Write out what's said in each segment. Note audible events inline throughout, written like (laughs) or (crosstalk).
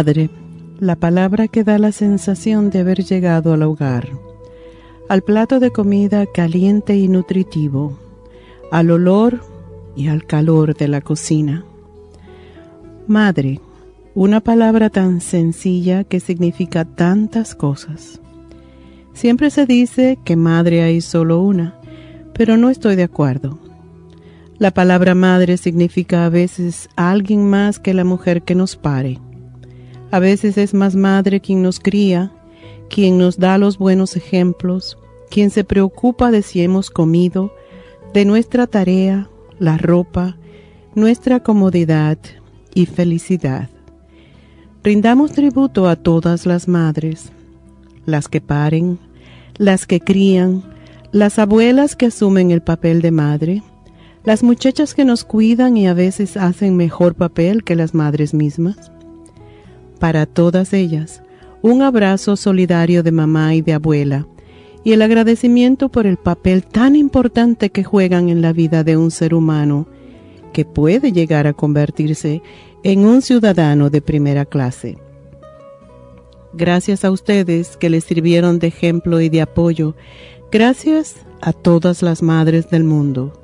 Madre, la palabra que da la sensación de haber llegado al hogar, al plato de comida caliente y nutritivo, al olor y al calor de la cocina. Madre, una palabra tan sencilla que significa tantas cosas. Siempre se dice que madre hay solo una, pero no estoy de acuerdo. La palabra madre significa a veces alguien más que la mujer que nos pare a veces es más madre quien nos cría, quien nos da los buenos ejemplos, quien se preocupa de si hemos comido, de nuestra tarea, la ropa, nuestra comodidad y felicidad. Rindamos tributo a todas las madres, las que paren, las que crían, las abuelas que asumen el papel de madre, las muchachas que nos cuidan y a veces hacen mejor papel que las madres mismas para todas ellas, un abrazo solidario de mamá y de abuela, y el agradecimiento por el papel tan importante que juegan en la vida de un ser humano, que puede llegar a convertirse en un ciudadano de primera clase. Gracias a ustedes que les sirvieron de ejemplo y de apoyo, gracias a todas las madres del mundo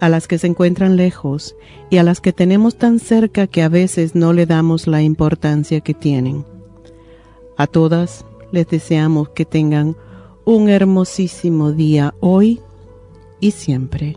a las que se encuentran lejos y a las que tenemos tan cerca que a veces no le damos la importancia que tienen. A todas les deseamos que tengan un hermosísimo día hoy y siempre.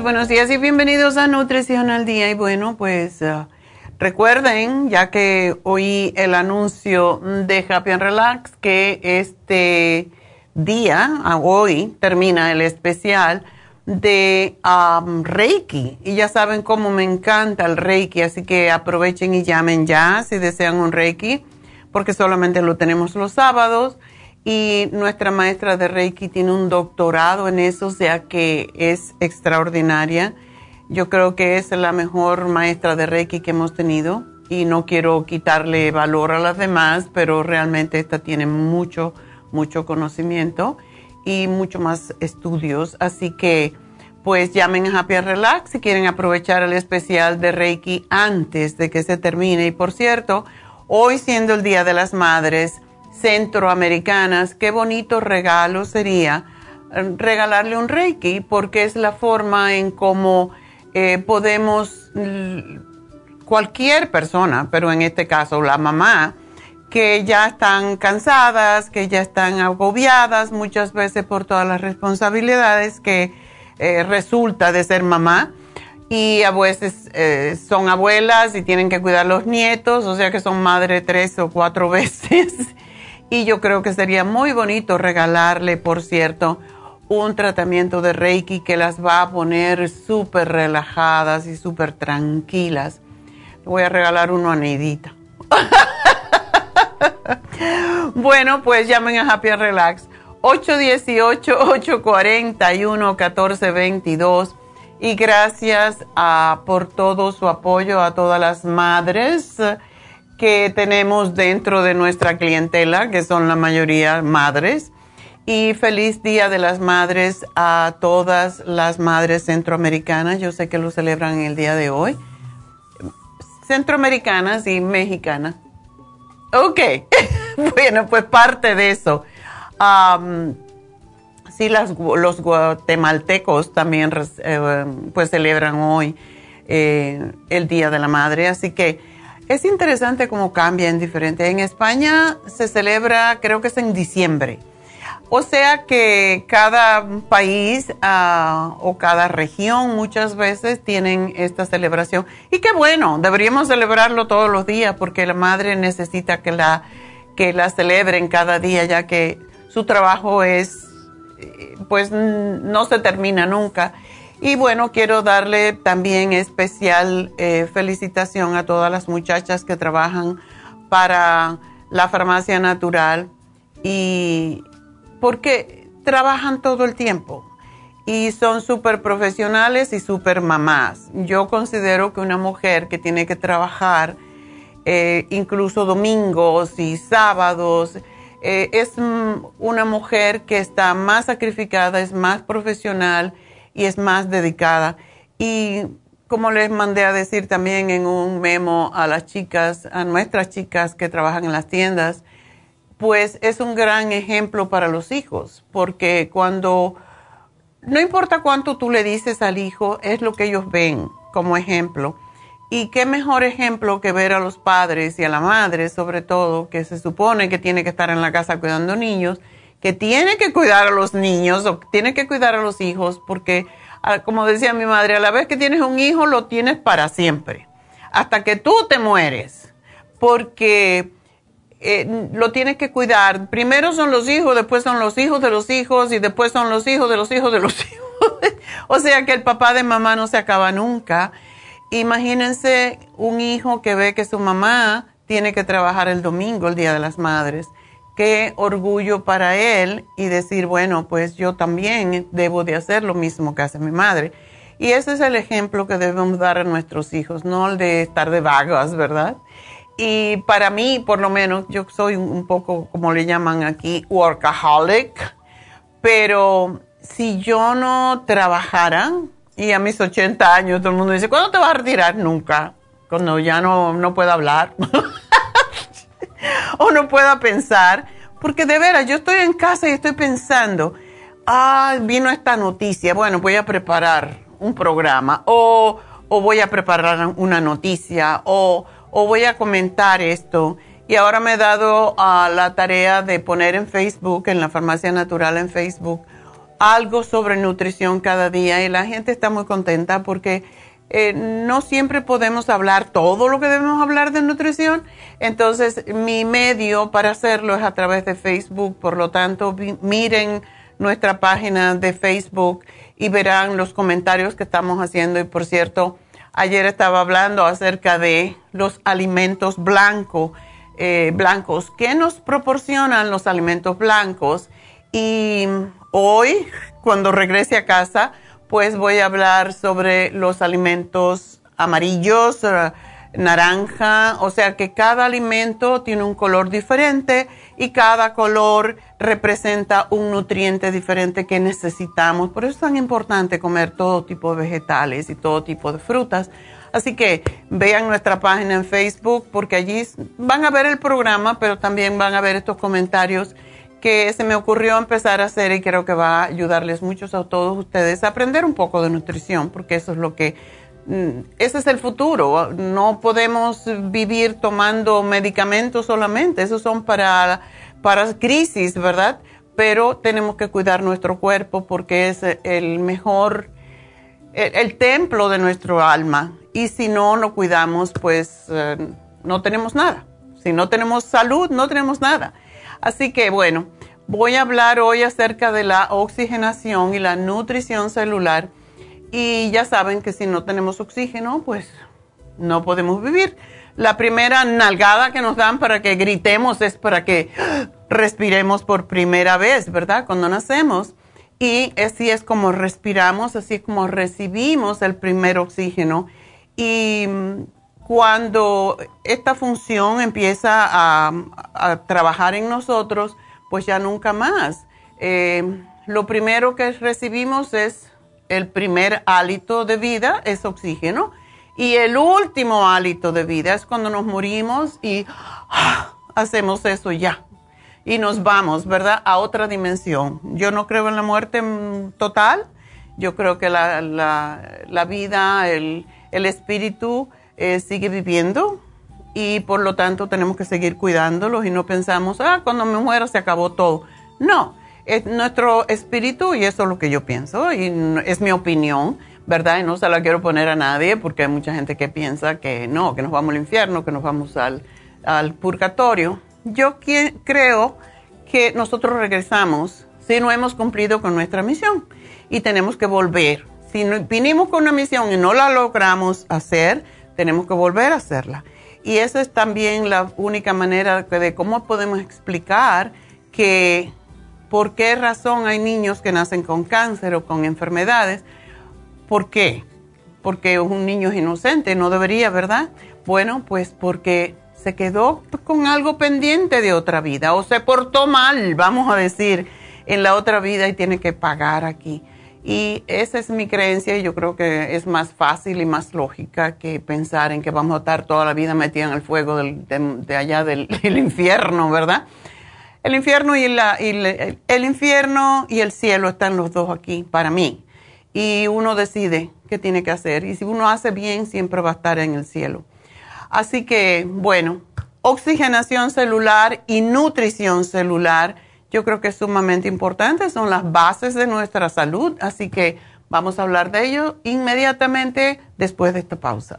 Buenos días y bienvenidos a Nutrición al Día. Y bueno, pues uh, recuerden, ya que oí el anuncio de Happy and Relax, que este día, hoy, termina el especial de Reiki. Y ya saben cómo me encanta el Reiki, así que aprovechen y llamen ya si desean un Reiki, porque solamente lo tenemos los sábados. Y nuestra maestra de Reiki tiene un doctorado en eso, o sea que es extraordinaria. Yo creo que es la mejor maestra de Reiki que hemos tenido y no quiero quitarle valor a las demás, pero realmente esta tiene mucho, mucho conocimiento y mucho más estudios. Así que pues llamen a Happy Relax si quieren aprovechar el especial de Reiki antes de que se termine. Y por cierto, hoy siendo el Día de las Madres Centroamericanas, qué bonito regalo sería eh, regalarle un Reiki porque es la forma en cómo eh, podemos, cualquier persona, pero en este caso la mamá, que ya están cansadas, que ya están agobiadas muchas veces por todas las responsabilidades que eh, resulta de ser mamá. Y a veces son abuelas y tienen que cuidar los nietos, o sea que son madre tres o cuatro (laughs) veces. Y yo creo que sería muy bonito regalarle, por cierto, un tratamiento de Reiki que las va a poner súper relajadas y súper tranquilas. voy a regalar uno a Neidita. (laughs) bueno, pues llamen a Happy Relax 818-841-1422 y gracias a, por todo su apoyo a todas las madres que tenemos dentro de nuestra clientela, que son la mayoría madres. Y feliz Día de las Madres a todas las madres centroamericanas. Yo sé que lo celebran el día de hoy. Centroamericanas y mexicanas. Ok, (laughs) bueno, pues parte de eso. sí, los guatemaltecos también eh, pues celebran hoy eh, el Día de la Madre, así que es interesante cómo cambia en diferente. En España se celebra, creo que es en diciembre o sea que cada país ah, o cada región muchas veces tienen esta celebración. Y qué bueno, deberíamos celebrarlo todos los días porque la madre necesita que la, que la celebren cada día ya que su trabajo es, eh, pues no se termina nunca. Y bueno, quiero darle también especial eh, felicitación a todas las muchachas que trabajan para la farmacia natural y porque trabajan todo el tiempo y son súper profesionales y súper mamás. Yo considero que una mujer que tiene que trabajar eh, incluso domingos y sábados, eh, es una mujer que está más sacrificada, es más profesional y es más dedicada. Y como les mandé a decir también en un memo a las chicas, a nuestras chicas que trabajan en las tiendas, pues es un gran ejemplo para los hijos, porque cuando, no importa cuánto tú le dices al hijo, es lo que ellos ven como ejemplo. Y qué mejor ejemplo que ver a los padres y a la madre, sobre todo, que se supone que tiene que estar en la casa cuidando niños, que tiene que cuidar a los niños o tiene que cuidar a los hijos, porque, ah, como decía mi madre, a la vez que tienes un hijo, lo tienes para siempre, hasta que tú te mueres, porque eh, lo tienes que cuidar. Primero son los hijos, después son los hijos de los hijos y después son los hijos de los hijos de los (laughs) hijos. o sea que el papá de mamá no se acaba nunca. Imagínense un hijo que ve que su mamá tiene que trabajar el domingo, el Día de las Madres. Qué orgullo para él y decir, bueno, pues yo también debo de hacer lo mismo que hace mi madre. Y ese es el ejemplo que debemos dar a nuestros hijos, no el de estar de vagas, ¿verdad? Y para mí, por lo menos, yo soy un poco, como le llaman aquí, workaholic, pero si yo no trabajara, y a mis 80 años todo el mundo dice, ¿cuándo te vas a retirar? Nunca, cuando ya no, no puedo hablar (laughs) (laughs) o no pueda pensar, porque de veras, yo estoy en casa y estoy pensando, ah, vino esta noticia, bueno, voy a preparar un programa, o, o voy a preparar una noticia, o o voy a comentar esto. Y ahora me he dado a la tarea de poner en Facebook, en la farmacia natural en Facebook, algo sobre nutrición cada día y la gente está muy contenta porque eh, no siempre podemos hablar todo lo que debemos hablar de nutrición. Entonces mi medio para hacerlo es a través de Facebook, por lo tanto miren nuestra página de Facebook y verán los comentarios que estamos haciendo. Y por cierto, ayer estaba hablando acerca de los alimentos blancos, eh, blancos. ¿Qué nos proporcionan los alimentos blancos? Y hoy, cuando regrese a casa, pues voy a hablar sobre los alimentos amarillos, eh, naranja, o sea que cada alimento tiene un color diferente y cada color representa un nutriente diferente que necesitamos. Por eso es tan importante comer todo tipo de vegetales y todo tipo de frutas. Así que vean nuestra página en Facebook porque allí van a ver el programa, pero también van a ver estos comentarios que se me ocurrió empezar a hacer y creo que va a ayudarles mucho a todos ustedes a aprender un poco de nutrición, porque eso es lo que, mm, ese es el futuro. No podemos vivir tomando medicamentos solamente, esos son para, para crisis, ¿verdad? Pero tenemos que cuidar nuestro cuerpo porque es el mejor, el, templo de nuestro alma. Y si no lo cuidamos, pues eh, no tenemos nada. Si no tenemos salud, no tenemos nada. Así que bueno, voy a hablar hoy acerca de la oxigenación y la nutrición celular. Y ya saben que si no tenemos oxígeno, pues no podemos vivir. La primera nalgada que nos dan para que gritemos es para que respiremos por primera vez, ¿verdad? Cuando nacemos. Y así es como respiramos, así es como recibimos el primer oxígeno. Y cuando esta función empieza a, trabajar en nosotros, pues ya nunca más. Eh, lo primero que recibimos es el primer hálito de vida, es oxígeno, y el último hálito de vida es cuando nos morimos y ah, hacemos eso ya. Y nos vamos, ¿verdad? A otra dimensión. Yo no creo en la muerte total, yo creo que la, vida, el, el espíritu, eh, sigue viviendo y por lo tanto tenemos que seguir cuidándolos y no pensamos, ah, cuando me muera se acabó todo. No, es nuestro espíritu y eso es lo que yo pienso y es mi opinión, ¿verdad? Y no se la quiero poner a nadie porque hay mucha gente que piensa que no, que nos vamos al infierno, que nos vamos al, al purgatorio. Yo creo que nosotros regresamos si no hemos cumplido con nuestra misión y tenemos que volver. Si vinimos con una misión y no la logramos hacer, tenemos que volver a hacerla. Y esa es también la única manera de cómo podemos explicar que por qué razón hay niños que nacen con cáncer o con enfermedades. ¿Por qué? Porque un niño es inocente, no debería, ¿verdad? Bueno, pues porque se quedó con algo pendiente de otra vida o se portó mal, vamos a decir, en la otra vida y tiene que pagar aquí. Y esa es mi creencia y yo creo que es más fácil y más lógica que pensar en que vamos a estar toda la vida metidos en el fuego de, allá (laughs) del, infierno, ¿verdad? El infierno y, la, el infierno y el cielo están los dos aquí para mí. Y uno decide qué tiene que hacer. Y si uno hace bien, siempre va a estar en el cielo. Así que, bueno, oxigenación celular y nutrición celular yo creo que es sumamente importante, son las bases de nuestra salud, así que vamos a hablar de ello inmediatamente después de esta pausa.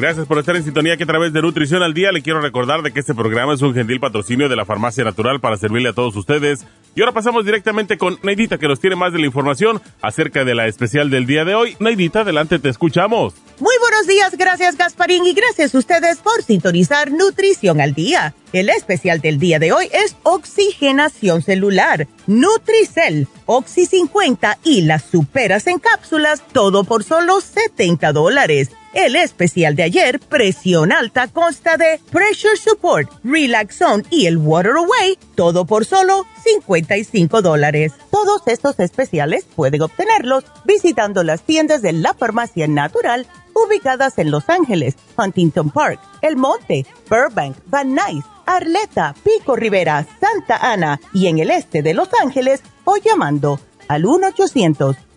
Gracias por estar en sintonía que a través de Nutrición al Día le quiero recordar de que este programa es un gentil patrocinio de la Farmacia Natural para servirle a todos ustedes. Y ahora pasamos directamente con Neidita que nos tiene más de la información acerca de la especial del día de hoy. Neidita, adelante, te escuchamos. Muy buenos días, gracias Gasparín y gracias a ustedes por sintonizar Nutrición al Día. El especial del día de hoy es oxigenación celular, Nutricel, Oxy 50 y las superas en cápsulas, todo por solo 70 dólares. El especial de ayer, presión alta, consta de Pressure Support, Relaxon y el Water Away, todo por solo 55 dólares. Todos estos especiales pueden obtenerlos visitando las tiendas de la farmacia natural ubicadas en Los Ángeles, Huntington Park, El Monte, Burbank, Van Nuys, Arleta, Pico Rivera, Santa Ana y en el este de Los Ángeles o llamando al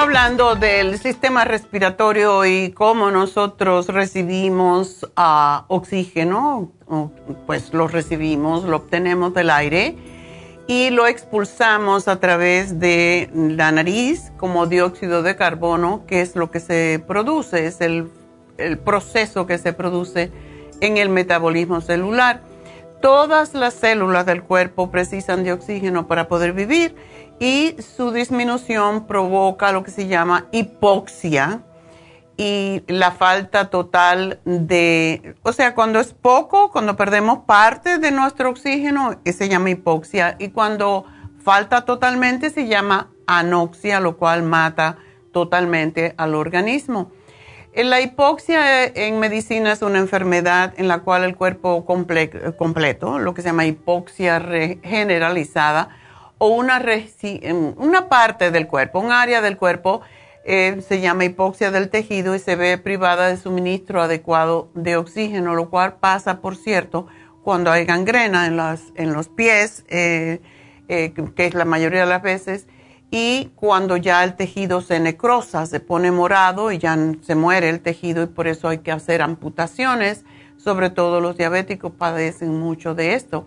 Hablando del sistema respiratorio y cómo nosotros recibimos uh, oxígeno, pues lo recibimos, lo obtenemos del aire y lo expulsamos a través de la nariz como dióxido de carbono, que es lo que se produce, es el proceso que se produce en el metabolismo celular. Todas las células del cuerpo precisan de oxígeno para poder vivir y su disminución provoca lo que se llama hipoxia y la falta total de, o sea, cuando es poco, cuando perdemos parte de nuestro oxígeno, se llama hipoxia y cuando falta totalmente se llama anoxia, lo cual mata totalmente al organismo. La hipoxia en medicina es una enfermedad en la cual el cuerpo completo, lo que se llama hipoxia generalizada, o una, una parte del cuerpo, un área del cuerpo, eh, se llama hipoxia del tejido y se ve privada de suministro adecuado de oxígeno, lo cual pasa, por cierto, cuando hay gangrena en, las, en los pies, eh, eh, que es la mayoría de las veces, y cuando ya el tejido se necrosa, se pone morado y ya se muere el tejido y por eso hay que hacer amputaciones, sobre todo los diabéticos padecen mucho de esto.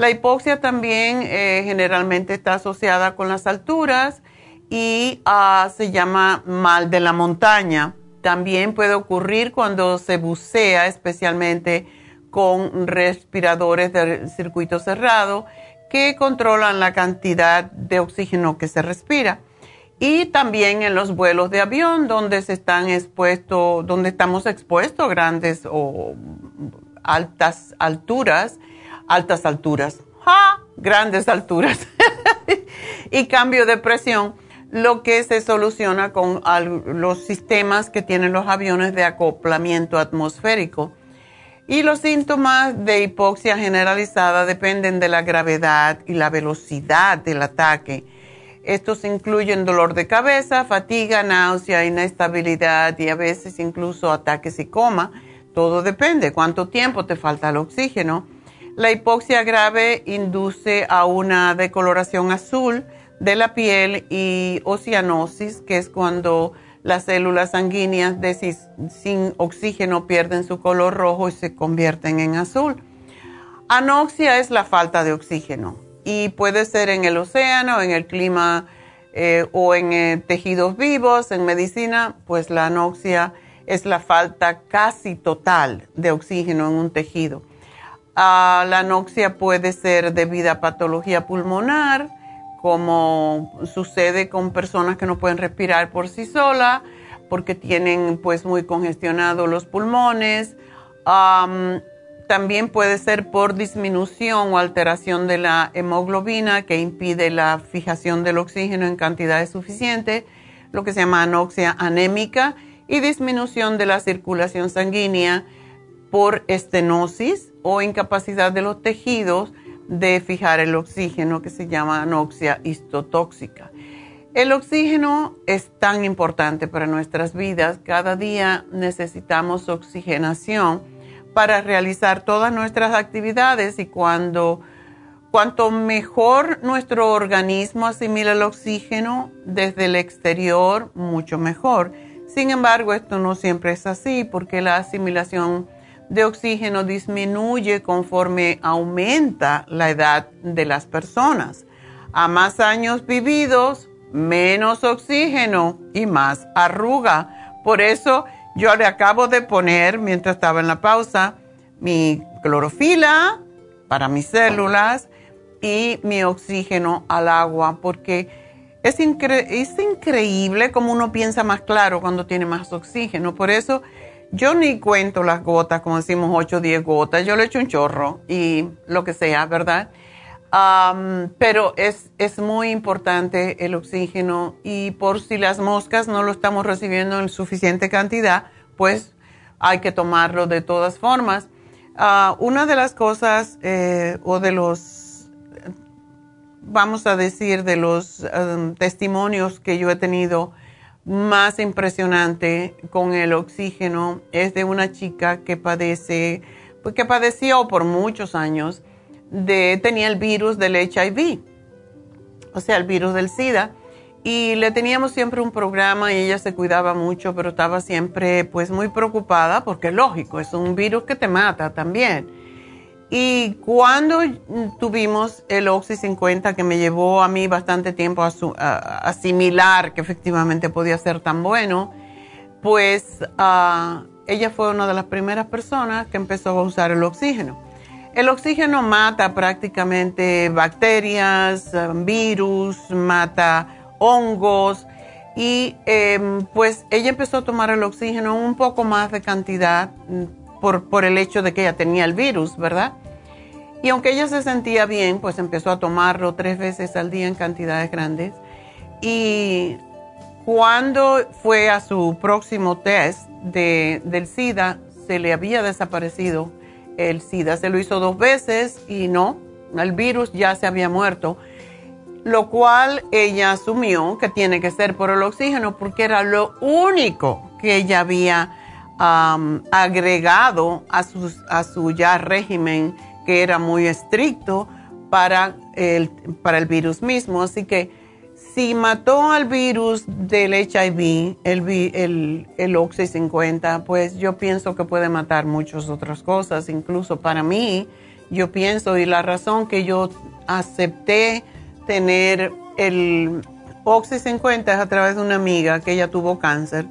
La hipoxia también eh, generalmente está asociada con las alturas y ah, se llama mal de la montaña. También puede ocurrir cuando se bucea, especialmente con respiradores de circuito cerrado que controlan la cantidad de oxígeno que se respira. Y también en los vuelos de avión donde se están expuestos, donde estamos expuestos a grandes o altas alturas altas alturas, ¡ja! grandes alturas (laughs) y cambio de presión, lo que se soluciona con los sistemas que tienen los aviones de acoplamiento atmosférico. Y los síntomas de hipoxia generalizada dependen de la gravedad y la velocidad del ataque. Estos incluyen dolor de cabeza, fatiga, náusea, inestabilidad y a veces incluso ataques y coma. Todo depende cuánto tiempo te falta el oxígeno la hipoxia grave induce a una decoloración azul de la piel y oceanosis, que es cuando las células sanguíneas sin oxígeno pierden su color rojo y se convierten en azul. Anoxia es la falta de oxígeno y puede ser en el océano, en el clima eh, o en eh, tejidos vivos, en medicina, pues la anoxia es la falta casi total de oxígeno en un tejido la anoxia puede ser debido a patología pulmonar, como sucede con personas que no pueden respirar por sí solas, porque tienen pues muy congestionados los pulmones. también puede ser por disminución o alteración de la hemoglobina que impide la fijación del oxígeno en cantidades suficientes, lo que se llama anoxia anémica, y disminución de la circulación sanguínea por estenosis o incapacidad de los tejidos de fijar el oxígeno que se llama anoxia histotóxica. El oxígeno es tan importante para nuestras vidas. Cada día necesitamos oxigenación para realizar todas nuestras actividades y cuando cuanto mejor nuestro organismo asimila el oxígeno desde el exterior, mucho mejor. Sin embargo, esto no siempre es así porque la asimilación de oxígeno disminuye conforme aumenta la edad de las personas. A más años vividos, menos oxígeno y más arruga. Por eso yo le acabo de poner, mientras estaba en la pausa, mi clorofila para mis células y mi oxígeno al agua, porque es, increíble como uno piensa más claro cuando tiene más oxígeno. Por eso yo ni cuento las gotas, como decimos 8 o 10 gotas, yo le echo un chorro y lo que sea, ¿verdad? pero es, es muy importante el oxígeno y por si las moscas no lo estamos recibiendo en suficiente cantidad, pues hay que tomarlo de todas formas. Ah, una de las cosas eh, o de los, vamos a decir, de los testimonios que yo he tenido más impresionante con el oxígeno es de una chica que padece, pues, que padeció por muchos años, de, tenía el virus del HIV, o sea, el virus del SIDA, y le teníamos siempre un programa y ella se cuidaba mucho, pero estaba siempre pues muy preocupada porque lógico, es un virus que te mata también. Y cuando tuvimos el Oxy 50, que me llevó a mí bastante tiempo a, asimilar que efectivamente podía ser tan bueno, pues ah, ella fue una de las primeras personas que empezó a usar el oxígeno. El oxígeno mata prácticamente bacterias, virus, mata hongos y em, pues ella empezó a tomar el oxígeno un poco más de cantidad por, el hecho de que ella tenía el virus, ¿verdad? Y aunque ella se sentía bien, pues empezó a tomarlo tres veces al día en cantidades grandes. Y cuando fue a su próximo test de, del SIDA, se le había desaparecido el SIDA. Se lo hizo dos veces y no, el virus ya se había muerto. Lo cual ella asumió que tiene que ser por el oxígeno porque era lo único que ella había agregado a, a su ya régimen que era muy estricto para el, para el virus mismo. Así que si mató al virus del HIV, el, el, el Oxy 50, pues yo pienso que puede matar muchas otras cosas. Incluso para mí, yo pienso, y la razón que yo acepté tener el Oxy 50 es a través de una amiga que ella tuvo cáncer.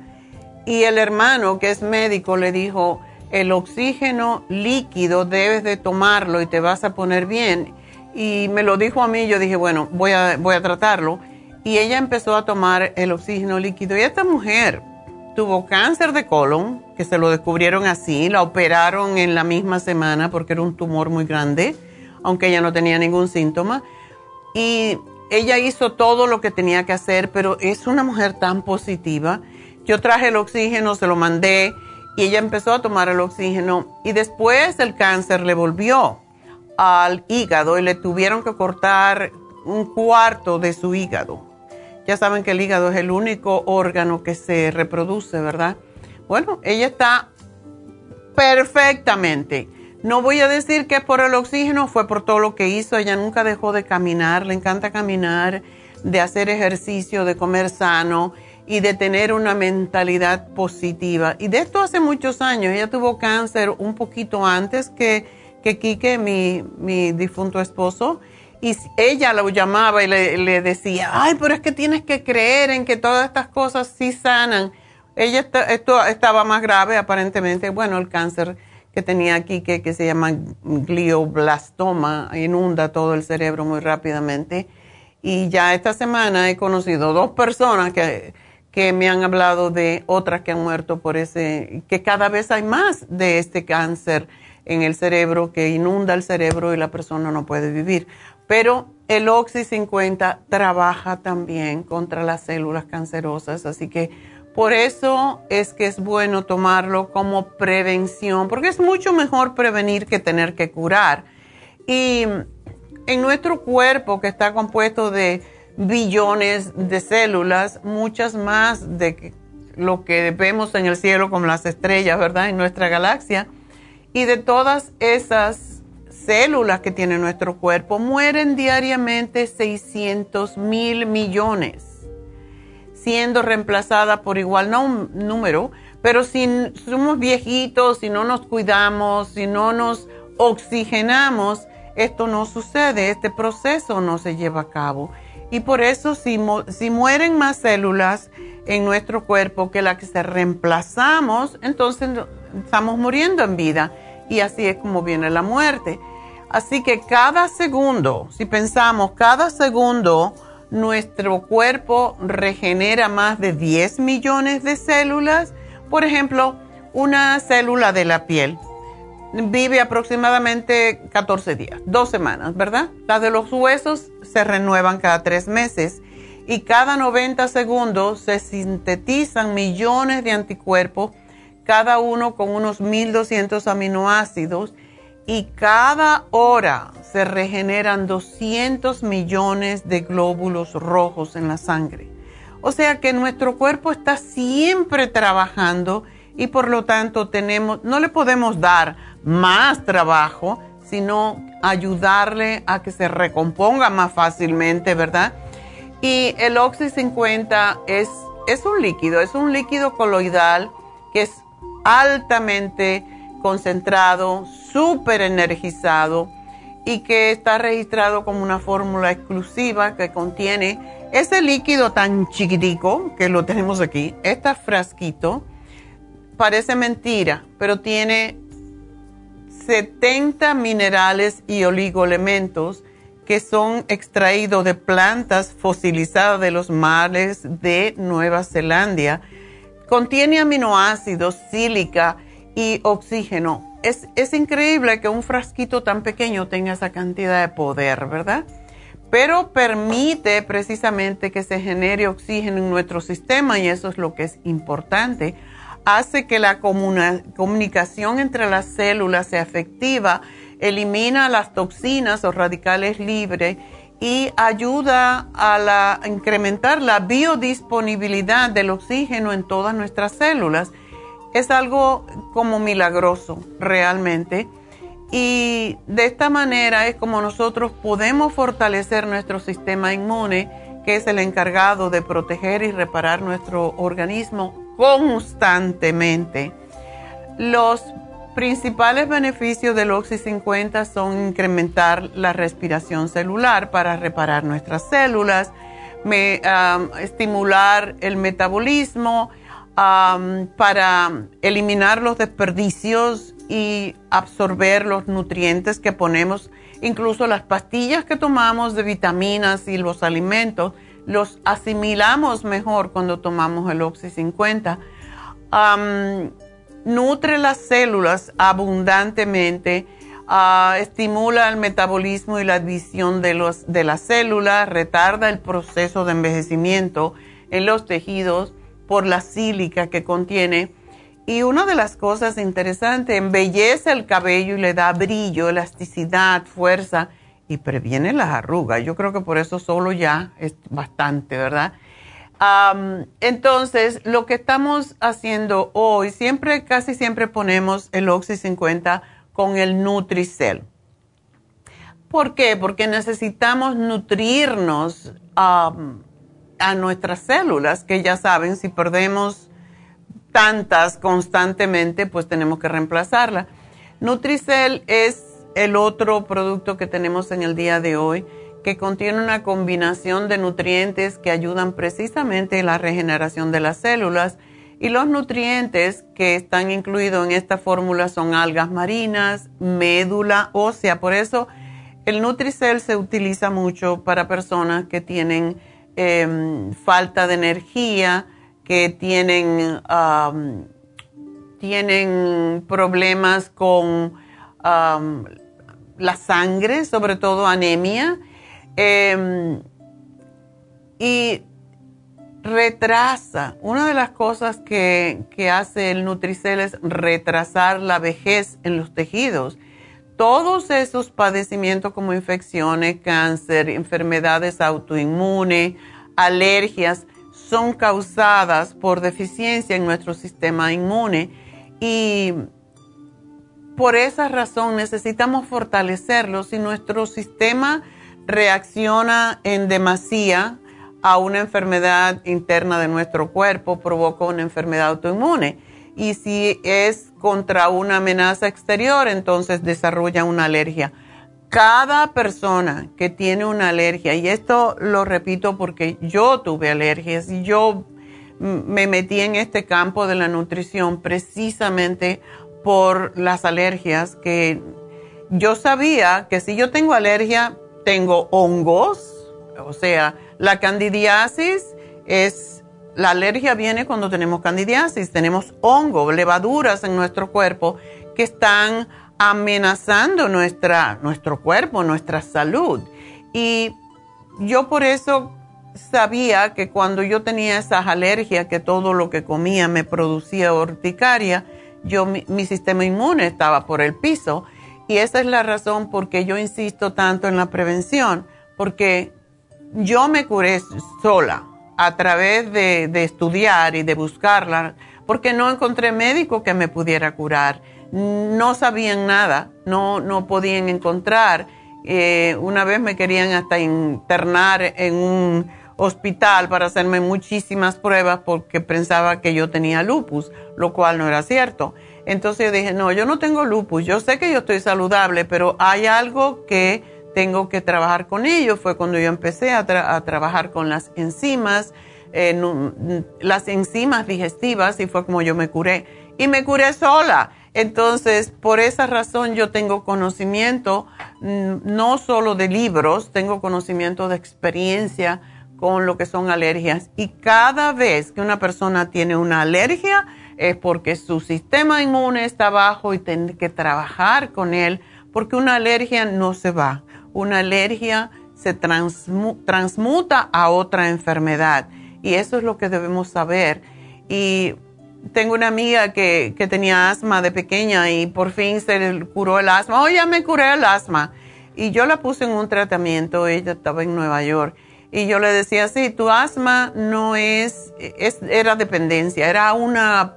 Y el hermano, que es médico, le dijo, el oxígeno líquido debes de tomarlo y te vas a poner bien. Y me lo dijo a mí, yo dije, bueno, voy a, voy a tratarlo. Y ella empezó a tomar el oxígeno líquido. Y esta mujer tuvo cáncer de colon, que se lo descubrieron así, la operaron en la misma semana porque era un tumor muy grande, aunque ella no tenía ningún síntoma. Y ella hizo todo lo que tenía que hacer, pero es una mujer tan positiva. Yo traje el oxígeno, se lo mandé y ella empezó a tomar el oxígeno y después el cáncer le volvió al hígado y le tuvieron que cortar un cuarto de su hígado. Ya saben que el hígado es el único órgano que se reproduce, ¿verdad? Bueno, ella está perfectamente. No voy a decir que por el oxígeno, fue por todo lo que hizo. Ella nunca dejó de caminar, le encanta caminar, de hacer ejercicio, de comer sano y de tener una mentalidad positiva. Y de esto hace muchos años. Ella tuvo cáncer un poquito antes que, que Quique, mi, mi difunto esposo. Y ella lo llamaba y le, decía, ay, pero es que tienes que creer en que todas estas cosas sí sanan. Ella esto estaba más grave aparentemente. Bueno, el cáncer que tenía aquí, que, que se llama glioblastoma, inunda todo el cerebro muy rápidamente. Y ya esta semana he conocido dos personas que que me han hablado de otras que han muerto por ese, que cada vez hay más de este cáncer en el cerebro que inunda el cerebro y la persona no puede vivir. Pero el Oxy 50 trabaja también contra las células cancerosas, así que por eso es que es bueno tomarlo como prevención, porque es mucho mejor prevenir que tener que curar. Y en nuestro cuerpo que está compuesto de billones de células, muchas más de lo que vemos en el cielo como las estrellas, ¿verdad? En nuestra galaxia. Y de todas esas células que tiene nuestro cuerpo, mueren diariamente 600 mil millones, siendo reemplazadas por igual número, Pero si somos viejitos, si no nos cuidamos, si no nos oxigenamos, esto no sucede, este proceso no se lleva a cabo. Y por eso si, si mueren más células en nuestro cuerpo que las que se reemplazamos, entonces estamos muriendo en vida. Y así es como viene la muerte. Así que cada segundo, si pensamos, cada segundo nuestro cuerpo regenera más de 10 millones de células. Por ejemplo, una célula de la piel vive aproximadamente 14 días, dos semanas, ¿verdad? Las de los huesos se renuevan cada tres meses y cada 90 segundos se sintetizan millones de anticuerpos, cada uno con unos 1200 aminoácidos y cada hora se regeneran 200 millones de glóbulos rojos en la sangre. O sea que nuestro cuerpo está siempre trabajando y por lo tanto tenemos, no le podemos dar más trabajo, sino ayudarle a que se recomponga más fácilmente, ¿verdad? Y el Oxy 50 es, es un líquido, es un líquido coloidal que es altamente concentrado, súper energizado y que está registrado como una fórmula exclusiva que contiene ese líquido tan chiquitico que lo tenemos aquí, este frasquito, parece mentira, pero tiene 70 minerales y oligoelementos que son extraídos de plantas fosilizadas de los mares de Nueva Zelanda. Contiene aminoácidos, sílica y oxígeno es, increíble que un frasquito tan pequeño tenga esa cantidad de poder, ¿verdad? Pero permite precisamente que se genere oxígeno en nuestro sistema y eso es lo que es importante. Hace que la comunicación entre las células sea efectiva, elimina las toxinas o radicales libres y ayuda a incrementar la biodisponibilidad del oxígeno en todas nuestras células es algo como milagroso realmente. Y de esta manera es como nosotros podemos fortalecer nuestro sistema inmune, que es el encargado de proteger y reparar nuestro organismo constantemente. Los principales beneficios del Oxy 50 son incrementar la respiración celular para reparar nuestras células, estimular el metabolismo, para eliminar los desperdicios y absorber los nutrientes que ponemos, incluso las pastillas que tomamos de vitaminas y los alimentos, los asimilamos mejor cuando tomamos el Oxy 50. nutre las células abundantemente, ah, estimula el metabolismo y la visión de, de las células, retarda el proceso de envejecimiento en los tejidos por la sílica que contiene. Y una de las cosas interesantes, embellece el cabello y le da brillo, elasticidad, fuerza y previene las arrugas. Yo creo que por eso solo ya es bastante, ¿verdad? entonces, lo que estamos haciendo hoy, siempre, casi siempre ponemos el Oxy 50 con el Nutricel. ¿Por qué? Porque necesitamos nutrirnos a nuestras células, que ya saben, si perdemos tantas constantemente, pues tenemos que reemplazarla. Nutricel es el otro producto que tenemos en el día de hoy, que contiene una combinación de nutrientes que ayudan precisamente en la regeneración de las células. Y los nutrientes que están incluidos en esta fórmula son algas marinas, médula ósea. Por eso el Nutricel se utiliza mucho para personas que tienen Em, falta de energía, que tienen, tienen problemas con la sangre, sobre todo anemia, em, y retrasa. Una de las cosas que, que hace el Nutricel es retrasar la vejez en los tejidos todos esos padecimientos como infecciones, cáncer, enfermedades autoinmunes, alergias, son causadas por deficiencia en nuestro sistema inmune y por esa razón necesitamos fortalecerlo. Si nuestro sistema reacciona en demasía a una enfermedad interna de nuestro cuerpo, provoca una enfermedad autoinmune y si es contra una amenaza exterior, entonces desarrolla una alergia. Cada persona que tiene una alergia, y esto lo repito porque yo tuve alergias y yo me metí en este campo de la nutrición precisamente por las alergias que yo sabía que si yo tengo alergia, tengo hongos, o sea, la candidiasis es, la alergia viene cuando tenemos candidiasis, tenemos hongos, levaduras en nuestro cuerpo que están amenazando nuestra, nuestro cuerpo, nuestra salud. Y yo por eso sabía que cuando yo tenía esas alergias, que todo lo que comía me producía urticaria, yo, mi, mi sistema inmune estaba por el piso. Y esa es la razón por qué yo insisto tanto en la prevención, porque yo me curé sola a través de, estudiar y de buscarla, porque no encontré médico que me pudiera curar. No sabían nada, no, no podían encontrar. Eh, una vez me querían hasta internar en un hospital para hacerme muchísimas pruebas porque pensaba que yo tenía lupus, lo cual no era cierto. Entonces yo dije, no, yo no tengo lupus, yo sé que yo estoy saludable, pero hay algo que tengo que trabajar con ello. Fue cuando yo empecé a, trabajar con las enzimas, las enzimas digestivas y fue como yo me curé. Y me curé sola. Entonces, por esa razón yo tengo conocimiento mm, no solo de libros, tengo conocimiento de experiencia con lo que son alergias. Y cada vez que una persona tiene una alergia es porque su sistema inmune está bajo y tiene que trabajar con él, porque una alergia no se va una alergia se transmuta a otra enfermedad y eso es lo que debemos saber. Y tengo una amiga que, tenía asma de pequeña y por fin se le curó el asma. Oh, ya me curé el asma. Y yo la puse en un tratamiento, ella estaba en Nueva York. Y yo le decía, sí, tu asma no es, es era dependencia, era una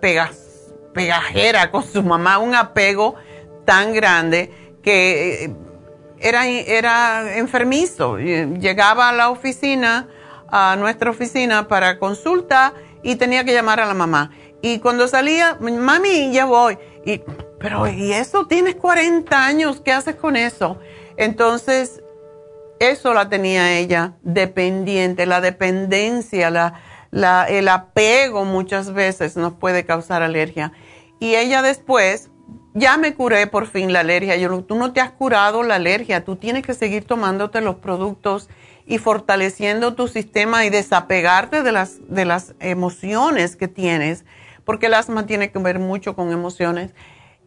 pegajera con su mamá, un apego tan grande que eh, era, era enfermizo. Llegaba a la oficina, a nuestra oficina para consulta y tenía que llamar a la mamá. Y cuando salía, mami, ya voy. Y, pero, ¿y eso? Tienes 40 años, ¿qué haces con eso? Entonces, eso la tenía ella dependiente, la dependencia, la, el apego muchas veces nos puede causar alergia. Y ella después ya me curé por fin la alergia. Yo, tú no te has curado la alergia, tú tienes que seguir tomándote los productos y fortaleciendo tu sistema y desapegarte de las, de las emociones que tienes, porque el asma tiene que ver mucho con emociones.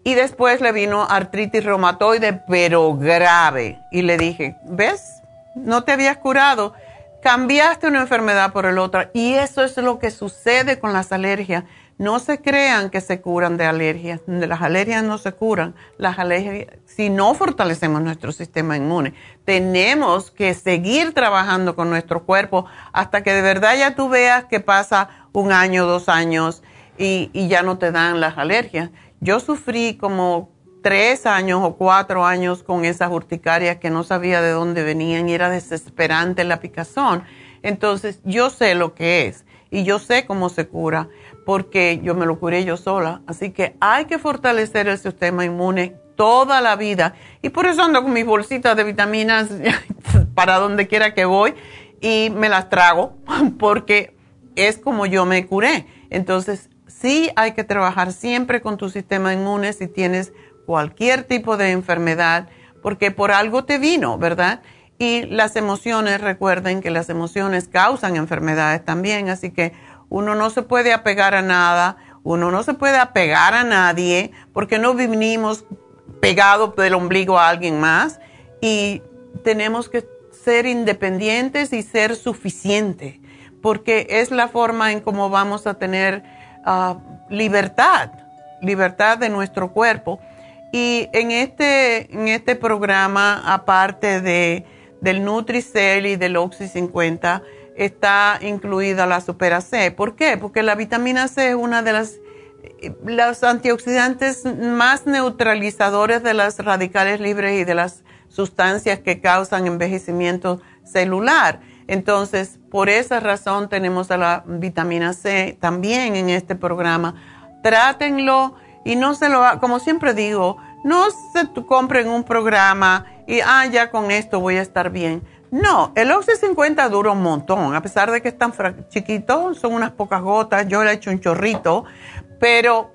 Y después le vino artritis reumatoide, pero grave. Y le dije, ¿ves? No te habías curado. Cambiaste una enfermedad por el otro. Y eso es lo que sucede con las alergias no se crean que se curan de alergias. Las alergias no se curan. Las alergias, si no fortalecemos nuestro sistema inmune, tenemos que seguir trabajando con nuestro cuerpo hasta que de verdad ya tú veas que pasa un año, dos años y, y ya no te dan las alergias. Yo sufrí como tres años o cuatro años con esas urticarias que no sabía de dónde venían y era desesperante la picazón. Entonces, yo sé lo que es y yo sé cómo se cura porque yo me lo curé yo sola. Así que hay que fortalecer el sistema inmune toda la vida. Y por eso ando con mis bolsitas de vitaminas (laughs) para donde quiera que voy y me las trago (laughs) porque es como yo me curé. Entonces, sí hay que trabajar siempre con tu sistema inmune si tienes cualquier tipo de enfermedad, porque por algo te vino, ¿verdad? Y las emociones, recuerden que las emociones causan enfermedades también, así que uno no se puede apegar a nada, uno no se puede apegar a nadie porque no vinimos pegados del ombligo a alguien más y tenemos que ser independientes y ser suficientes porque es la forma en cómo vamos a tener ah, libertad, libertad de nuestro cuerpo. Y en este, en este programa, aparte de, del Nutricel y del Oxy 50, está incluida la supera C. ¿Por qué? Porque la vitamina C es una de las los antioxidantes más neutralizadores de las radicales libres y de las sustancias que causan envejecimiento celular. Entonces, por esa razón tenemos a la vitamina C también en este programa. trátenlo y no se lo, como siempre digo, no se compren un programa y, ah, ya con esto voy a estar bien. No, el Oxy 50 dura un montón, a pesar de que es tan chiquito, son unas pocas gotas, yo le he hecho un chorrito, pero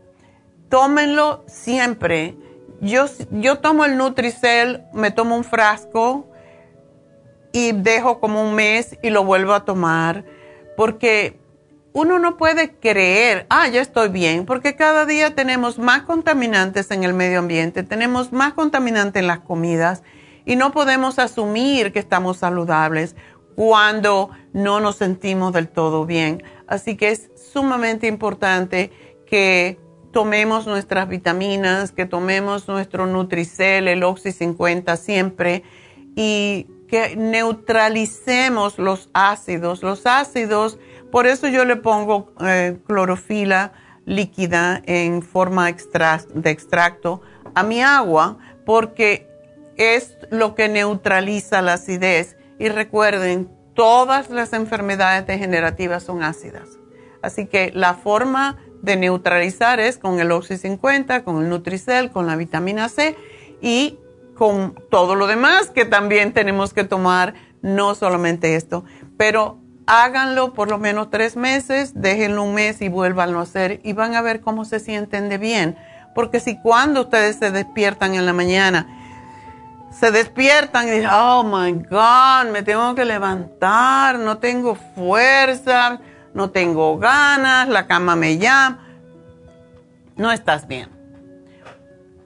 tómenlo siempre. Yo, yo tomo el Nutricel, me tomo un frasco y dejo como un mes y lo vuelvo a tomar, porque uno no puede creer, ah, ya estoy bien, porque cada día tenemos más contaminantes en el medio ambiente, tenemos más contaminantes en las comidas y no podemos asumir que estamos saludables cuando no nos sentimos del todo bien. Así que es sumamente importante que tomemos nuestras vitaminas, que tomemos nuestro Nutricel, el Oxy 50 siempre y que neutralicemos los ácidos. Los ácidos, por eso yo le pongo eh, clorofila líquida en forma de extracto a mi agua porque es lo que neutraliza la acidez. Y recuerden, todas las enfermedades degenerativas son ácidas. Así que la forma de neutralizar es con el Oxy 50, con el Nutricel, con la vitamina C y con todo lo demás que también tenemos que tomar, no solamente esto. Pero háganlo por lo menos tres meses, déjenlo un mes y vuélvanlo a hacer y van a ver cómo se sienten de bien. Porque si cuando ustedes se despiertan en la mañana, se despiertan y dicen, oh my God, me tengo que levantar, no tengo fuerza, no tengo ganas, la cama me llama. No estás bien.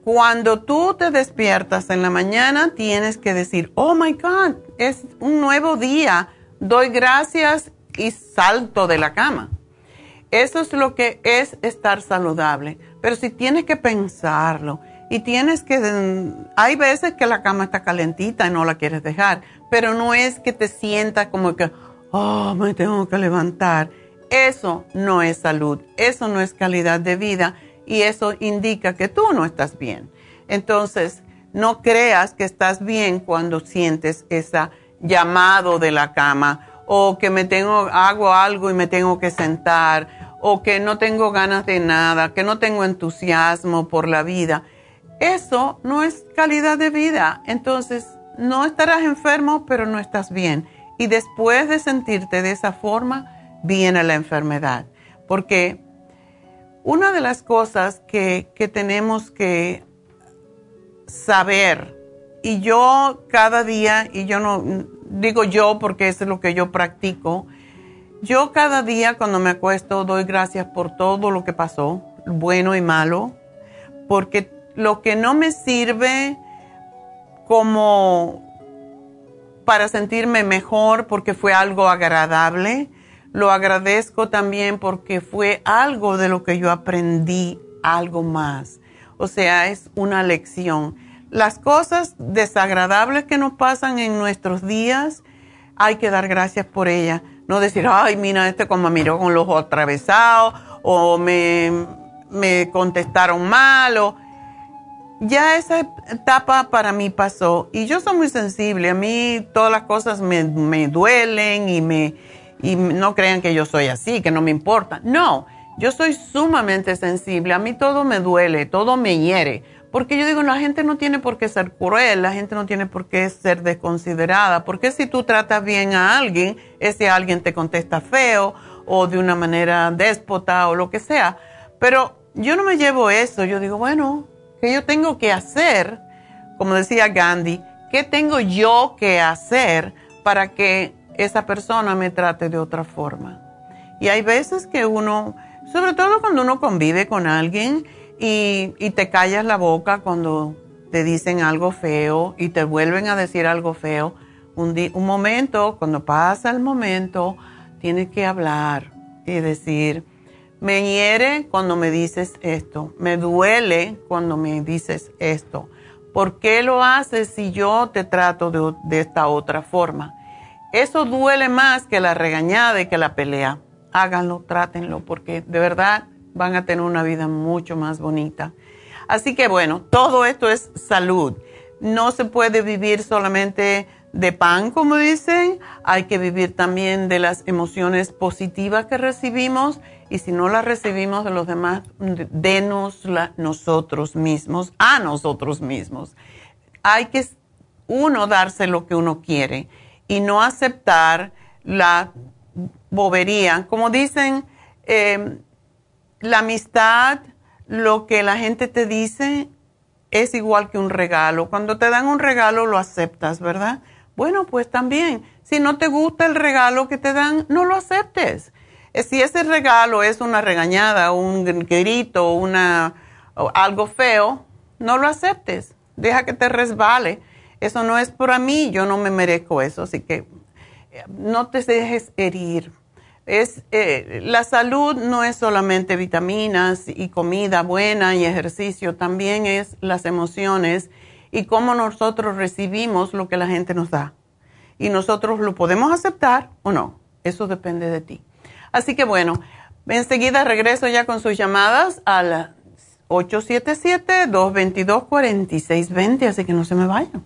Cuando tú te despiertas en la mañana, tienes que decir, oh my God, es un nuevo día, doy gracias y salto de la cama. Eso es lo que es estar saludable. Pero si tienes que pensarlo y tienes que, hay veces que la cama está calentita y no la quieres dejar, pero no es que te sientas como que, oh, me tengo que levantar. Eso no es salud, eso no es calidad de vida y eso indica que tú no estás bien. Entonces, no creas que estás bien cuando sientes ese llamado de la cama o que me tengo, hago algo y me tengo que sentar o que no tengo ganas de nada, que no tengo entusiasmo por la vida eso no es calidad de vida. Entonces, no estarás enfermo, pero no estás bien. Y después de sentirte de esa forma, viene la enfermedad. Porque una de las cosas que, tenemos que saber, y yo cada día, y yo no digo yo porque es lo que yo practico, yo cada día cuando me acuesto doy gracias por todo lo que pasó, bueno y malo, porque lo que no me sirve como para sentirme mejor porque fue algo agradable, lo agradezco también porque fue algo de lo que yo aprendí, algo más. O sea, es una lección. Las cosas desagradables que nos pasan en nuestros días, hay que dar gracias por ellas. No decir, ay, mira, este como me miró con los ojos atravesados, o me, me contestaron mal, o ya esa etapa para mí pasó y yo soy muy sensible. A mí todas las cosas me, duelen y, me, y no crean que yo soy así, que no me importa. No, yo soy sumamente sensible. A mí todo me duele, todo me hiere. Porque yo digo, la gente no tiene por qué ser cruel, la gente no tiene por qué ser desconsiderada. Porque si tú tratas bien a alguien, ese alguien te contesta feo o de una manera déspota o lo que sea. Pero yo no me llevo eso. Yo digo, bueno, ¿Qué yo tengo que hacer? Como decía Gandhi, ¿qué tengo yo que hacer para que esa persona me trate de otra forma? Y hay veces que uno, sobre todo cuando uno convive con alguien y, te callas la boca cuando te dicen algo feo y te vuelven a decir algo feo, un, un momento, cuando pasa el momento, tienes que hablar y decir, me hiere cuando me dices esto, me duele cuando me dices esto. ¿Por qué lo haces si yo te trato de, esta otra forma? Eso duele más que la regañada y que la pelea. Háganlo, trátenlo, porque de verdad van a tener una vida mucho más bonita. Así que bueno, todo esto es salud. No se puede vivir solamente de pan, como dicen, hay que vivir también de las emociones positivas que recibimos y si no la recibimos de los demás, denosla nosotros mismos, a nosotros mismos. Hay que uno darse lo que uno quiere y no aceptar la bobería. Como dicen, em, la amistad, lo que la gente te dice es igual que un regalo. Cuando te dan un regalo lo aceptas, ¿verdad? Bueno, pues también, si no te gusta el regalo que te dan, no lo aceptes. Eh, si ese regalo es una regañada, un grito, una, algo feo, no lo aceptes. Deja que te resbale. Eso no es para mí, yo no me merezco eso, así que eh, no te dejes herir. Es, eh, la salud no es solamente vitaminas y comida buena y ejercicio, también es las emociones y cómo nosotros recibimos lo que la gente nos da. Y nosotros lo podemos aceptar o no, eso depende de ti. Así que bueno, enseguida regreso ya con sus llamadas al 877-222-4620, así que no se me vayan.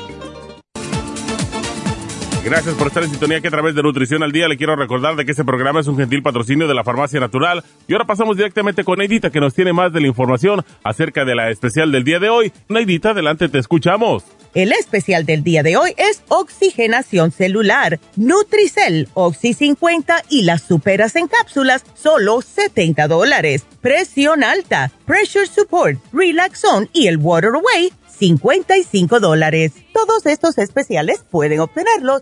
Gracias por estar en sintonía que a través de Nutrición al Día le quiero recordar de que este programa es un gentil patrocinio de la Farmacia Natural. Y ahora pasamos directamente con Neidita que nos tiene más de la información acerca de la especial del día de hoy. Neidita, adelante, te escuchamos. El especial del día de hoy es oxigenación celular, Nutricel, Oxy 50 y las superas en cápsulas, solo 70 dólares. Presión alta, Pressure Support, Relaxon y el Water Away, 55 dólares. Todos estos especiales pueden obtenerlos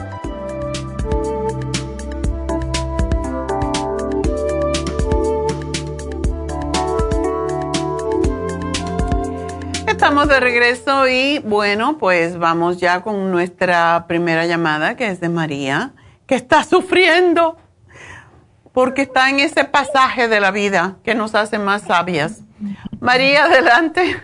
Estamos de regreso y bueno, pues vamos ya con nuestra primera llamada que es de María, que está sufriendo porque está en ese pasaje de la vida que nos hace más sabias. María, adelante.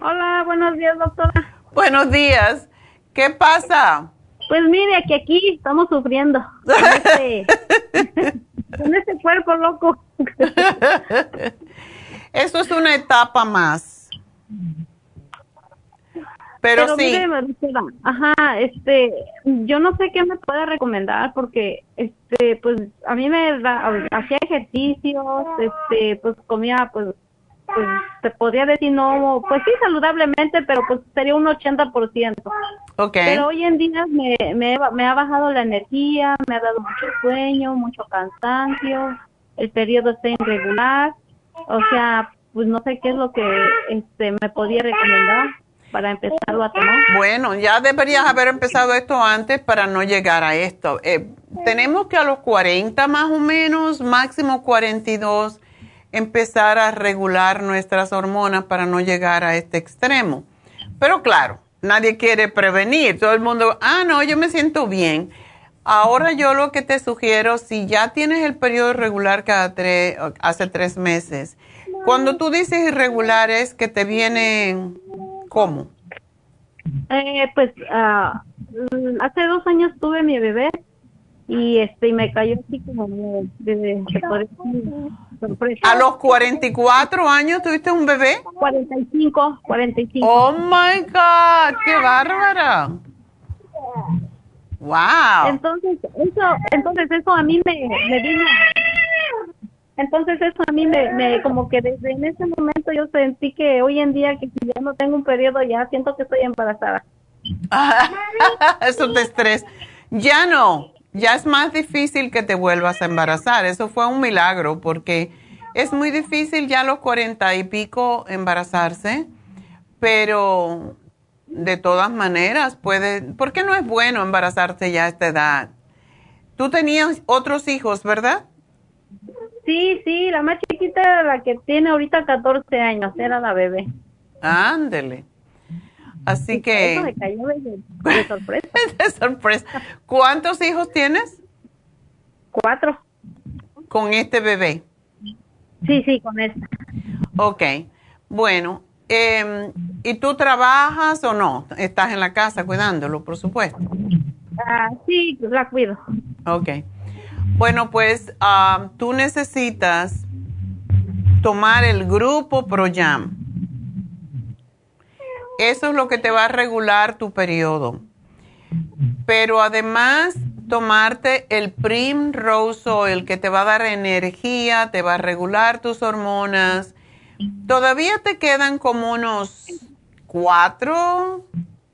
Hola, buenos días, doctora. Buenos días. ¿Qué pasa? Pues mire, que aquí estamos sufriendo con este, (laughs) con este cuerpo loco. Eso es una etapa más pero, sí. ajá, este, yo no sé qué me puede recomendar porque, este, pues, a mí me hacía ejercicios, este, pues comía, pues, pues, se podría decir no, pues sí, saludablemente, pero pues sería un 80%. Ok. Pero hoy en día me, me, me ha bajado la energía, me ha dado mucho sueño, mucho cansancio, el periodo está irregular, o sea, pues no sé qué es lo que, este, me podía recomendar para empezarlo a tomar? Bueno, ya deberías haber empezado esto antes para no llegar a esto. Eh, tenemos que a los 40 más o menos, máximo 42, empezar a regular nuestras hormonas para no llegar a este extremo. Pero claro, nadie quiere prevenir. Todo el mundo, ah, no, yo me siento bien. Ahora yo lo que te sugiero, si ya tienes el periodo irregular cada tres, hace tres meses, cuando tú dices irregulares, que te vienen, ¿cómo? Eh, pues uh, hace dos años tuve mi bebé y este y me cayó así como de, de, sorpresa. ¿A los 44 años tuviste un bebé? 45, 45. Oh my God, qué bárbara. Wow. Entonces, eso, entonces eso a mí me, me vino. Entonces eso a mí me, como que desde en ese momento yo sentí que hoy en día que si ya no tengo un periodo ya siento que estoy embarazada. (laughs) eso te estrés. Ya no, ya es más difícil que te vuelvas a embarazar. Eso fue un milagro porque es muy difícil ya a los cuarenta y pico embarazarse, pero de todas maneras, puede, porque no es bueno embarazarse ya a esta edad. Tú tenías otros hijos, ¿verdad? Sí, sí, la más chiquita era la que tiene ahorita 14 años, era la bebé. Ándele. Así que... Eso me cayó de, sorpresa. (laughs) de sorpresa. ¿Cuántos hijos tienes? Cuatro. ¿Con este bebé? Sí, sí, con esta. Ok. Bueno, eh, ¿Y tú trabajas o no? ¿Estás en la casa cuidándolo, por supuesto? Ah, sí, la cuido. Ok. Bueno, pues ah, tú necesitas tomar el grupo ProYam. Eso es lo que te va a regular tu periodo. Pero además, tomarte el Primrose Oil que te va a dar energía, te va a regular tus hormonas Todavía te quedan como unos cuatro,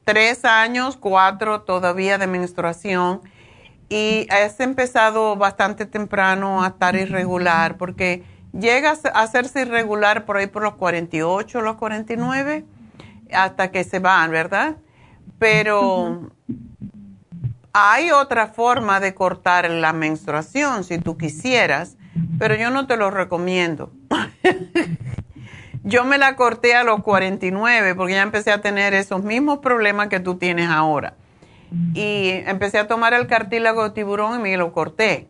tres años, cuatro todavía de menstruación y has empezado bastante temprano a estar irregular porque llegas a hacerse irregular por ahí por los 48, los 49 hasta que se van, ¿verdad? Pero hay otra forma de cortar la menstruación si tú quisieras, pero yo no te lo recomiendo. (laughs) Yo me la corté a los 49 porque ya empecé a tener esos mismos problemas que tú tienes ahora. Y empecé a tomar el cartílago de tiburón y me lo corté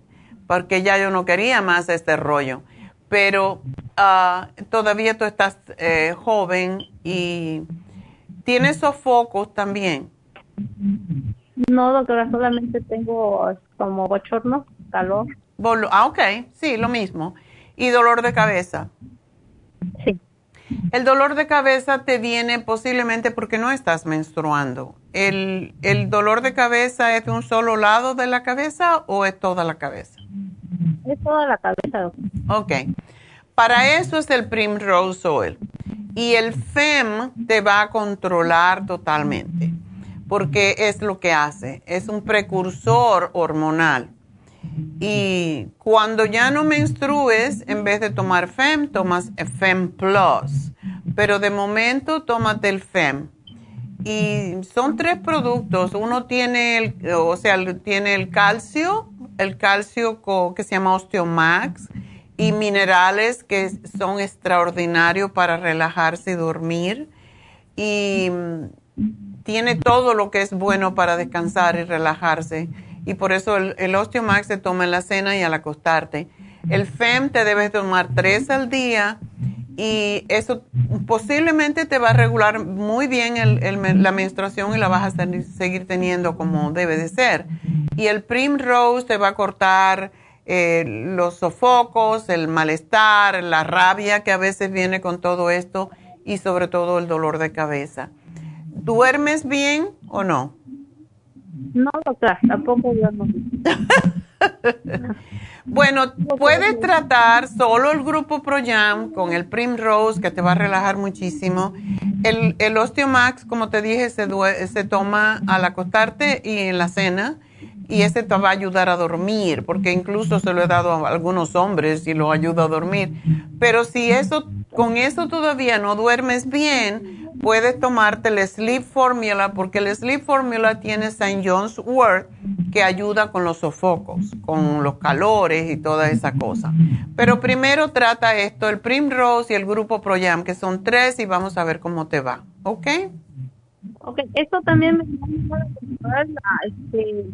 porque ya yo no quería más este rollo. Pero ah, todavía tú estás eh, joven y tienes sofocos también. No, doctora, solamente tengo como bochorno, calor. ah, ok, sí, lo mismo. ¿Y dolor de cabeza? Sí. El dolor de cabeza te viene posiblemente porque no estás menstruando. ¿El, dolor de cabeza es de un solo lado de la cabeza o es toda la cabeza? Es toda la cabeza. Ok. Para eso es el Primrose Oil. Y el FEM te va a controlar totalmente, porque es lo que hace. Es un precursor hormonal. Y cuando ya no menstrues, en vez de tomar FEM, tomas FEM Plus. Pero de momento, tómate el FEM. Y son tres productos. Uno tiene el, o sea, tiene el calcio, el calcio que se llama Osteomax, y minerales que son extraordinarios para relajarse y dormir. Y mm, tiene todo lo que es bueno para descansar y relajarse y por eso el, el Osteomax se toma en la cena y al acostarte. El FEM te debes tomar tres al día y eso posiblemente te va a regular muy bien la menstruación y la vas a seguir teniendo como debe de ser. Y el Primrose te va a cortar eh, los sofocos, el malestar, la rabia que a veces viene con todo esto y sobre todo el dolor de cabeza. ¿Duermes bien o no? No, doctora, tampoco yo no. (laughs) (laughs) bueno, puedes tratar solo el grupo ProYam con el Primrose, que te va a relajar muchísimo. El, el Osteomax, como te dije, se, se toma al acostarte y en la cena. Y ese te va a ayudar a dormir, porque incluso se lo he dado a algunos hombres y lo ayuda a dormir. Pero si eso, con eso todavía no duermes bien, puedes tomarte el Sleep Formula porque el Sleep Formula tiene St. John's Wort que ayuda con los sofocos, con los calores y toda esa cosa. Pero primero trata esto, el Primrose y el grupo ProYam, que son tres y vamos a ver cómo te va, ¿ok? Ok, esto también me este,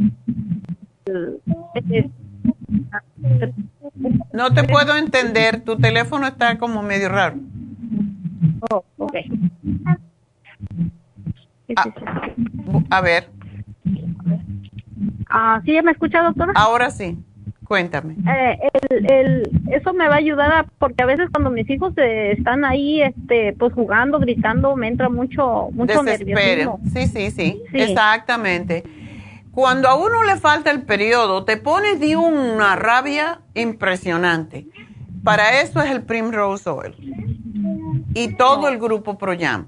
No te puedo entender, tu teléfono está como medio raro. Oh, ok. Ah, a ver. Ah, ¿Sí me escucha, doctora? Ahora sí. Cuéntame. Eh, el, el, eso me va a ayudar a, porque a veces cuando mis hijos están ahí, este, pues jugando, gritando, me entra mucho, mucho nerviosismo. Sí, sí, sí, sí, exactamente. Cuando a uno le falta el periodo, te pones de una rabia impresionante. Para eso es el Primrose Oil y todo el grupo ProYam.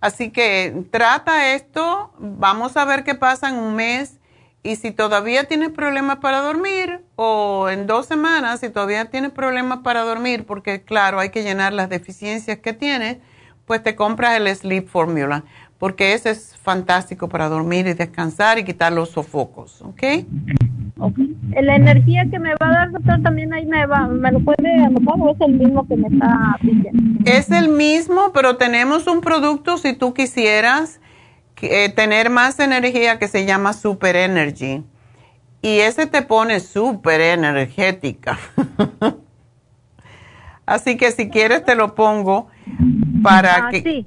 Así que trata esto, vamos a ver qué pasa en un mes y si todavía tienes problemas para dormir o en dos semanas, si todavía tienes problemas para dormir, porque claro, hay que llenar las deficiencias que tienes, pues te compras el Sleep Formula, porque ese es fantástico para dormir y descansar y quitar los sofocos, ¿ok? Ok. La energía que me va a dar, doctor, también ahí me va, me lo puede anotar o es el mismo que me está diciendo. Es el mismo, pero tenemos un producto, si tú quisieras, eh, tener más energía que se llama Super Energy. Y ese te pone súper energética. (laughs) Así que si quieres te lo pongo para ah, que...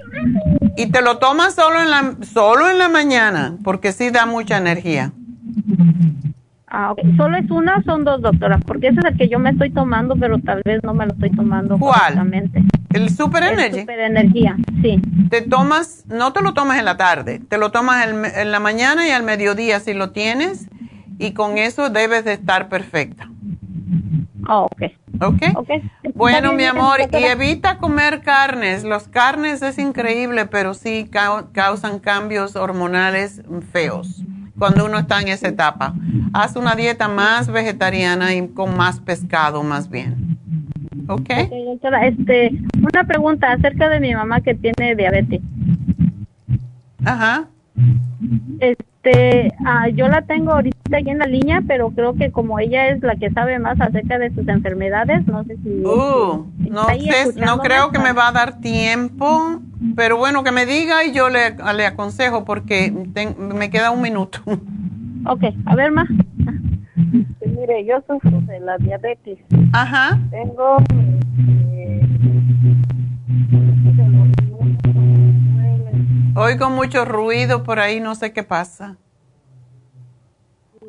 Y te lo tomas solo en, la, solo en la mañana, porque sí da mucha energía. Ah. ¿Solo es una o son dos, doctoras? Porque ese es el que yo me estoy tomando, pero tal vez no me lo estoy tomando ¿Cuál? ¿El Super Energy? Super Energía, sí. Te tomas, no te lo tomas en la tarde, te lo tomas en, la mañana y al mediodía si lo tienes, y con eso debes de estar perfecta. Oh, ok. ¿Ok? okay. Bueno, mi amor, y evita comer carnes. Los carnes es increíble, pero sí causan cambios hormonales feos cuando uno está en esa etapa. Haz una dieta más vegetariana y con más pescado más bien. ¿Ok? okay este, una pregunta acerca de mi mamá que tiene diabetes. Ajá. Este, ah, yo la tengo ahorita aquí en la línea, pero creo que como ella es la que sabe más acerca de sus enfermedades, no sé si... Uh, no, sé, no creo que me va a dar tiempo, pero bueno, que me diga y yo le, le aconsejo porque me queda un minuto. Ok, a ver más. Mire, yo sufro de la diabetes. Ajá. Tengo... Eh, Oigo mucho ruido por ahí, no sé qué pasa.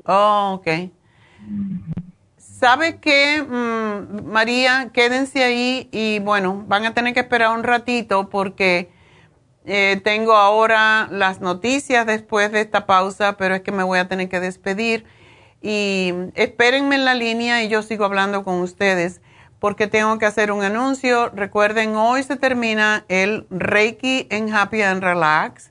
Oh, ok. ¿Sabe qué, mm, María? Quédense ahí y bueno, van a tener que esperar un ratito porque eh, tengo ahora las noticias después de esta pausa, pero es que me voy a tener que despedir. Y espérenme en la línea y yo sigo hablando con ustedes porque tengo que hacer un anuncio. Recuerden, hoy se termina el Reiki en Happy and Relax.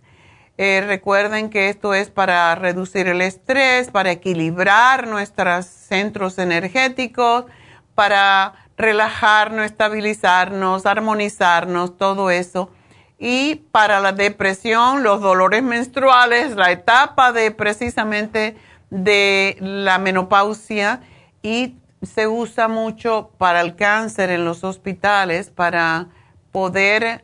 Eh, recuerden que esto es para reducir el estrés, para equilibrar nuestros centros energéticos, para relajarnos, estabilizarnos, armonizarnos, todo eso. Y para la depresión, los dolores menstruales, la etapa de precisamente de la menopausia y se usa mucho para el cáncer en los hospitales para poder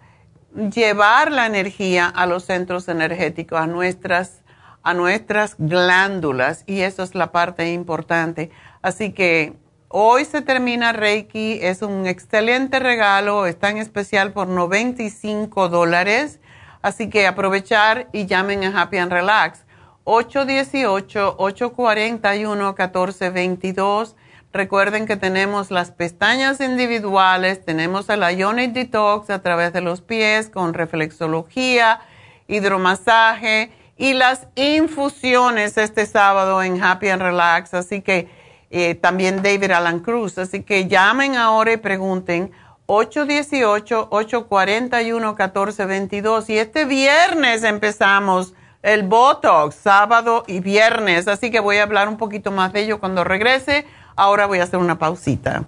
llevar la energía a los centros energéticos, a nuestras, a nuestras glándulas y eso es la parte importante. Así que hoy se termina Reiki, es un excelente regalo, está en especial por 95 dólares, así que aprovechar y llamen a Happy and Relax. 818-841-1422 Recuerden que tenemos las pestañas individuales, tenemos el Ionic Detox a través de los pies con reflexología, hidromasaje y las infusiones este sábado en Happy and Relax. Así que eh, también David Alan Cruz. Así que llamen ahora y pregunten 818-841-1422. Y este viernes empezamos el Botox, sábado y viernes. Así que voy a hablar un poquito más de ello cuando regrese. Ahora voy a hacer una pausita.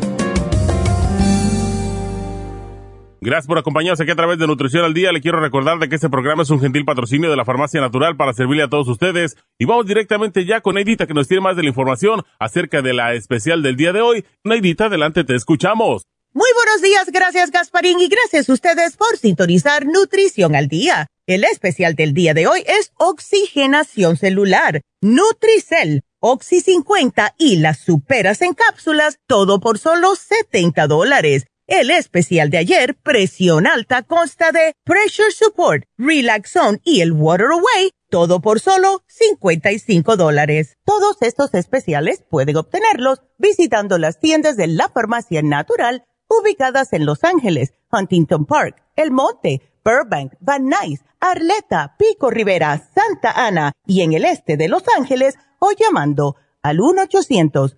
Gracias por acompañarnos aquí a través de Nutrición al Día. Le quiero recordar de que este programa es un gentil patrocinio de la Farmacia Natural para servirle a todos ustedes. Y vamos directamente ya con Neidita que nos tiene más de la información acerca de la especial del día de hoy. Neidita, adelante, te escuchamos. Muy buenos días, gracias Gasparín y gracias a ustedes por sintonizar Nutrición al Día. El especial del día de hoy es Oxigenación Celular, Nutricel, Oxy 50 y las superas en cápsulas, todo por solo 70 dólares. El especial de ayer, presión alta, consta de Pressure Support, Relax Zone y el Water Away, todo por solo 55 dólares. Todos estos especiales pueden obtenerlos visitando las tiendas de la Farmacia Natural ubicadas en Los Ángeles, Huntington Park, El Monte, Burbank, Van Nuys, Arleta, Pico Rivera, Santa Ana y en el este de Los Ángeles o llamando al 1 800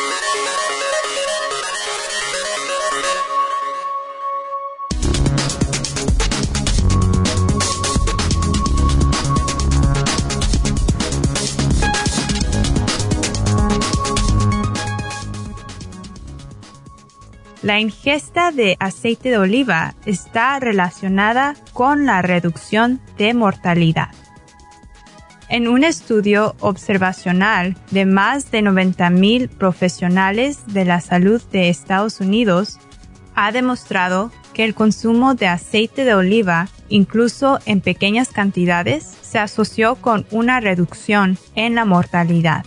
La ingesta de aceite de oliva está relacionada con la reducción de mortalidad. En un estudio observacional de más de 90.000 profesionales de la salud de Estados Unidos, ha demostrado que el consumo de aceite de oliva, incluso en pequeñas cantidades, se asoció con una reducción en la mortalidad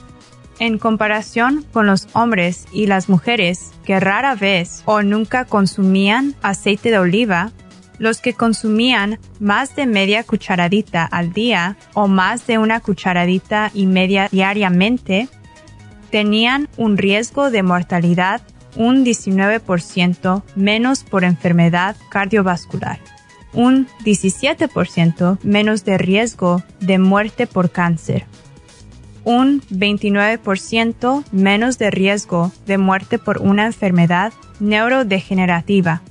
en comparación con los hombres y las mujeres que rara vez o nunca consumían aceite de oliva, los que consumían más de media cucharadita al día o más de una cucharadita y media diariamente, tenían un riesgo de mortalidad un 19% menos por enfermedad cardiovascular, un 17% menos de riesgo de muerte por cáncer un 29% menos de riesgo de muerte por una enfermedad neurodegenerativa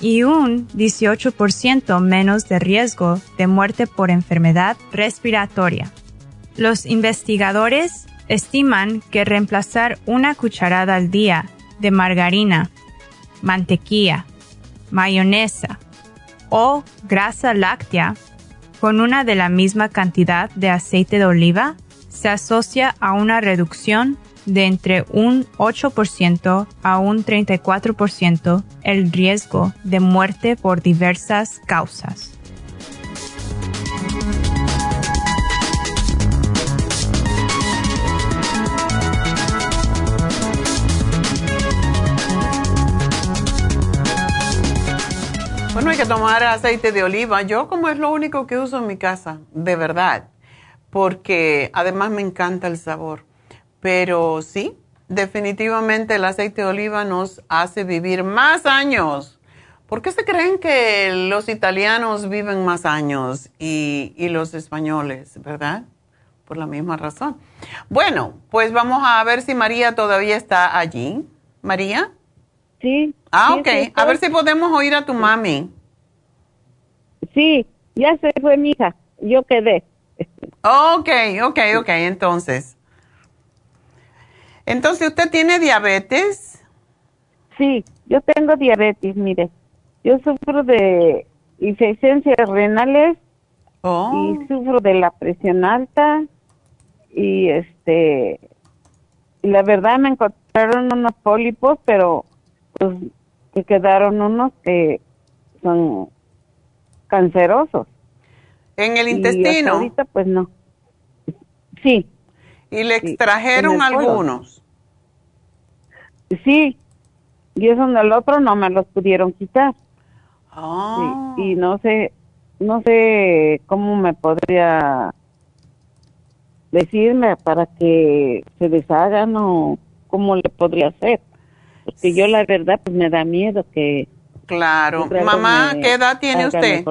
y un 18% menos de riesgo de muerte por enfermedad respiratoria. Los investigadores estiman que reemplazar una cucharada al día de margarina, mantequilla, mayonesa o grasa láctea con una de la misma cantidad de aceite de oliva se asocia a una reducción de entre un 8% a un 34% el riesgo de muerte por diversas causas. Bueno, hay que tomar aceite de oliva. Yo como es lo único que uso en mi casa, de verdad porque además me encanta el sabor. Pero sí, definitivamente el aceite de oliva nos hace vivir más años. ¿Por qué se creen que los italianos viven más años y, los españoles, verdad? Por la misma razón. Bueno, pues vamos a ver si María todavía está allí. ¿María? Sí. Ah, ok. a ver si podemos oír a tu mami. Sí, ya se fue mi hija. Yo quedé. Ok, ok, ok, entonces. Entonces, ¿usted tiene diabetes? Sí, yo tengo diabetes, mire. Yo sufro de insuficiencias renales Oh. y sufro de la presión alta y este y la verdad me encontraron unos pólipos, pero pues me quedaron unos que son cancerosos. ¿En el intestino? ahorita pues no. Sí. ¿Y le extrajeron algunos? Sí. Y eso en el otro no me los pudieron quitar. Ah. Sí, y no sé, no sé cómo me podría decirme para que se deshagan o cómo le podría hacer. Porque yo la verdad pues me da miedo que... Claro. Mamá, ¿qué edad tiene usted?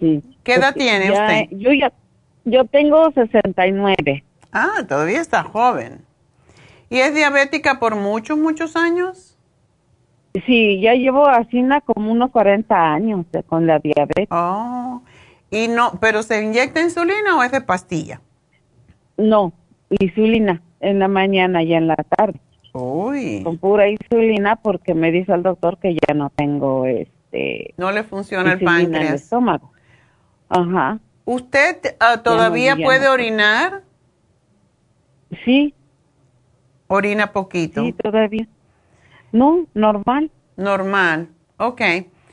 Sí. ¿Qué edad tiene ya- usted? Yo ya, yo tengo 69. Ah, todavía está joven. ¿Y es diabética por muchos, muchos años? Sí, ya llevo así como unos 40 años con la diabetes. Oh. Y no, pero ¿se inyecta insulina o es de pastilla? No, insulina en la mañana y en la tarde. Uy. Con pura insulina porque me dice el doctor que ya no tengo este No le funciona el insulina en el páncreas. estómago. Ajá. ¿Usted ah, todavía puede orinar? Sí, Orina poquito. sí, todavía. No, normal. Normal. Ok.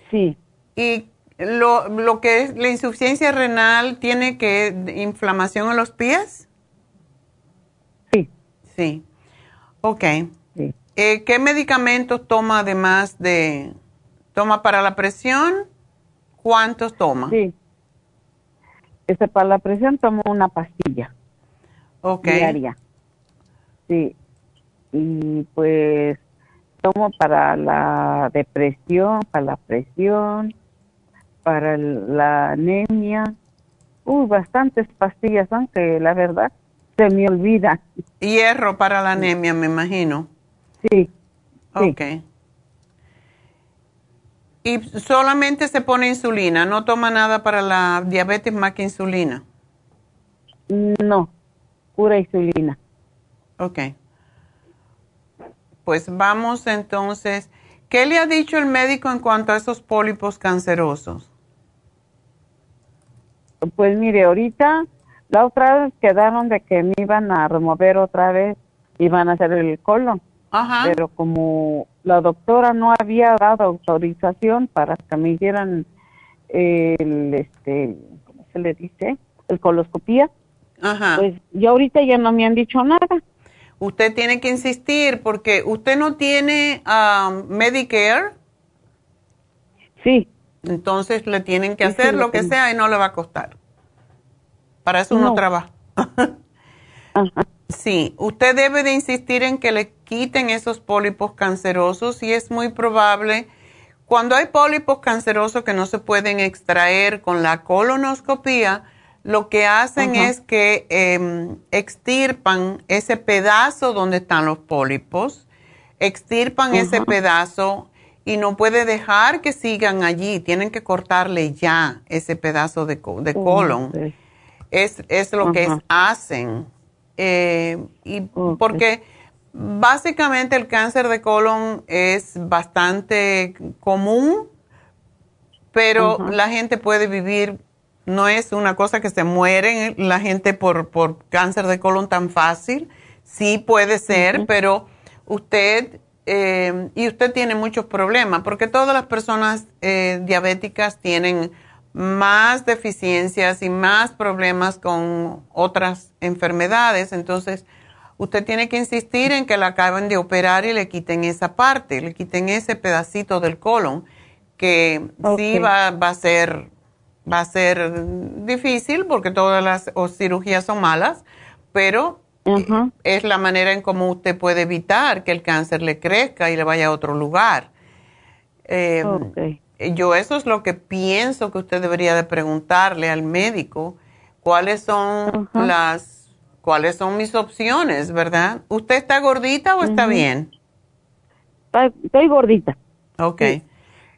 Sí. ¿Y lo, lo que es la insuficiencia renal tiene que inflamación en los pies? Sí. Sí. Ok. Sí. Eh, ¿Qué medicamentos toma además de... ¿Toma para la presión? ¿Cuántos toma? Sí. Este, para la presión tomo una pastilla Ok. diaria. Sí. Y pues tomo para la depresión, para la presión, para la anemia. Uy, bastantes pastillas, aunque la verdad se me olvida. Hierro para la anemia, me imagino. Sí. Sí. Y solamente se pone insulina, no toma nada para la diabetes más que insulina. No, pura insulina. Ok. Pues vamos entonces. ¿Qué le ha dicho el médico en cuanto a esos pólipos cancerosos? Pues mire, ahorita la otra vez quedaron de que me iban a remover otra vez, iban a hacer el colon. Ajá. Pero como la doctora no había dado autorización para que me hicieran el, este, ¿cómo se le dice? El coloscopía, Ajá. pues yo ahorita ya no me han dicho nada. Usted tiene que insistir porque usted no tiene ah, Medicare, Sí, entonces le tienen que Sí, sí, hacer lo lo que sea y no le va a costar. Para eso uno No. trabaja. (laughs) ajá, Sí, usted debe de insistir en que le quiten esos pólipos cancerosos y es muy probable, cuando hay pólipos cancerosos que no se pueden extraer con la colonoscopía, lo que hacen es que em, extirpan ese pedazo donde están los pólipos, extirpan ese pedazo y no puede dejar que sigan allí, tienen que cortarle ya ese pedazo de, co- de colon. es, es lo que hacen. Eh, y porque básicamente el cáncer de colon es bastante común, pero la gente puede vivir, no es una cosa que se muere la gente por, por cáncer de colon tan fácil. Sí puede ser, pero usted, eh, y usted tiene muchos problemas, porque todas las personas eh, diabéticas tienen más deficiencias y más problemas con otras enfermedades. Entonces, usted tiene que insistir en que la acaben de operar y le quiten esa parte, le quiten ese pedacito del colon, que sí va, va a ser va a ser difícil porque todas las cirugías son malas, pero Ajá. es la manera en cómo usted puede evitar que el cáncer le crezca y le vaya a otro lugar. Eh. Yo eso es lo que pienso que usted debería de preguntarle al médico, cuáles son las, cuáles son mis opciones, ¿verdad? ¿Usted está gordita o está bien? Estoy, estoy gordita. Ok. Sí.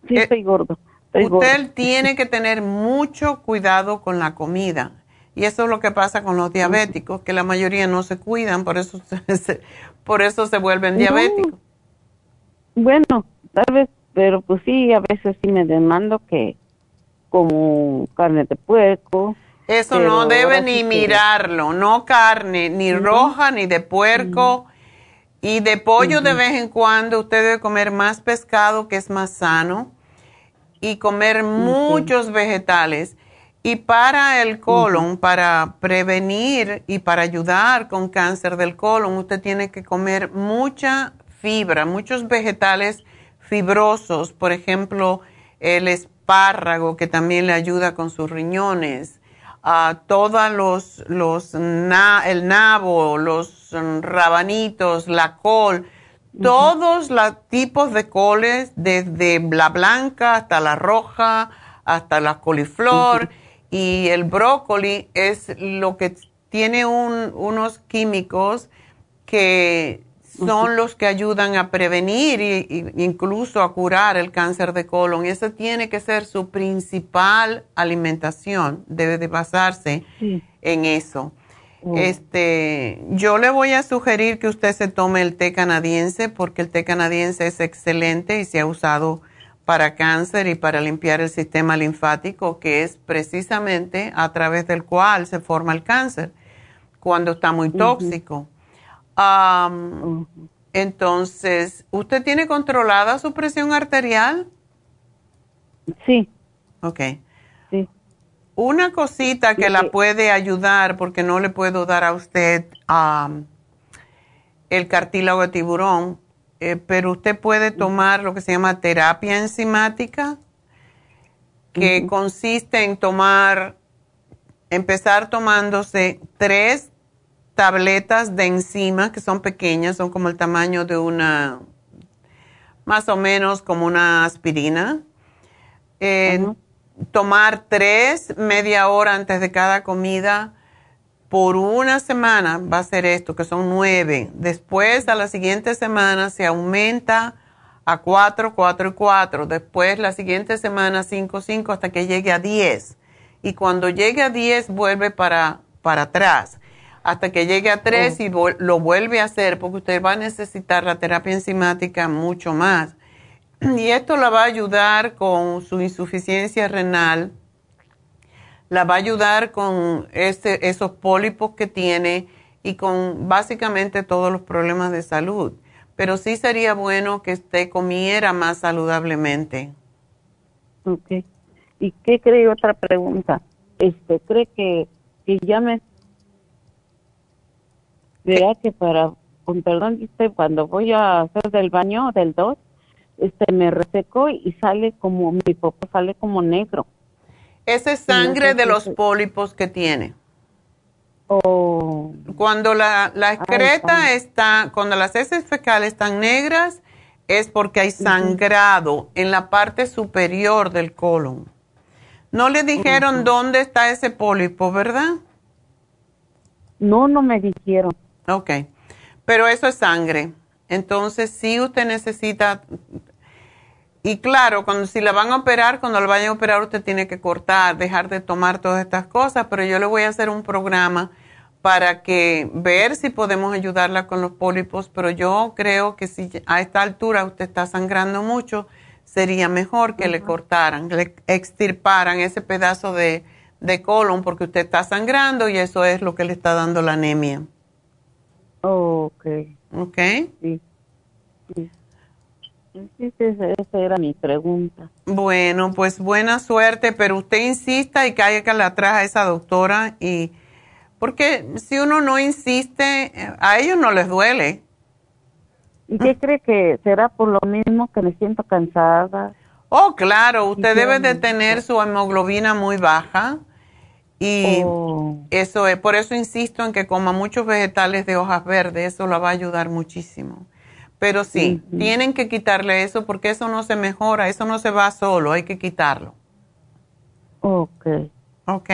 Sí, Eh, estoy gordo. Estoy Usted gordo. tiene que tener mucho cuidado con la comida. Y eso es lo que pasa con los diabéticos, que la mayoría no se cuidan, por eso (laughs) se, por eso se vuelven No. diabéticos. Bueno, tal vez, pero pues sí, a veces sí me demando que como carne de puerco. Eso no debe ni mirarlo, no carne, ni roja, ni de puerco. Y de pollo de vez en cuando usted debe comer más pescado que es más sano y comer muchos vegetales. Y para el colon, para prevenir y para ayudar con cáncer del colon, usted tiene que comer mucha fibra, muchos vegetales fibrosos, por ejemplo, el espárrago que también le ayuda con sus riñones, a todos los, los el nabo, los rabanitos, la col, todos los tipos de coles, desde la blanca hasta la roja, hasta la coliflor y el brócoli es lo que tiene unos químicos que son los que ayudan a prevenir e incluso a curar el cáncer de colon. Y esa tiene que ser su principal alimentación, debe de basarse en eso. Oh. Este, yo le voy a sugerir que usted se tome el té canadiense porque el té canadiense es excelente y se ha usado para cáncer y para limpiar el sistema linfático, que es precisamente a través del cual se forma el cáncer cuando está muy tóxico. Entonces, ¿usted tiene controlada su presión arterial? Sí. Ok. Sí. Una cosita que la puede ayudar, porque no le puedo dar a usted el cartílago de tiburón, eh, pero usted puede tomar lo que se llama terapia enzimática, que consiste en tomar, empezar tomándose tres tabletas de enzima que son pequeñas, son como el tamaño de una, más o menos como una aspirina. Tomar tres media hora antes de cada comida por una semana va a ser esto, que son nueve. Después, a la siguiente semana, se aumenta a cuatro, cuatro y cuatro. Después, la siguiente semana, cinco, cinco, hasta que llegue a diez. Y cuando llegue a diez, vuelve para, para atrás hasta que llegue a tres y lo vuelve a hacer porque usted va a necesitar la terapia enzimática mucho más. (clears throat) Y esto la va a ayudar con su insuficiencia renal, la va a ayudar con este, esos pólipos que tiene y con básicamente todos los problemas de salud. Pero sí sería bueno que usted comiera más saludablemente. Ok. ¿Y qué cree otra pregunta? Este, ¿Cree que, que ya me Vea que para, con perdón, cuando voy a hacer del baño del 2, este, me reseco y sale como, mi popo sale como negro. Esa es sangre de los pólipos que tiene. Oh. Cuando la, la excreta está, cuando las heces fecales están negras, es porque hay sangrado en la parte superior del colon. No le dijeron dónde está ese pólipo, ¿verdad? No, no me dijeron. Ok, pero eso es sangre. Entonces, si usted necesita, y claro, cuando si la van a operar, cuando la vayan a operar, usted tiene que cortar, dejar de tomar todas estas cosas, pero yo le voy a hacer un programa para que ver si podemos ayudarla con los pólipos, pero yo creo que si a esta altura usted está sangrando mucho, sería mejor que le cortaran, le extirparan ese pedazo de, de colon porque usted está sangrando y eso es lo que le está dando la anemia. Ok. Ok. Sí. sí. esa era mi pregunta. Bueno, pues buena suerte, pero usted insista y caiga la atrás a esa doctora y porque si uno no insiste, a ellos no les duele. ¿Y qué cree que será por lo mismo que me siento cansada? Oh, claro, usted debe de tener su hemoglobina muy baja y oh. eso es, por eso insisto en que coma muchos vegetales de hojas verdes, eso la va a ayudar muchísimo. Pero sí, tienen que quitarle eso porque eso no se mejora, eso no se va solo, hay que quitarlo. Ok. Ok.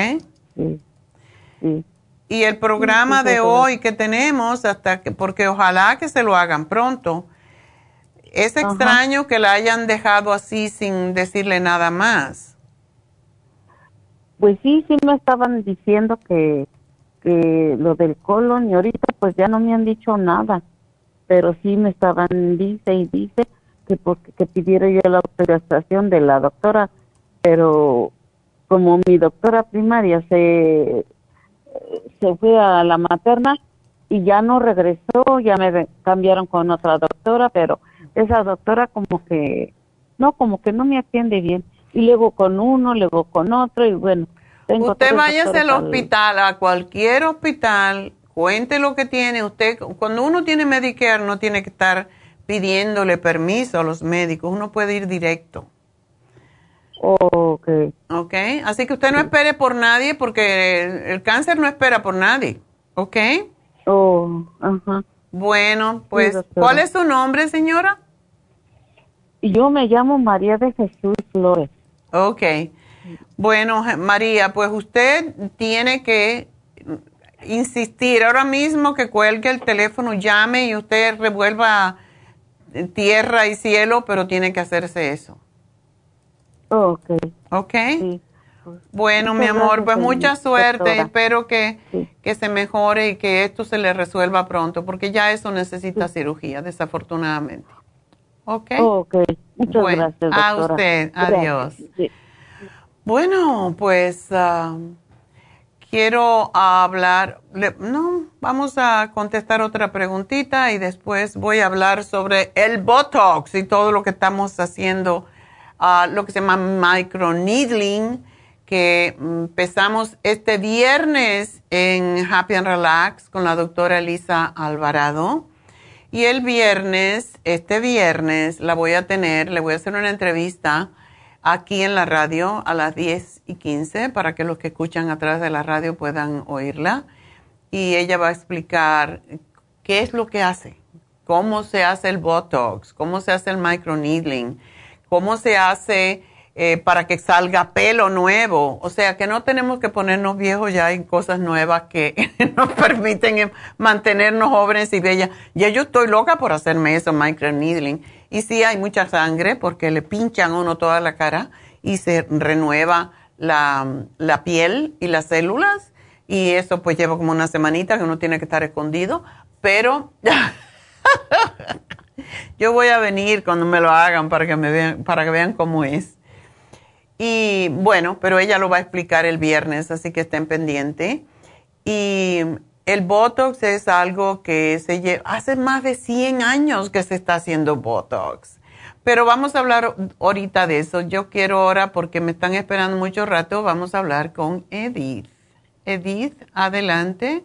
Sí. Y el programa de hoy que tenemos, hasta que, porque ojalá que se lo hagan pronto, es extraño que la hayan dejado así sin decirle nada más. Pues sí, sí me estaban diciendo que, que lo del colon y ahorita pues ya no me han dicho nada, pero sí me estaban, dice y dice que, porque, que pidiera yo la autorización de la doctora, pero como mi doctora primaria se, se fue a la materna y ya no regresó, ya me cambiaron con otra doctora, pero esa doctora como que, no, como que no me atiende bien. Y luego con uno, luego con otro, y bueno. Tengo usted váyase al hospital, a cualquier hospital, cuente lo que tiene. Usted, cuando uno tiene Medicare, no tiene que estar pidiéndole permiso a los médicos, uno puede ir directo. Ok. Ok, así que usted no espere por nadie porque el cáncer no espera por nadie, ¿ok? Oh, ajá. Bueno, pues, ¿cuál es su nombre, señora? Yo me llamo María de Jesús Flores. Ok. Bueno, María, pues usted tiene que insistir ahora mismo que cuelgue el teléfono, llame y usted revuelva tierra y cielo, pero tiene que hacerse eso. Ok. Ok. Bueno, mi amor, pues mucha suerte. Espero que, que, se mejore y que esto se le resuelva pronto, porque ya eso necesita cirugía, desafortunadamente. ¿Ok? Ok. Muchas gracias. Doctora. A usted. Adiós. Bueno, pues ah, quiero hablar, no, vamos a contestar otra preguntita y después voy a hablar sobre el Botox y todo lo que estamos haciendo, uh, lo que se llama microneedling que empezamos este viernes en Happy and Relax con la doctora Elisa Alvarado. Y el viernes, este viernes, la voy a tener, le voy a hacer una entrevista aquí en la radio a las 10 y 15 para que los que escuchan a través de la radio puedan oírla. Y ella va a explicar qué es lo que hace, cómo se hace el Botox, cómo se hace el microneedling, cómo se hace eh, para que salga pelo nuevo. O sea, que no tenemos que ponernos viejos ya en cosas nuevas que (laughs) nos permiten mantenernos jóvenes y bellas. Ya yo estoy loca por hacerme eso, microneedling. Y sí hay mucha sangre porque le pinchan uno toda la cara y se renueva la, la piel y las células. Y eso pues lleva como una semanita que uno tiene que estar escondido. Pero (laughs) yo voy a venir cuando me lo hagan para que me vean, para que vean cómo es. Y bueno, pero ella lo va a explicar el viernes, así que estén pendientes. Y el Botox es algo que se lleva, hace más de 100 años que se está haciendo Botox. Pero vamos a hablar ahorita de eso. Yo quiero ahora, porque me están esperando mucho rato, vamos a hablar con Edith. Edith, adelante.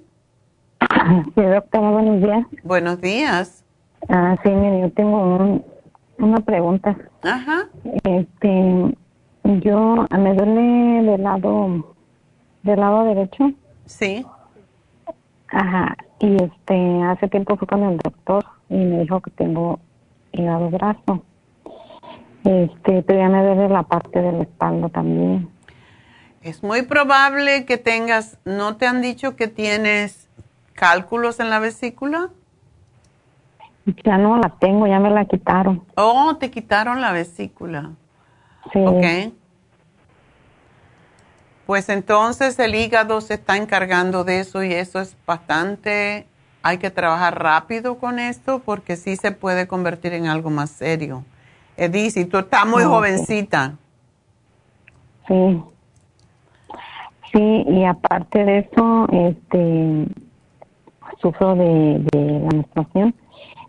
Sí, doctora, buenos días. Buenos días. Ah, sí, mire, yo tengo una pregunta. Ajá. Este, yo me duele del lado del lado derecho. Sí. Ajá. Y este hace tiempo fui con el doctor y me dijo que tengo hígado graso. Este, pero ya me duele la parte de la espalda también. Es muy probable que tengas, ¿no te han dicho que tienes cálculos en la vesícula? Ya no la tengo, ya me la quitaron. Oh, te quitaron la vesícula. Sí. Ok. Pues entonces el hígado se está encargando de eso y eso es bastante, hay que trabajar rápido con esto porque sí se puede convertir en algo más serio. Edith, y tú estás muy jovencita. Sí. Sí, y aparte de eso, este, sufro de, de la menstruación.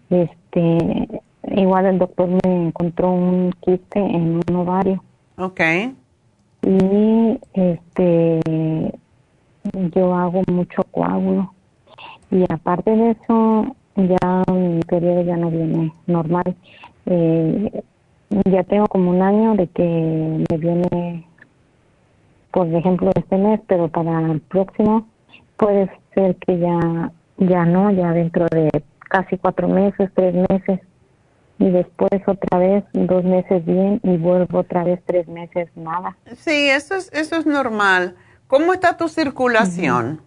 Este, igual el doctor me encontró un quiste en un ovario. Okay y este yo hago mucho coágulo. Y aparte de eso ya mi periodo ya no viene normal. Eh, ya tengo como un año de que me viene por ejemplo este mes pero para el próximo puede ser que ya ya no ya dentro de casi cuatro meses tres meses y después otra vez dos meses bien y vuelvo otra vez tres meses nada. Sí, eso es, eso es normal. ¿Cómo está tu circulación?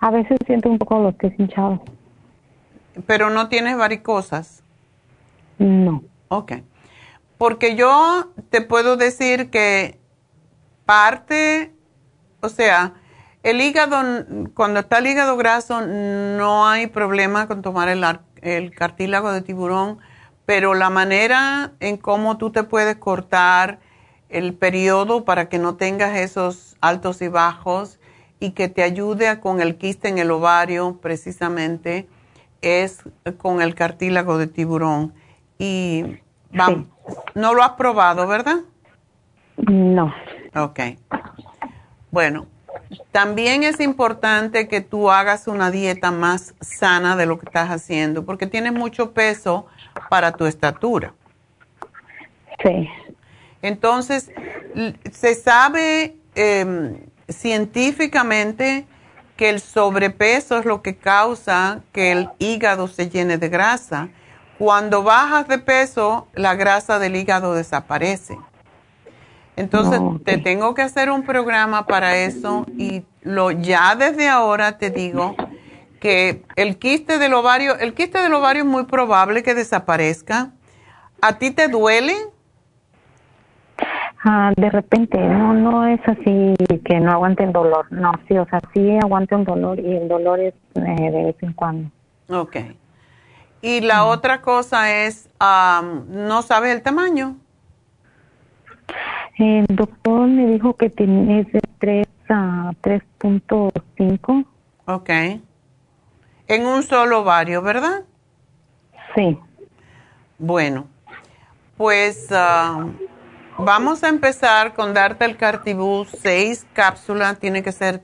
A veces siento un poco los pies hinchados. ¿Pero no tienes varicosas? No. Ok. Porque yo te puedo decir que parte, o sea, el hígado, cuando está el hígado graso, no hay problema con tomar el, el cartílago de tiburón, pero la manera en cómo tú te puedes cortar el periodo para que no tengas esos altos y bajos y que te ayude con el quiste en el ovario precisamente es con el cartílago de tiburón. Y vamos, no lo has probado, ¿verdad? No. Ok. Bueno, también es importante que tú hagas una dieta más sana de lo que estás haciendo, porque tienes mucho peso para tu estatura. Sí. Entonces, se sabe em, científicamente que el sobrepeso es lo que causa que el hígado se llene de grasa. Cuando bajas de peso, la grasa del hígado desaparece. Entonces, te tengo que hacer un programa para eso y lo ya desde ahora te digo que el quiste del ovario, el quiste del ovario es muy probable que desaparezca. ¿A ti te duele? Ah, de repente, no, no es así que no aguante el dolor, no, sí, o sea, sí aguante el dolor y el dolor es eh, de vez en cuando. Ok. Y la otra cosa es, ¿no sabes el tamaño? El doctor me dijo que tiene de 3 a 3.5. Ok. En un solo ovario, ¿verdad? Sí. Bueno, pues ah, vamos a empezar con darte el Cartibú 6 cápsulas. Tiene que ser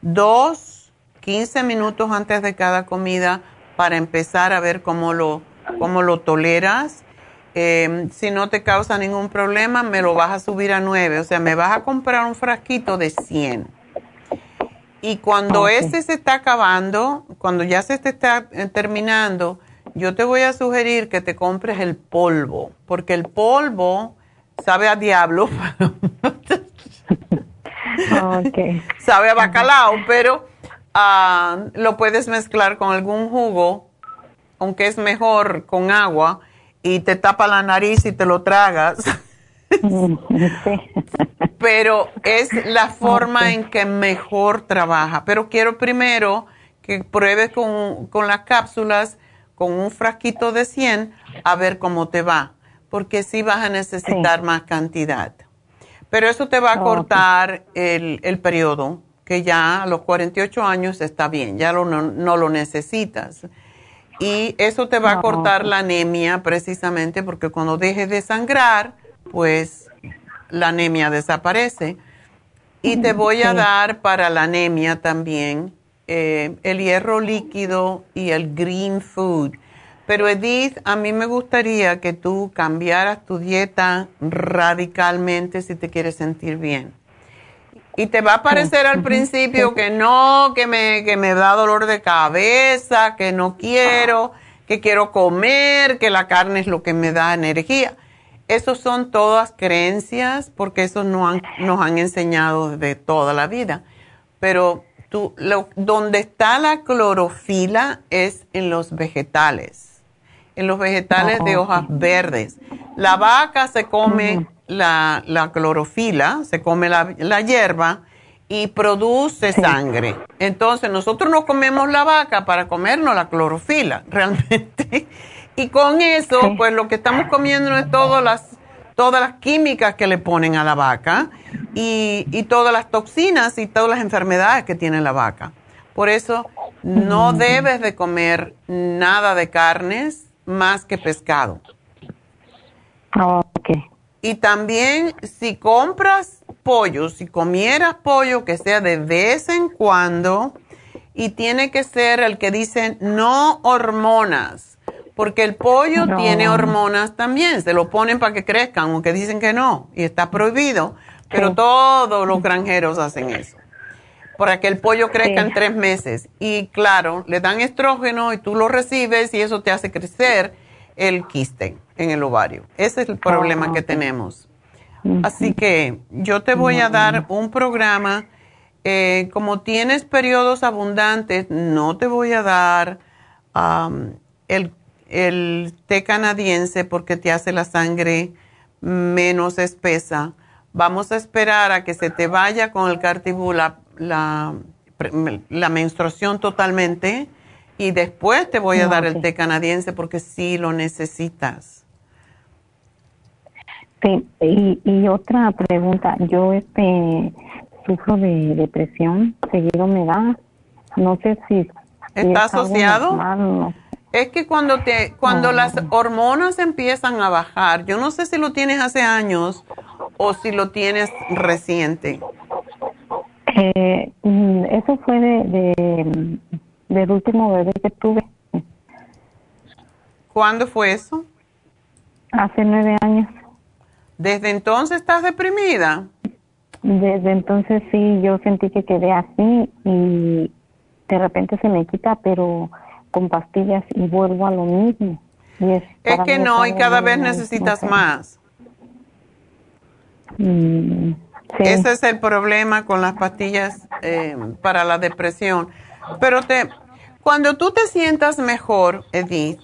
dos, 15 minutos antes de cada comida para empezar a ver cómo lo, cómo lo toleras Em, si no te causa ningún problema, me lo vas a subir a 9. O sea, me vas a comprar un frasquito de 100. Y cuando ese se está acabando, cuando ya se te está eh, terminando, yo te voy a sugerir que te compres el polvo, porque el polvo sabe a diablo. (laughs) Sabe a bacalao, pero ah, lo puedes mezclar con algún jugo, aunque es mejor con agua y te tapa la nariz y te lo tragas. (laughs) Pero es la forma en que mejor trabaja. Pero quiero primero que pruebes con, las cápsulas, con un frasquito de 100, a ver cómo te va. Porque sí vas a necesitar más cantidad. Pero eso te va a cortar el, el, periodo, que ya a los 48 años está bien, ya no, no lo necesitas. Y eso te va a cortar la anemia precisamente porque cuando dejes de sangrar, pues la anemia desaparece. Y te voy a dar para la anemia también eh, el hierro líquido y el green food. Pero Edith, a mí me gustaría que tú cambiaras tu dieta radicalmente si te quieres sentir bien. Y te va a parecer al principio que no, que me, que me da dolor de cabeza, que no quiero, que quiero comer, que la carne es lo que me da energía. Esos son todas creencias porque eso no nos han enseñado desde toda la vida. Pero tú, lo, donde está la clorofila es en los vegetales, en los vegetales de hojas verdes. La vaca se come la, la clorofila, se come la, la, hierba y produce sangre. Entonces nosotros no comemos la vaca para comernos la clorofila, (laughs) realmente. Y con eso, pues lo que estamos comiendo es todas las, todas las químicas que le ponen a la vaca y, y todas las toxinas y todas las enfermedades que tiene la vaca. Por eso no debes de comer nada de carnes más que pescado. Okay. Y también si compras pollo, si comieras pollo que sea de vez en cuando y tiene que ser el que dicen no hormonas, porque el pollo tiene hormonas también, se lo ponen para que crezcan, aunque dicen que no, y está prohibido, pero todos los granjeros hacen eso, para que el pollo crezca en tres meses. Y claro, le dan estrógeno y tú lo recibes y eso te hace crecer el quiste en el ovario. Ese es el problema que tenemos. Así que yo te voy a dar un programa. Eh, como tienes periodos abundantes, no te voy a dar el, el, té canadiense porque te hace la sangre menos espesa. Vamos a esperar a que se te vaya con el cartibú la, la, la menstruación totalmente y después te voy a dar el té canadiense porque sí lo necesitas. Sí, y, y otra pregunta, yo este sufro de depresión, seguido me da, no sé si... ¿Está asociado? Es que cuando te cuando las hormonas empiezan a bajar, yo no sé si lo tienes hace años o si lo tienes reciente. Eh, mm, eso fue de, del último bebé que tuve. ¿Cuándo fue eso? Hace nueve años. ¿Desde entonces estás deprimida? Desde entonces sí, yo sentí que quedé así y de repente se me quita, pero con pastillas y vuelvo a lo mismo. es, que no, y cada vez necesitas más. Mm, Ese es el problema con las pastillas eh, para la depresión. Pero te, cuando tú te sientas mejor, Edith,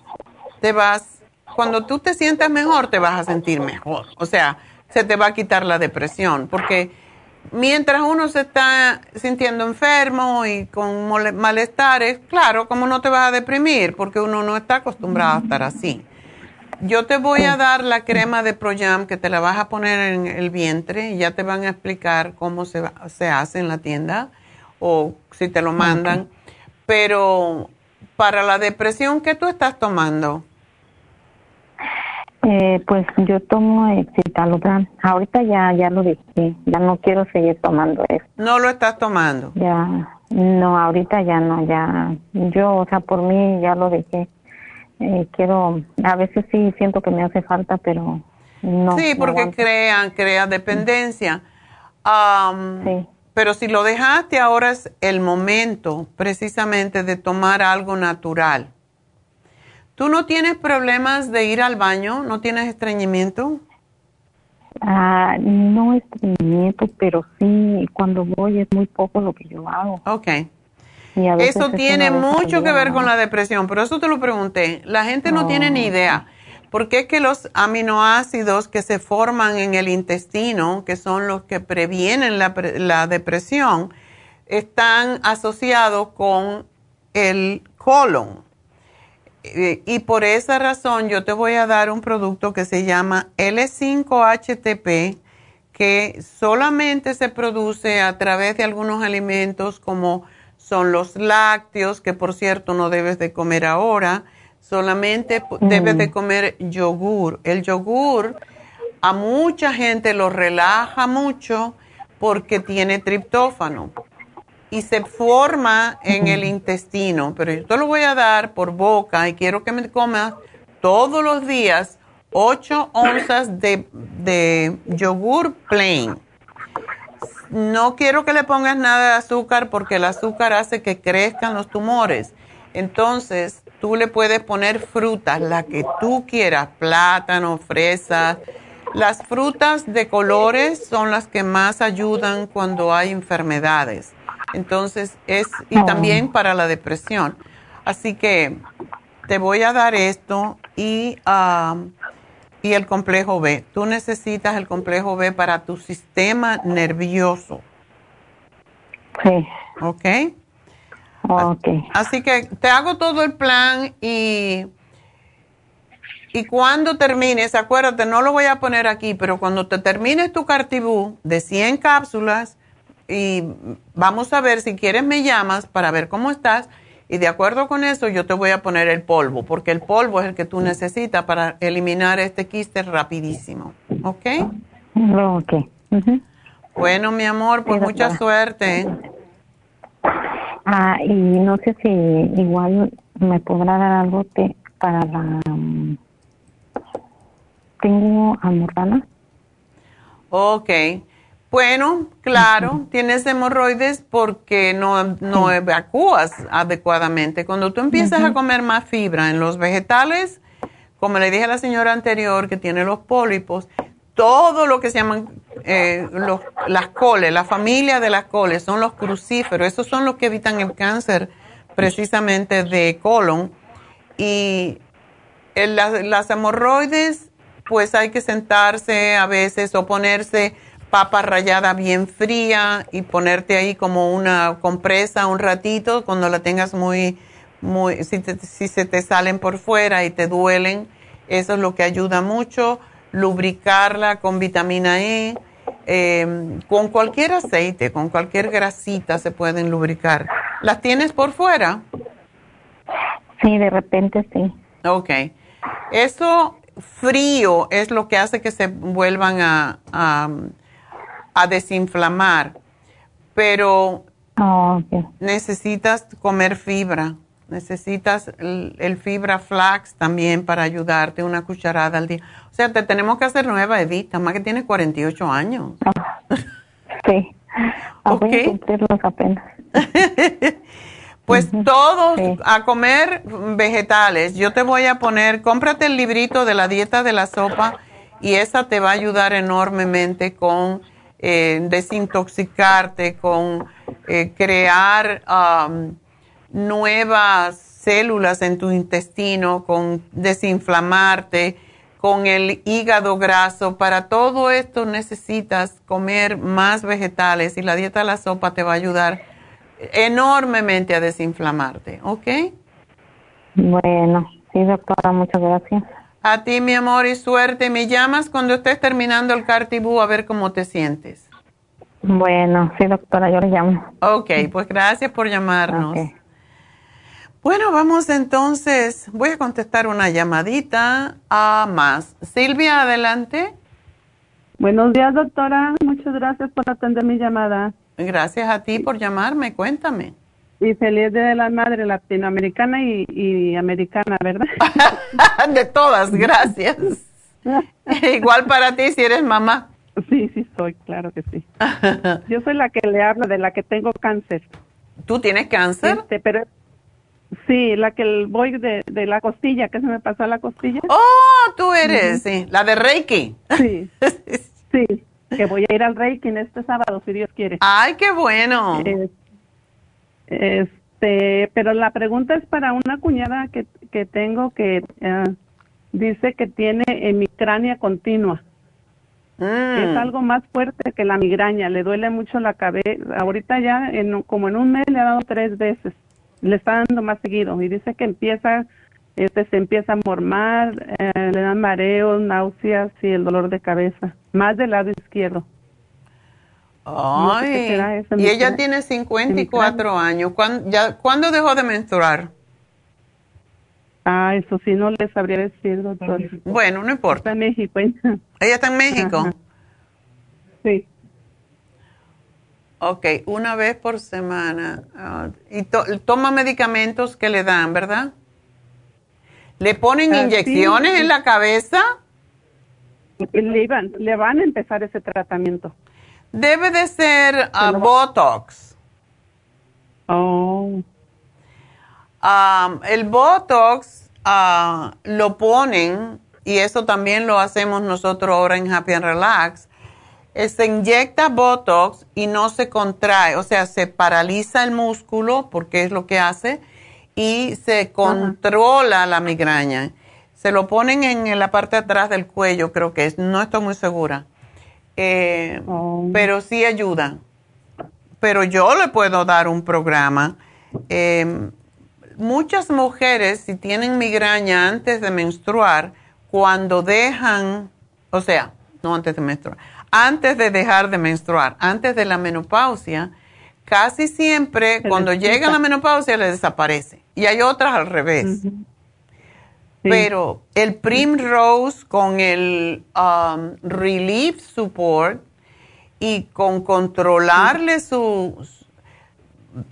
te vas, cuando tú te sientas mejor, te vas a sentir mejor. O sea, se te va a quitar la depresión, porque mientras uno se está sintiendo enfermo y con malestares, claro, como no te vas a deprimir, porque uno no está acostumbrado a estar así. Yo te voy a dar la crema de Proyam que te la vas a poner en el vientre y ya te van a explicar cómo se, se hace en la tienda o si te lo mandan. Pero para la depresión, ¿qué tú estás tomando? Eh, pues yo tomo Excitalopram. Ahorita ya ya lo dije, ya no quiero seguir tomando eso. ¿No lo estás tomando? Ya, no, ahorita ya no, ya. Yo, o sea, por mí ya lo dejé. Eh, quiero, a veces sí siento que me hace falta, pero no. Sí, porque crean, crea dependencia. sí. Pero si lo dejaste, ahora es el momento precisamente de tomar algo natural. ¿Tú no tienes problemas de ir al baño? ¿No tienes estreñimiento? Ah, no estreñimiento, pero sí, cuando voy es muy poco lo que yo hago. Ok. Eso tiene mucho que ver con la depresión, pero eso te lo pregunté. La gente no, tiene ni idea. Porque es que los aminoácidos que se forman en el intestino, que son los que previenen la, la depresión, están asociados con el colon. Eh, y por esa razón yo te voy a dar un producto que se llama L5-HTP, que solamente se produce a través de algunos alimentos como son los lácteos, que por cierto no debes de comer ahora, solamente debes de mm. comer yogur. El yogur a mucha gente lo relaja mucho porque tiene triptófano y se forma en el intestino, pero yo te lo voy a dar por boca y quiero que me comas todos los días 8 onzas de, de yogur plain. No quiero que le pongas nada de azúcar porque el azúcar hace que crezcan los tumores. Entonces, tú le puedes poner frutas, la que tú quieras, plátano, fresas. Las frutas de colores son las que más ayudan cuando hay enfermedades. Entonces, es, y también para la depresión. Así que te voy a dar esto y, y el complejo B. Tú necesitas el complejo B para tu sistema nervioso. Sí. ¿Ok? Ok. Así que te hago todo el plan y, y cuando termines, acuérdate, no lo voy a poner aquí, pero cuando te termines tu cartibú de 100 cápsulas, y vamos a ver si quieres me llamas para ver cómo estás y de acuerdo con eso yo te voy a poner el polvo porque el polvo es el que tú necesitas para eliminar este quiste rapidísimo, ¿ok? Ok. Bueno, mi amor, pues mucha suerte. Ah, y no sé si igual me podrá dar algo que para la... Tengo amorrana. Ok. Bueno, claro, tienes hemorroides porque no, no evacúas adecuadamente. Cuando tú empiezas a comer más fibra en los vegetales, como le dije a la señora anterior que tiene los pólipos, todo lo que se llaman eh, los, las coles, la familia de las coles, son los crucíferos. Esos son los que evitan el cáncer precisamente de colon. Y las, las hemorroides, pues hay que sentarse a veces o ponerse papa rallada bien fría y ponerte ahí como una compresa un ratito cuando la tengas muy muy, si, si se te salen por fuera y te duelen, eso es lo que ayuda mucho. Lubricarla con vitamina E, em, con cualquier aceite, con cualquier grasita se pueden lubricar. ¿Las tienes por fuera? Sí, de repente sí. Ok. Eso frío es lo que hace que se vuelvan a, a, desinflamar. Pero oh, necesitas comer fibra. Necesitas el, fibra flax también para ayudarte, una cucharada al día. O sea, te tenemos que hacer nueva, Edita, más que tiene 48 años. Ah, sí. (laughs) Ok. Voy a cumplirlos apenas. (laughs) Pues todos a comer vegetales. Yo te voy a poner, cómprate el librito de la dieta de la sopa y esa te va a ayudar enormemente con eh, desintoxicarte, con eh, crear nuevas células en tu intestino, con desinflamarte, con el hígado graso. Para todo esto necesitas comer más vegetales y la dieta de la sopa te va a ayudar enormemente a desinflamarte, ¿ok? Bueno, sí, doctora, muchas gracias. A ti, mi amor, y suerte. Me llamas cuando estés terminando el cartibú a ver cómo te sientes. Bueno, sí, doctora, yo le llamo. Ok, pues gracias por llamarnos. Bueno, vamos entonces. Voy a contestar una llamadita a más. Silvia, adelante. Buenos días, doctora. Muchas gracias por atender mi llamada. Gracias a ti por llamarme, cuéntame. Y feliz de la madre latinoamericana y, americana, ¿verdad? (laughs) de todas, gracias. (laughs) Igual para ti si eres mamá. Sí, sí soy, claro que sí. (laughs) Yo soy la que le habla de la que tengo cáncer. ¿Tú tienes cáncer? Este, pero sí, la que voy de, de la costilla, que se me pasó la costilla. Oh, tú eres, sí, la de Reiki. Sí, sí que voy a ir al Reiki este sábado, si Dios quiere. ¡Ay, qué bueno! Este, pero la pregunta es para una cuñada que, que tengo que eh, dice que tiene hemicrania continua. Mm. Es algo más fuerte que la migraña, le duele mucho la cabeza. Ahorita ya, en, como en un mes, le ha dado tres veces. Le está dando más seguido y dice que empieza este se empieza a mormar, eh, le dan mareos, náuseas y el dolor de cabeza, más del lado izquierdo. Ay, y ella tiene 54 años. ¿Cuándo, ya, ¿Cuándo dejó de menstruar? Ah, eso sí no le sabría decir, doctor. Bueno, no importa. Está en México. (laughs) ¿Ella está en México? Sí. Ok, una vez por semana. Ah, y toma medicamentos que le dan, ¿verdad? ¿Le ponen ah, inyecciones en la cabeza? Le, van, le van a empezar ese tratamiento. Debe de ser uh, Botox. Oh. Um, el Botox uh, lo ponen, y eso también lo hacemos nosotros ahora en Happy and Relax, se inyecta Botox y no se contrae, o sea, se paraliza el músculo, porque es lo que hace, y se controla la migraña. Se lo ponen en la parte de atrás del cuello, creo que es, no estoy muy segura. Eh, oh. Pero sí ayuda. Pero yo le puedo dar un programa. Eh, muchas mujeres, si tienen migraña antes de menstruar, cuando dejan, o sea, no antes de menstruar, antes de dejar de menstruar, antes de la menopausia, casi siempre cuando llega la menopausia le desaparece. Y hay otras al revés. Pero el Primrose con el um, Relief Support y con controlarle sus...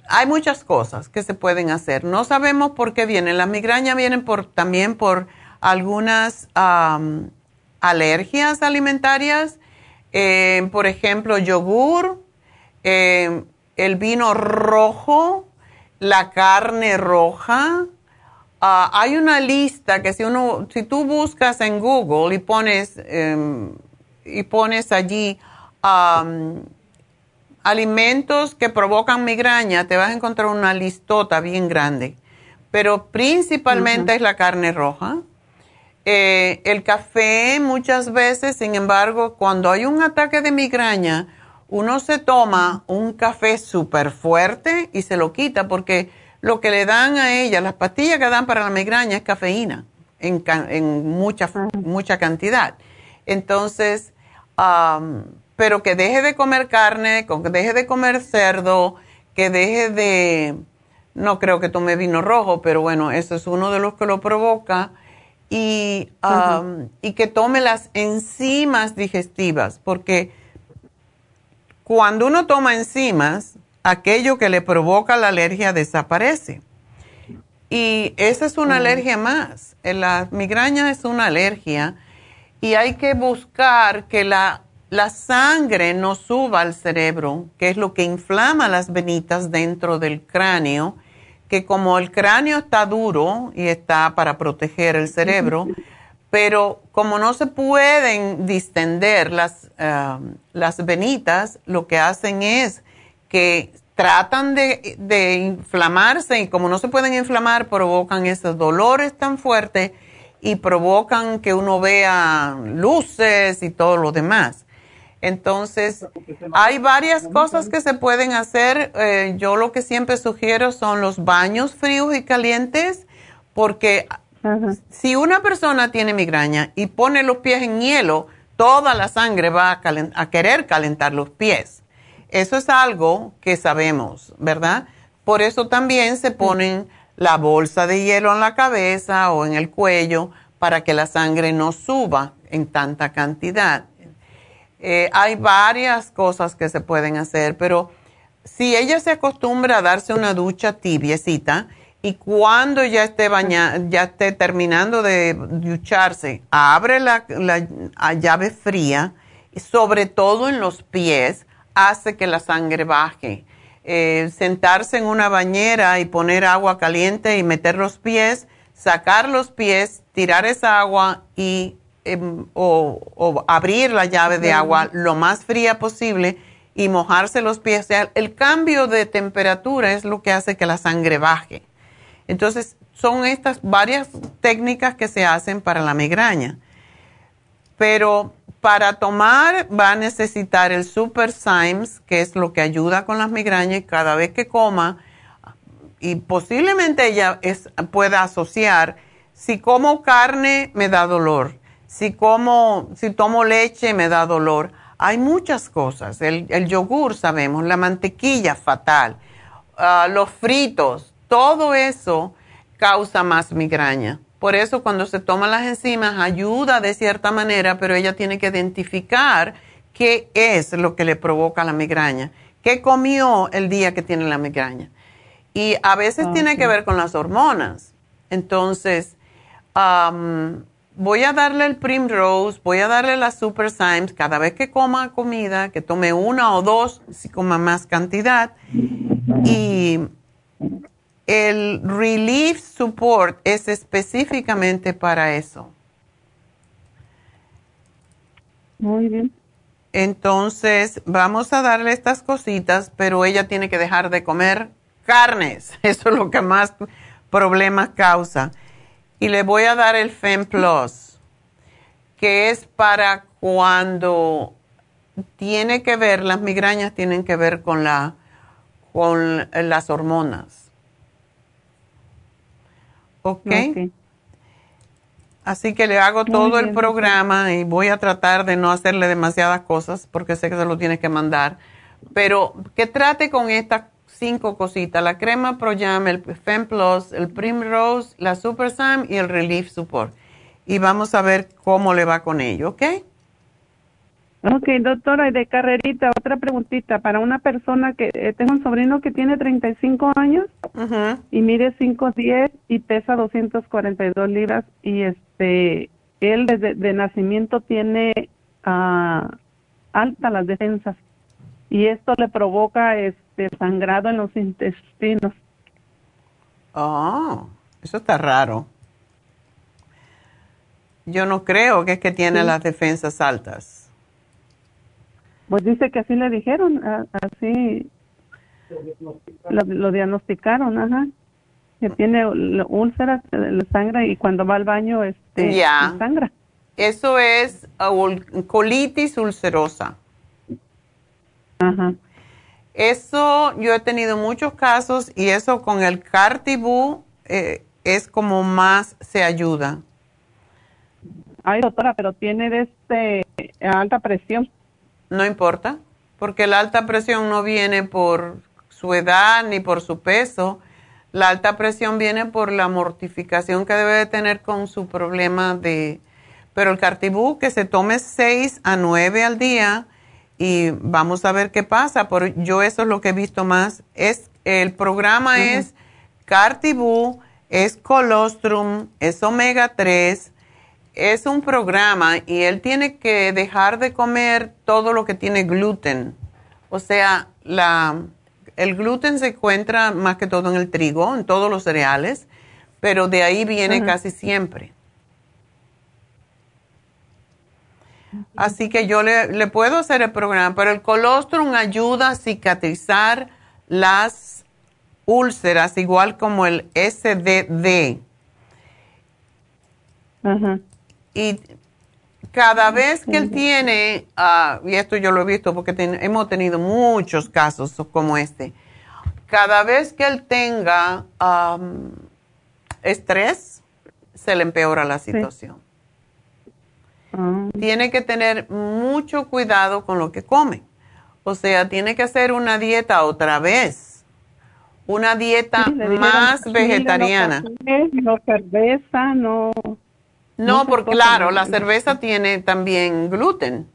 Hay muchas cosas que se pueden hacer. No sabemos por qué vienen. Las migrañas vienen por, también por algunas um, alergias alimentarias. Eh, por ejemplo, yogur, eh, el vino rojo, la carne roja. Ah, hay una lista que si uno, si tú buscas en Google y pones em, y pones allí alimentos que provocan migraña, te vas a encontrar una listota bien grande. Pero principalmente es la carne roja. Eh, el café muchas veces, sin embargo, cuando hay un ataque de migraña, uno se toma un café súper fuerte y se lo quita porque lo que le dan a ella, las pastillas que dan para la migraña es cafeína en, en mucha, mucha cantidad. Entonces, pero que deje de comer carne, que deje de comer cerdo, que deje de, no creo que tome vino rojo, pero bueno, eso es uno de los que lo provoca. Y, y que tome las enzimas digestivas, porque cuando uno toma enzimas, aquello que le provoca la alergia desaparece. Y esa es una alergia más. La migraña es una alergia y hay que buscar que la, la sangre no suba al cerebro, que es lo que inflama las venitas dentro del cráneo, que como el cráneo está duro y está para proteger el cerebro, pero como no se pueden distender las, eh, las venitas, lo que hacen es que tratan de, inflamarse y como no se pueden inflamar, provocan esos dolores tan fuertes y provocan que uno vea luces y todo lo demás. Entonces, hay varias cosas que se pueden hacer. Eh, yo lo que siempre sugiero son los baños fríos y calientes, porque si una persona tiene migraña y pone los pies en hielo, toda la sangre va a, querer calentar los pies. Eso es algo que sabemos, ¿verdad? Por eso también se ponen la bolsa de hielo en la cabeza o en el cuello para que la sangre no suba en tanta cantidad. Eh, hay varias cosas que se pueden hacer, pero si ella se acostumbra a darse una ducha tibiecita, y cuando ya esté ya esté terminando de ducharse, abre la, llave fría, sobre todo en los pies, hace que la sangre baje. Eh, sentarse en una bañera y poner agua caliente y meter los pies, sacar los pies, tirar esa agua y em, o, abrir la llave de agua lo más fría posible y mojarse los pies. el cambio de temperatura es lo que hace que la sangre baje. Entonces, son estas varias técnicas que se hacen para la migraña. Pero para tomar va a necesitar el Super Symes, que es lo que ayuda con las migrañas y cada vez que coma, y posiblemente ella pueda asociar, si como carne me da dolor, si como, si tomo leche me da dolor. Hay muchas cosas. El, yogur, sabemos, la mantequilla fatal, ah, los fritos, todo eso causa más migraña. Por eso cuando se toman las enzimas ayuda de cierta manera, pero ella tiene que identificar qué es lo que le provoca la migraña, qué comió el día que tiene la migraña. Y a veces tiene que ver con las hormonas. Entonces, voy a darle el Primrose, voy a darle la Super Symes cada vez que coma comida, que tome una o dos, si coma más cantidad. Y el Relief Support es específicamente para eso. Muy bien. Entonces, vamos a darle estas cositas, pero ella tiene que dejar de comer carnes. (laughs) Eso es lo que más problemas causa. Y le voy a dar el Fem Plus, que es para cuando tiene que ver, las migrañas tienen que ver con, la, con las hormonas. ¿Ok? Así que le hago todo el programa y voy a tratar de no hacerle demasiadas cosas porque sé que se lo tienes que mandar. Pero que trate con estas cinco cositas, la crema ProYam, el Fem Plus, el Primrose, la Super Sam y el Relief Support. Y vamos a ver cómo le va con ello, ¿ok? Ok, doctora, y de carrerita, otra preguntita. Para una persona que eh, tengo un sobrino que tiene 35 años y mide 5'10 y pesa 242 libras y este, él desde de nacimiento tiene uh, altas las defensas y esto le provoca este sangrado en los intestinos. Oh, eso está raro. Yo no creo que es que tiene las defensas altas. Pues dice que así le dijeron, así lo, diagnosticaron, ajá. Que tiene úlceras, la sangre y cuando va al baño, este, ya. sangra. Eso es colitis ulcerosa. Ajá. Eso yo he tenido muchos casos y eso con el Cartibú eh, es como más se ayuda. Ay, doctora, pero tiene de este alta presión. No importa, porque la alta presión no viene por su edad ni por su peso. La alta presión viene por la mortificación que debe de tener con su problema de... Pero el cartibú, que se tome 6 a 9 al día y vamos a ver qué pasa. Por, yo eso es lo que he visto más. Es, el programa es cartibú, es colostrum, es omega 3 es un programa y él tiene que dejar de comer todo lo que tiene gluten. O sea, la, el gluten se encuentra más que todo en el trigo, en todos los cereales, pero de ahí viene casi siempre. Así que yo le, le, puedo hacer el programa, pero el colostrum ayuda a cicatrizar las úlceras, igual como el SDD. Ajá. Y cada vez que él tiene, ah, y esto yo lo he visto porque hemos tenido muchos casos como este, cada vez que él tenga estrés, se le empeora la situación. Ah. Tiene que tener mucho cuidado con lo que come. O sea, tiene que hacer una dieta otra vez. Una dieta más vegetariana. No, cerveza, no no, porque claro, la cerveza tiene también gluten.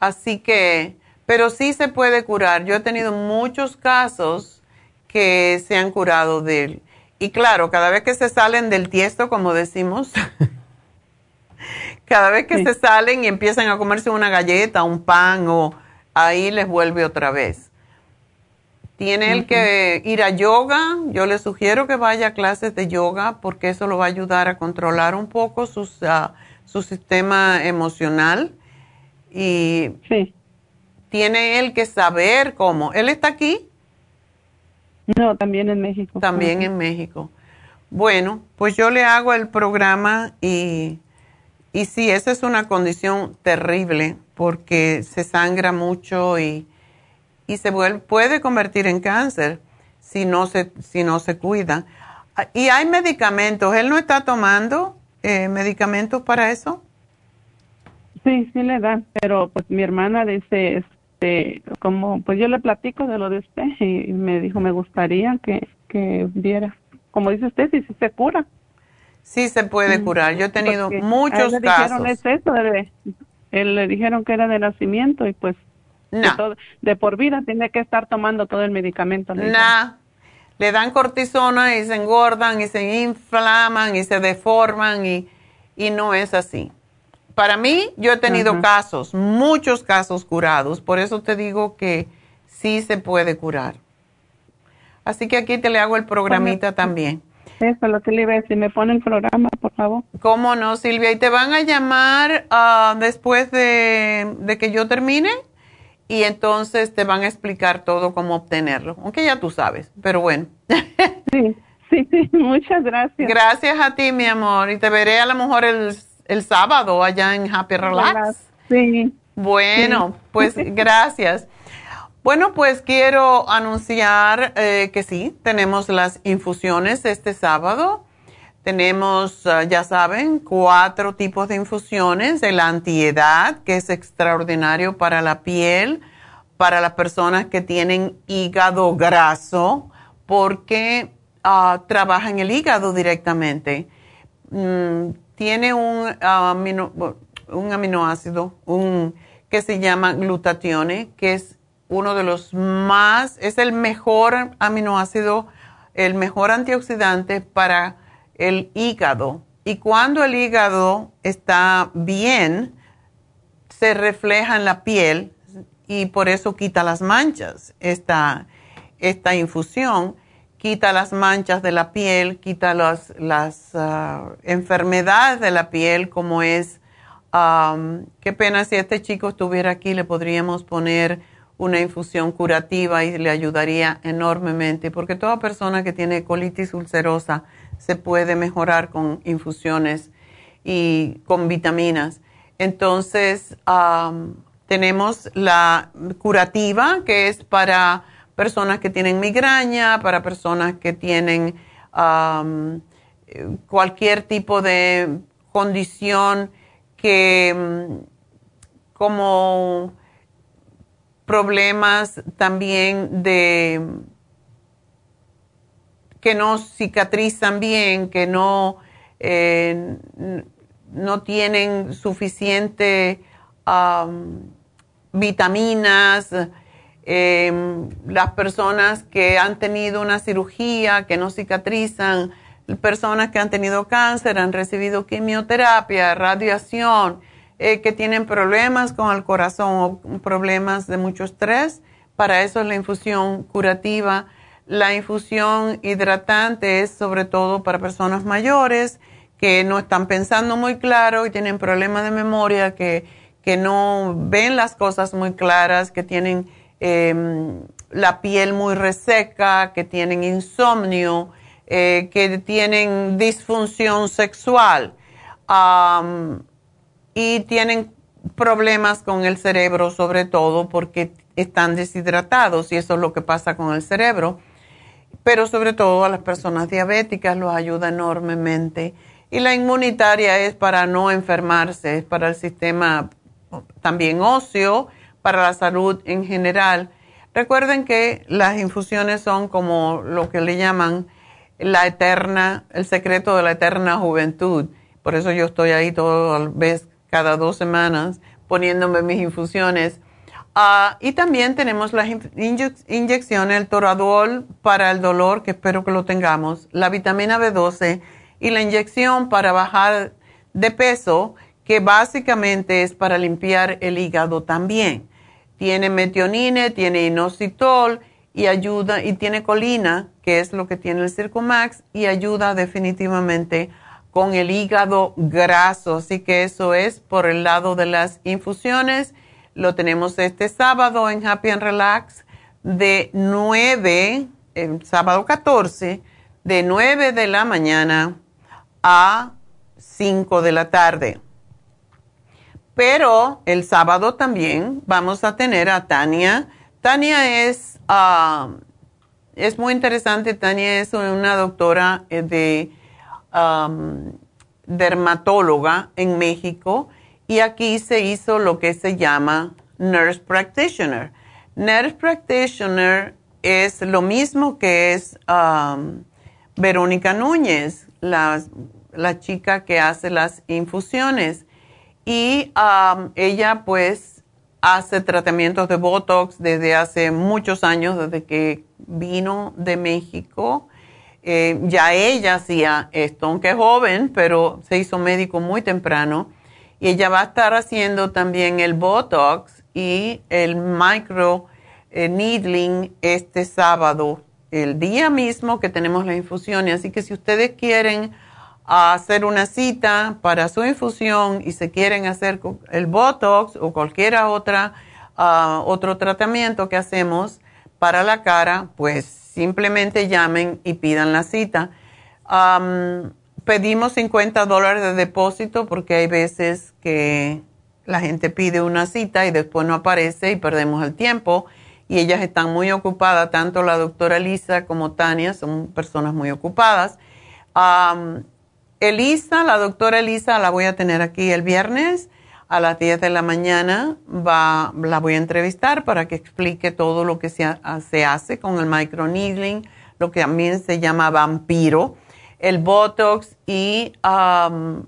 Así que, pero sí se puede curar. Yo he tenido muchos casos que se han curado de él. Y claro, cada vez que se salen del tiesto, como decimos, (laughs) cada vez que se salen y empiezan a comerse una galleta, un pan, o ahí les vuelve otra vez. Tiene el que ir a yoga. Yo le sugiero que vaya a clases de yoga porque eso lo va a ayudar a controlar un poco ah, su sistema emocional. Y tiene él que saber cómo. ¿Él está aquí? No, también en México. También en México. Bueno, pues yo le hago el programa y, y sí, esa es una condición terrible porque se sangra mucho y y se puede convertir en cáncer si no se, si no se cuida. Y hay medicamentos. ¿Él no está tomando eh, medicamentos para eso? Sí, sí le dan, pero pues mi hermana dice, este, como, pues yo le platico de lo de usted y me dijo, me gustaría que, que viera, como dice usted, si, se cura. Sí se puede curar. Yo he tenido muchos le casos. Dijeron él le dijeron que era de nacimiento y pues no. De, por vida tiene que estar tomando todo el medicamento. No. Le dan cortisona y se engordan y se inflaman y se deforman y, y no es así. Para mí, yo he tenido casos, muchos casos curados. Por eso te digo que sí se puede curar. Así que aquí te le hago el programita también. Eso es lo que le iba a decir. ¿Me pone el programa, por favor? ¿Cómo no, Silvia? ¿Y te van a llamar ah, después de, de que yo termine? Y entonces te van a explicar todo cómo obtenerlo, aunque ya tú sabes, pero bueno. (laughs) sí, sí, sí, (laughs) muchas gracias. Gracias a ti, mi amor, y te veré a lo mejor el, el sábado allá en Happy Relax. Sí. Bueno, pues (laughs) gracias. Bueno, pues quiero anunciar eh, que sí, tenemos las infusiones este sábado. Tenemos, ah, ya saben, cuatro tipos de infusiones. El antiedad, que es extraordinario para la piel, para las personas que tienen hígado graso, porque uh, trabaja en el hígado directamente. Mm, tiene un, un aminoácido un, que se llama glutatione, que es uno de los más, es el mejor aminoácido, el mejor antioxidante para el hígado. Y cuando el hígado está bien, se refleja en la piel y por eso quita las manchas. Esta, esta infusión quita las manchas de la piel, quita las, ah, enfermedades de la piel, como es, qué pena si este chico estuviera aquí, le podríamos poner una infusión curativa y le ayudaría enormemente, porque toda persona que tiene colitis ulcerosa se puede mejorar con infusiones y con vitaminas. Entonces, tenemos la curativa, que es para personas que tienen migraña, para personas que tienen cualquier tipo de condición que mm, como problemas también de que no cicatrizan bien, que no, eh, no tienen suficiente vitaminas, em, las personas que han tenido una cirugía, que no cicatrizan, personas que han tenido cáncer, han recibido quimioterapia, radiación, eh, que tienen problemas con el corazón o problemas de mucho estrés. Para eso es la infusión curativa. La infusión hidratante es sobre todo para personas mayores que no están pensando muy claro y tienen problemas de memoria, que, que no ven las cosas muy claras, que tienen em, la piel muy reseca, que tienen insomnio, eh, que tienen disfunción sexual y tienen problemas con el cerebro sobre todo porque están deshidratados y eso es lo que pasa con el cerebro. Pero sobre todo a las personas diabéticas los ayuda enormemente. Y la inmunitaria es para no enfermarse, es para el sistema también óseo, para la salud en general. Recuerden que las infusiones son como lo que le llaman la eterna, el secreto de la eterna juventud. Por eso yo estoy ahí toda vez, cada dos semanas, poniéndome mis infusiones. Ah, y también tenemos las inyecciones, el toradol para el dolor, que espero que lo tengamos, la vitamina B12 y la inyección para bajar de peso, que básicamente es para limpiar el hígado también. Tiene metionine, tiene inositol y ayuda, y tiene colina, que es lo que tiene el Circumax, y ayuda definitivamente con el hígado graso. Así que eso es por el lado de las infusiones. Lo tenemos este sábado en Happy and Relax de 9, el sábado 14, de 9 de la mañana a 5 de la tarde. Pero el sábado también vamos a tener a Tania. Tania es Ah, es muy interesante, Tania es una doctora eh, de dermatóloga en México y aquí se hizo lo que se llama Nurse Practitioner. Nurse Practitioner es lo mismo que es Verónica Núñez, la, la, chica que hace las infusiones. Y ella pues hace tratamientos de Botox desde hace muchos años, desde que vino de México. Eh, ya ella hacía esto, aunque joven, pero se hizo médico muy temprano. Y ella va a estar haciendo también el Botox y el micro eh, needling este sábado, el día mismo que tenemos la infusión. Así que si ustedes quieren a hacer una cita para su infusión y se quieren hacer el Botox o cualquier otra, ah, otro tratamiento que hacemos para la cara, pues simplemente llamen y pidan la cita. Pedimos 50 dólares de depósito porque hay veces que la gente pide una cita y después no aparece y perdemos el tiempo. Y ellas están muy ocupadas, tanto la doctora Lisa como Tania son personas muy ocupadas. Elisa, la doctora Elisa, la voy a tener aquí el viernes a las 10 de la mañana. Va, la voy a entrevistar para que explique todo lo que se, hace con el microneedling, lo que también se llama vampiro, el Botox y um,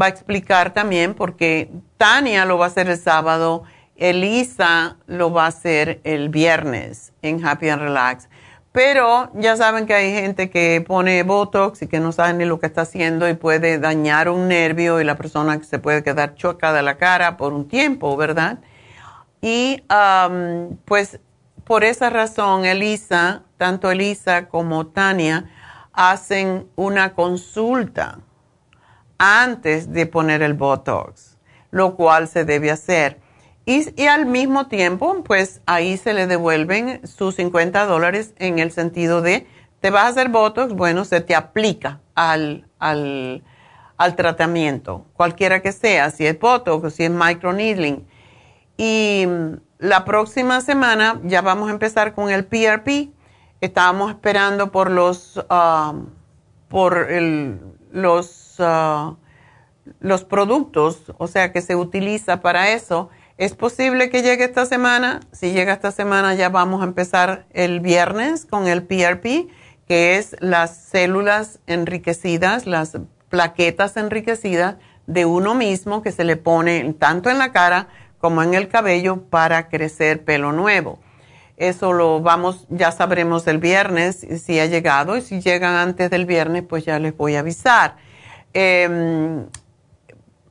va a explicar también porque Tania lo va a hacer el sábado, Elisa lo va a hacer el viernes en Happy and Relax. Pero ya saben que hay gente que pone Botox y que no sabe ni lo que está haciendo y puede dañar un nervio y la persona se puede quedar choca de la cara por un tiempo, ¿verdad? Y pues por esa razón, Elisa, tanto Elisa como Tania, hacen una consulta antes de poner el Botox, lo cual se debe hacer. Y, al mismo tiempo, pues ahí se le devuelven sus 50 dólares en el sentido de, te vas a hacer Botox, bueno, se te aplica al, al, al tratamiento, cualquiera que sea, si es Botox o si es microneedling. Y la próxima semana ya vamos a empezar con el PRP. Estábamos esperando por los, ah, por los, ah, los productos, o sea, que se utiliza para eso. Es posible que llegue esta semana. Si llega esta semana, ya vamos a empezar el viernes con el PRP, que es las células enriquecidas, las plaquetas enriquecidas de uno mismo que se le pone tanto en la cara como en el cabello para crecer pelo nuevo. Eso lo vamos, ya sabremos el viernes si ha llegado y si llegan antes del viernes, pues ya les voy a avisar. Em,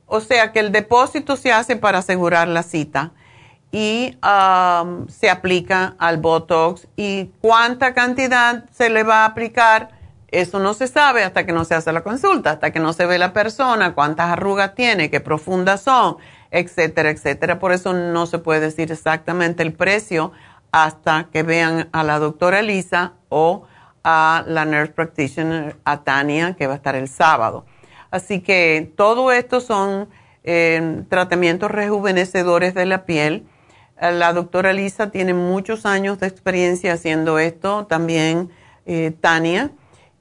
o sea que el depósito se hace para asegurar la cita y se aplica al Botox y cuánta cantidad se le va a aplicar, eso no se sabe hasta que no se hace la consulta, hasta que no se ve la persona, cuántas arrugas tiene, qué profundas son etcétera, etcétera. Por eso no se puede decir exactamente el precio hasta que vean a la doctora Elisa o a la nurse practitioner, a Tania, que va a estar el sábado. Así que todo esto son eh, tratamientos rejuvenecedores de la piel. La doctora Elisa tiene muchos años de experiencia haciendo esto, también eh, Tania.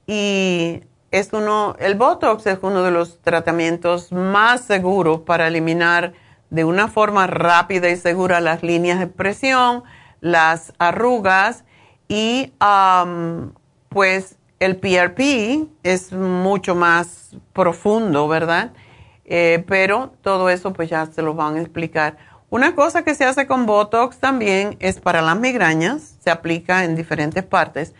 Y es uno, el Botox es uno de los tratamientos más seguros para eliminar de una forma rápida y segura las líneas de presión, las arrugas y pues el PRP es mucho más profundo, ¿verdad? Eh, pero todo eso pues ya se lo van a explicar. Una cosa que se hace con Botox también es para las migrañas, se aplica en diferentes partes.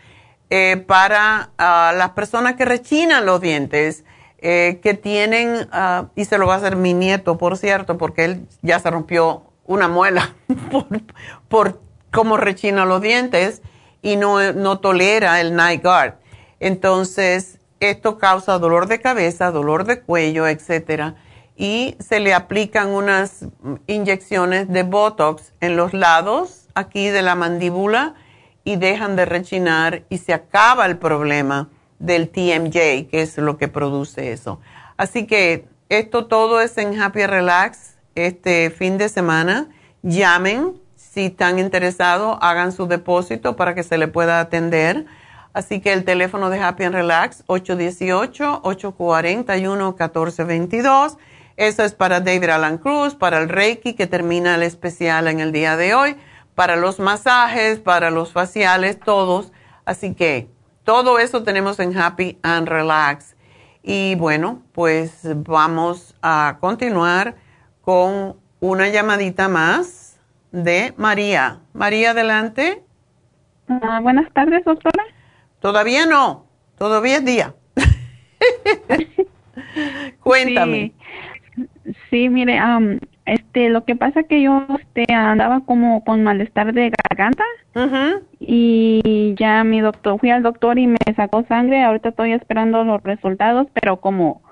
Eh, para ah, las personas que rechinan los dientes, eh, que tienen, ah, y se lo va a hacer mi nieto, por cierto, porque él ya se rompió una muela (laughs) por, cómo rechina los dientes y no, no tolera el night guard. Entonces, esto causa dolor de cabeza, dolor de cuello, etcétera. Y se le aplican unas inyecciones de Botox en los lados aquí de la mandíbula y dejan de rechinar y se acaba el problema del TMJ, que es lo que produce eso. Así que esto todo es en Happy Relax este fin de semana. Llamen si están interesados, hagan su depósito para que se le pueda atender. Así que el teléfono de Happy Relax, 818-841-1422. Eso es para David Alan Cruz, para el Reiki, que termina el especial en el día de hoy, para los masajes, para los faciales, todos. Así que todo eso tenemos en Happy and Relax. Y bueno, pues vamos a continuar con una llamadita más de María. María, adelante. Ah, buenas tardes, doctora. Todavía no, todavía es día. (laughs) Cuéntame. Sí, mire, este, lo que pasa que yo este, andaba como con malestar de garganta y ya mi doctor, fui al doctor y me sacó sangre, ahorita estoy esperando los resultados, pero como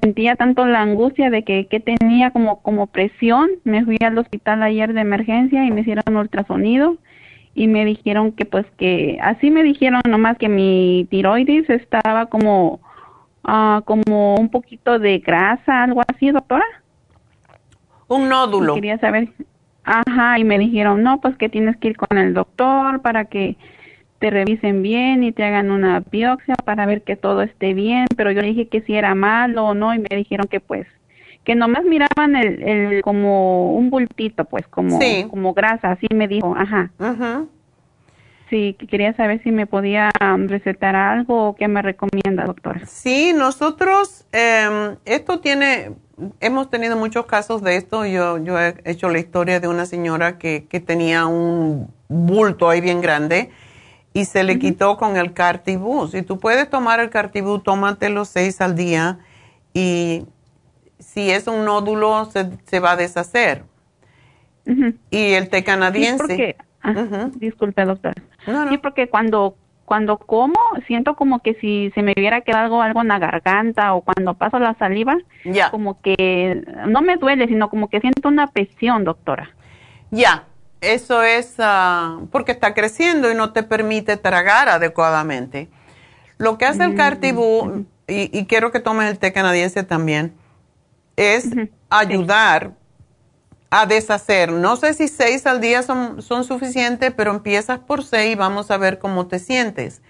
sentía tanto la angustia de que, que tenía como, como presión, me fui al hospital ayer de emergencia y me hicieron ultrasonido y me dijeron que pues que, así me dijeron nomás que mi tiroides estaba como, ah, como un poquito de grasa, algo así, doctora. Un nódulo. quería saber, ajá, y me dijeron, no, pues que tienes que ir con el doctor para que te revisen bien y te hagan una biopsia para ver que todo esté bien, pero yo le dije que si era malo o no y me dijeron que pues que nomás miraban el, el como un bultito, pues como como grasa, así me dijo, ajá. Ajá. Sí, quería saber si me podía um, recetar algo o qué me recomienda, doctora. Sí, nosotros, eh, esto tiene, hemos tenido muchos casos de esto. Yo, yo he hecho la historia de una señora que, que tenía un bulto ahí bien grande y se le quitó con el cartibú. Si tú puedes tomar el cartibú, tómatelo seis al día y si es un nódulo se, se va a deshacer. Y el té canadiense. Disculpe, doctor. Sí, porque cuando cuando como, siento como que si se me hubiera quedado algo en la garganta o cuando paso la saliva, como que no me duele, sino como que siento una presión, doctora. Ya, eso es ah, porque está creciendo y no te permite tragar adecuadamente. Lo que hace el mm, Cartibú, y, quiero que tomes el té canadiense también, es ayudar a deshacer. No sé si seis al día son, son suficientes, pero empiezas por seis y vamos a ver cómo te sientes.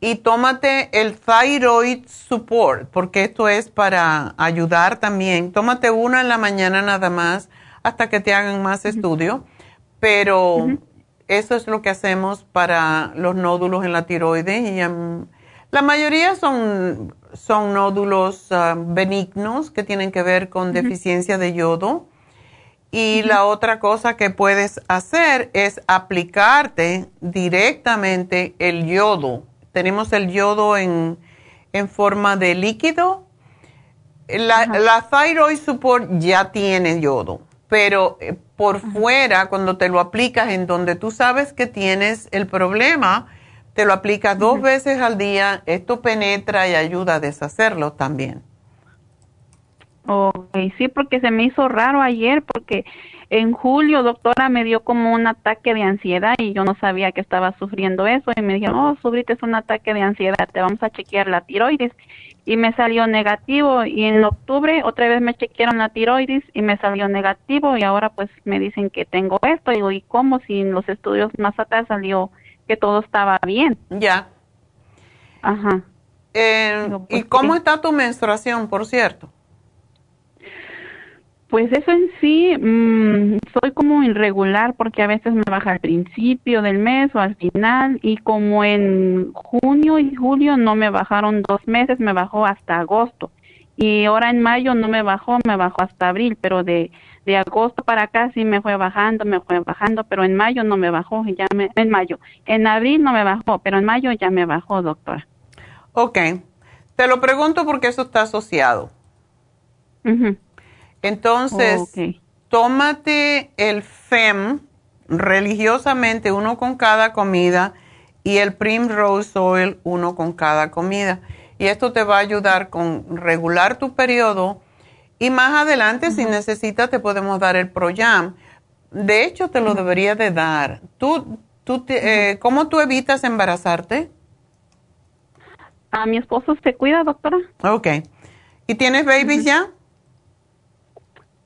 Y tómate el thyroid support, porque esto es para ayudar también. Tómate una en la mañana nada más hasta que te hagan más estudio, pero eso es lo que hacemos para los nódulos en la tiroides y la mayoría son, son nódulos ah, benignos que tienen que ver con deficiencia de yodo. Y la otra cosa que puedes hacer es aplicarte directamente el yodo. Tenemos el yodo en, forma de líquido. La, la, Thyroid Support ya tiene yodo, pero eh, por fuera, cuando te lo aplicas en donde tú sabes que tienes el problema, te lo aplicas dos veces al día, esto penetra y ayuda a deshacerlo también. Ok, sí, porque se me hizo raro ayer, porque en julio, doctora, me dio como un ataque de ansiedad y yo no sabía que estaba sufriendo eso. Y me dijeron, oh, Subrita, es un ataque de ansiedad, te vamos a chequear la tiroides. Y me salió negativo. Y en octubre otra vez me chequearon la tiroides y me salió negativo. Y ahora pues me dicen que tengo esto. Y digo, ¿y cómo? Si en los estudios más atrás salió que todo estaba bien. Ya. Ajá. Eh, ¿Y pues, cómo está tu menstruación, por cierto? Pues eso en sí, mm, soy como irregular porque a veces me baja al principio del mes o al final y como en junio y julio no me bajaron dos meses, me bajó hasta agosto y ahora en mayo no me bajó, me bajó hasta abril, pero de, de agosto para acá sí me fue bajando, me fue bajando, pero en mayo no me bajó, ya me, en mayo, en abril no me bajó, pero en mayo ya me bajó, doctora. Ok, te lo pregunto porque eso está asociado. Entonces, tómate el FEM religiosamente, uno con cada comida, y el Primrose Oil, uno con cada comida. Y esto te va a ayudar con regular tu periodo. Y más adelante, si necesitas, te podemos dar el Proyam. De hecho, te lo debería de dar. ¿Tú, tú eh, ¿Cómo tú evitas embarazarte? A mi esposo se cuida, doctora. Ok. ¿Y tienes babies ya?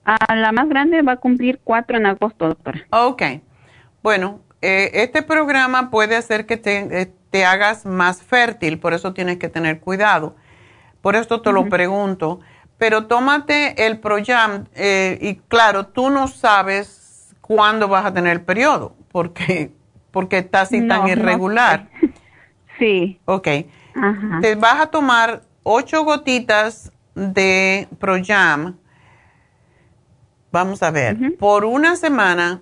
A la más grande va a cumplir cuatro en agosto, doctora. Ok. Bueno, eh, este programa puede hacer que eh, te, hagas más fértil, por eso tienes que tener cuidado. Por esto te lo pregunto. Pero tómate el Proyam eh, y claro, tú no sabes cuándo vas a tener el periodo, porque, porque está así tan irregular. Sí. Ok. Te vas a tomar ocho gotitas de Proyam Vamos a ver, por una semana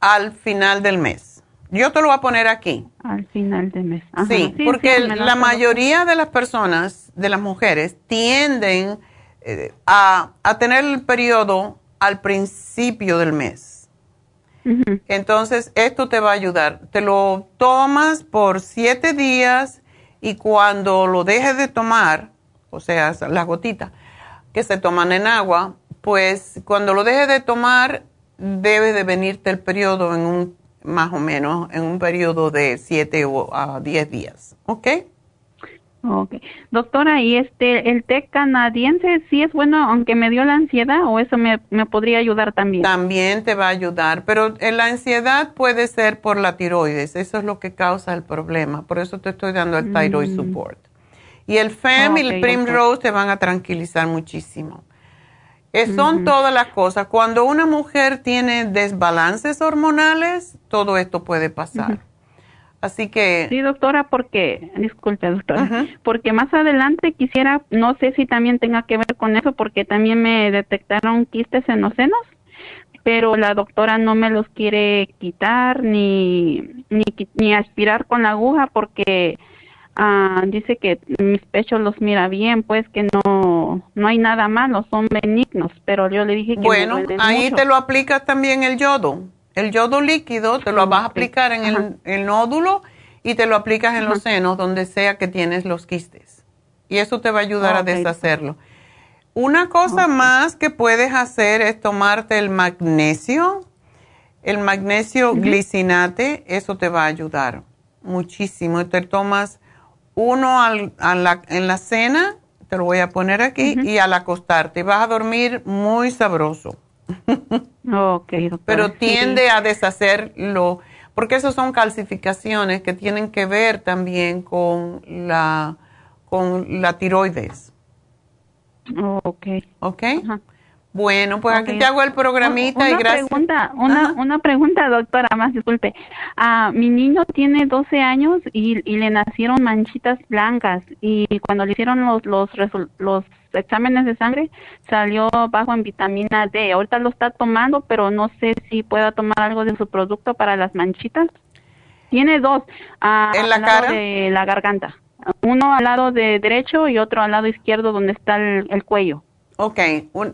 al final del mes. Yo te lo voy a poner aquí. Al final del mes. Sí, porque la mayoría de las personas, de las mujeres, tienden eh, a, tener el periodo al principio del mes. Entonces, esto te va a ayudar. Te lo tomas por siete días y cuando lo dejes de tomar, o sea, las gotitas que se toman en agua, pues cuando lo dejes de tomar, debe de venirte el periodo en un, más o menos, en un periodo de 7 a 10 días, ¿ok? Ok. Doctora, ¿y este, el té canadiense sí es bueno aunque me dio la ansiedad o eso me, podría ayudar también? También te va a ayudar, pero la ansiedad puede ser por la tiroides, eso es lo que causa el problema, por eso te estoy dando el thyroid mm. support. Y el FEM y el Primrose te van a tranquilizar muchísimo son todas las cosas. Cuando una mujer tiene desbalances hormonales, todo esto puede pasar. Así que... Sí, doctora, porque, disculpe, doctora, porque más adelante quisiera, no sé si también tenga que ver con eso, porque también me detectaron quistes en los senos, pero la doctora no me los quiere quitar ni, ni, ni aspirar con la aguja porque Ah, dice que mis pechos los mira bien, pues que no no hay nada malo, son benignos, pero yo le dije que Bueno, ahí te lo aplicas también el yodo. El yodo líquido te lo vas a aplicar en el, nódulo y te lo aplicas en los senos, donde sea que tienes los quistes. Y eso te va a ayudar a deshacerlo. Una cosa más que puedes hacer es tomarte el magnesio, el magnesio glicinate, eso te va a ayudar muchísimo. Te tomas uno al, en la cena te lo voy a poner aquí, y al acostarte vas a dormir muy sabroso. Pero tiende a deshacerlo, porque esas son calcificaciones que tienen que ver también con la, con la tiroides. ok. Ok. Bueno, pues aquí te hago el programita y gracias. Pregunta, una, una pregunta, doctora, más disculpe. Ah, mi niño tiene 12 años y, y, le nacieron manchitas blancas y cuando le hicieron los, los, los exámenes de sangre salió bajo en vitamina D. Ahorita lo está tomando, pero no sé si pueda tomar algo de su producto para las manchitas. Tiene dos. Ah, ¿En la al cara? De la garganta. Uno al lado de derecho y otro al lado izquierdo donde está el, el cuello. Ok,